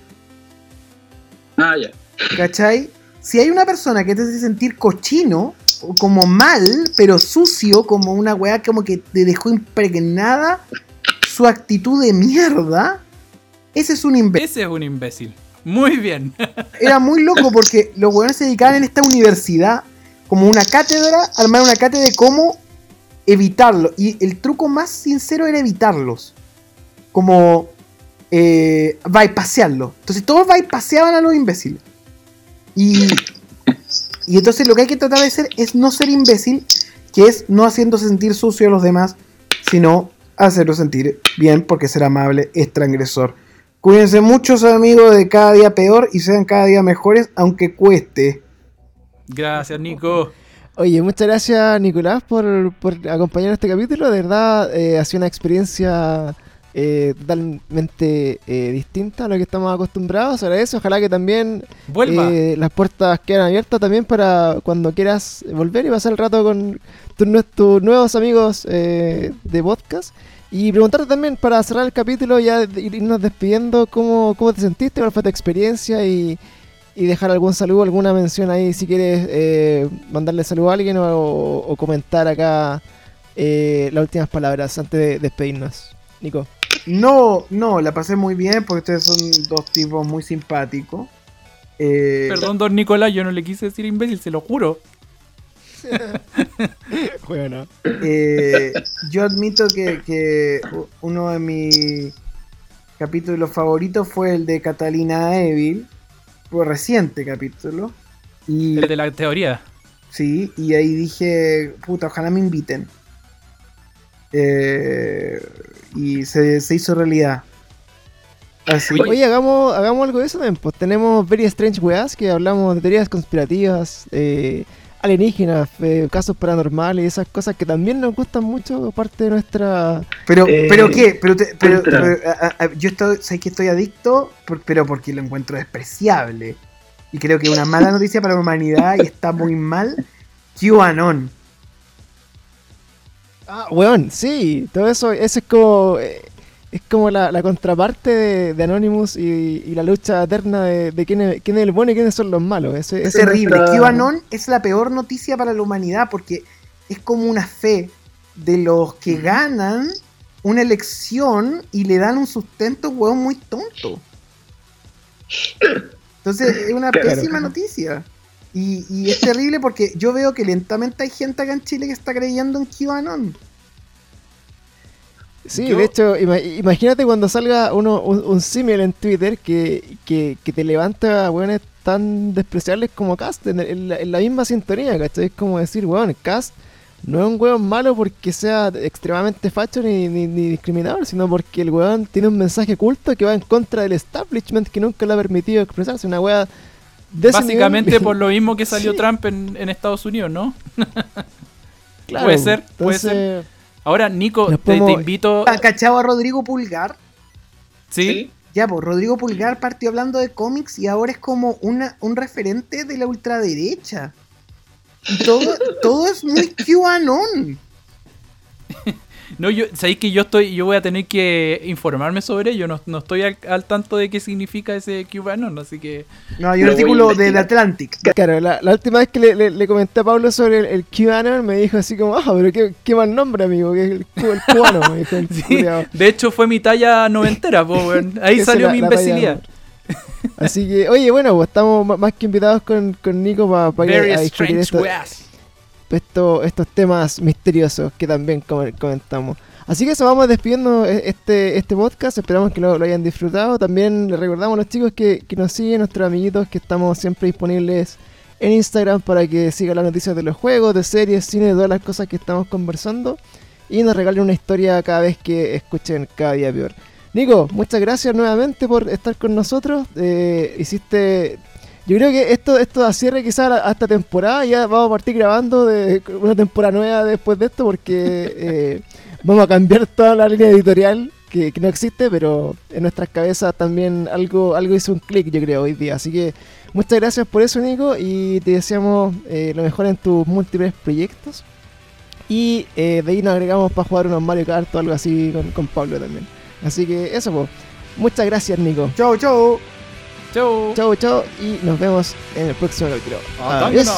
Ah, ya. ¿Cachai? Si hay una persona que te hace sentir cochino, como mal, pero sucio, como una weá como que te dejó impregnada su actitud de mierda, ese es un imbécil. Ese es un imbécil. Muy bien. Era muy loco porque los weones se dedicaban en esta universidad, como una cátedra, armar una cátedra de cómo evitarlo. Y el truco más sincero era evitarlos. Como eh, bypasearlo. Entonces todos bypaseaban a los imbéciles. Y, y entonces lo que hay que tratar de hacer es no ser imbécil, que es no haciéndose sentir sucio a los demás, sino hacerlo sentir bien porque ser amable es transgresor. Cuídense mucho, amigos, de cada día peor y sean cada día mejores, aunque cueste. Gracias, Nico. Oye, muchas gracias Nicolás por, por acompañar este capítulo. De verdad, eh, ha sido una experiencia eh, totalmente eh, distinta a lo que estamos acostumbrados. Ahora eso, ojalá que también Vuelva. eh, las puertas quedan abiertas también para cuando quieras volver y pasar el rato con tus, tus nuevos amigos eh, de podcast. Y preguntarte también para cerrar el capítulo, ya irnos despidiendo, cómo, cómo te sentiste, cuál fue tu experiencia y, y dejar algún saludo, alguna mención ahí si quieres eh, mandarle saludo a alguien o, o comentar acá eh, las últimas palabras antes de despedirnos. Nico. No, no, la pasé muy bien porque ustedes son dos tipos muy simpáticos. Eh, Perdón, don Nicolás, yo no le quise decir imbécil, se lo juro. Bueno. eh, yo admito que, uno de mis capítulos favoritos fue el de Catalina Evil. Fue reciente capítulo. Y, El de la teoría. sí, y ahí dije, puta, ojalá me inviten. Eh, y se, se hizo realidad. Así. Oye, hagamos, hagamos algo de eso también. Pues tenemos Very Strange Weas, que hablamos de teorías conspirativas, eh, alienígenas, eh, casos paranormales esas cosas que también nos gustan mucho, parte de nuestra... Pero, pero qué, pero, te- pero- entra. pero, a- a- yo estoy, sé que estoy adicto, por- pero porque lo encuentro despreciable. Y creo que es una mala noticia para la humanidad y está muy mal. QAnon. Ah, weón, sí, todo eso, eso es como... eh, es como la, la contraparte de, de Anonymous y, y la lucha eterna de, de quién, es, quién es el bueno y quiénes son los malos. Ese- Es terrible. nuestra- QAnon es la peor noticia para la humanidad porque es como una fe de los que ganan una elección y le dan un sustento, huevón, muy tonto. Entonces es una Claro. pésima noticia. Y, y es terrible porque yo veo que lentamente hay gente acá en Chile que está creyendo en QAnon. Sí, Yo- de hecho, ima- imagínate cuando salga uno, un, un símil en Twitter que, que, que te levanta weones tan despreciables como Cast en, en la, en la misma sintonía, ¿cachai? Es como decir, weón, Cast no es un weón malo porque sea extremadamente facho ni, ni, ni discriminador, sino porque el weón tiene un mensaje oculto que va en contra del establishment que nunca le ha permitido expresarse. Una wea de Básicamente nivel. por lo mismo que salió Sí. Trump en, en Estados Unidos, ¿no? Claro, puede ser, puede entonces, Ahora, Nico, te, invito. ¿Ha cachado a Rodrigo Pulgar? ¿Sí? Ya, pues Rodrigo Pulgar partió hablando de cómics y ahora es como una, un referente de la ultraderecha. Y todo, todo es muy QAnon. No, yo, sabéis que yo estoy, yo voy a tener que informarme sobre ello. No, no estoy al, al tanto de qué significa ese QAnon, así que. No, hay un a artículo del Atlantic. Claro, la, la última vez que le, le- le comenté a Pablo sobre el, el QAnon me dijo así como, ah, pero qué, qué mal nombre, amigo, que es el, el cubano, me dijo el Sí, culiao. de hecho, fue mi talla noventera, po. Ahí salió la- mi imbecilidad. Así que, oye, bueno, pues estamos más que invitados con, con Nico para Very discutir strange esto- weas. Esto- estos temas misteriosos que también com- comentamos. Así que eso, vamos despidiendo e- este, este podcast. Esperamos que lo, hayan disfrutado. También les recordamos a los chicos que, nos siguen, nuestros amiguitos, que estamos siempre disponibles en Instagram para que sigan las noticias de los juegos, de series, cine, todas las cosas que estamos conversando. Y nos regalen una historia cada vez que escuchen cada día peor. Nico, muchas gracias nuevamente por estar con nosotros. Eh, hiciste yo creo que esto, esto da cierre quizás a, a esta temporada. Ya vamos a partir grabando de una temporada nueva después de esto porque eh, vamos a cambiar toda la línea editorial que, que no existe, pero en nuestras cabezas también algo, algo hizo un clic, yo creo, hoy día. Así que muchas gracias por eso, Nico, y te deseamos eh, lo mejor en tus múltiples proyectos. Y eh, de ahí nos agregamos para jugar unos Mario Kart o algo así con, con Pablo también. Así que eso, pues. Muchas gracias, Nico. Chau, chau. Chau. Chao, chao, y nos vemos en el próximo capítulo. Adiós.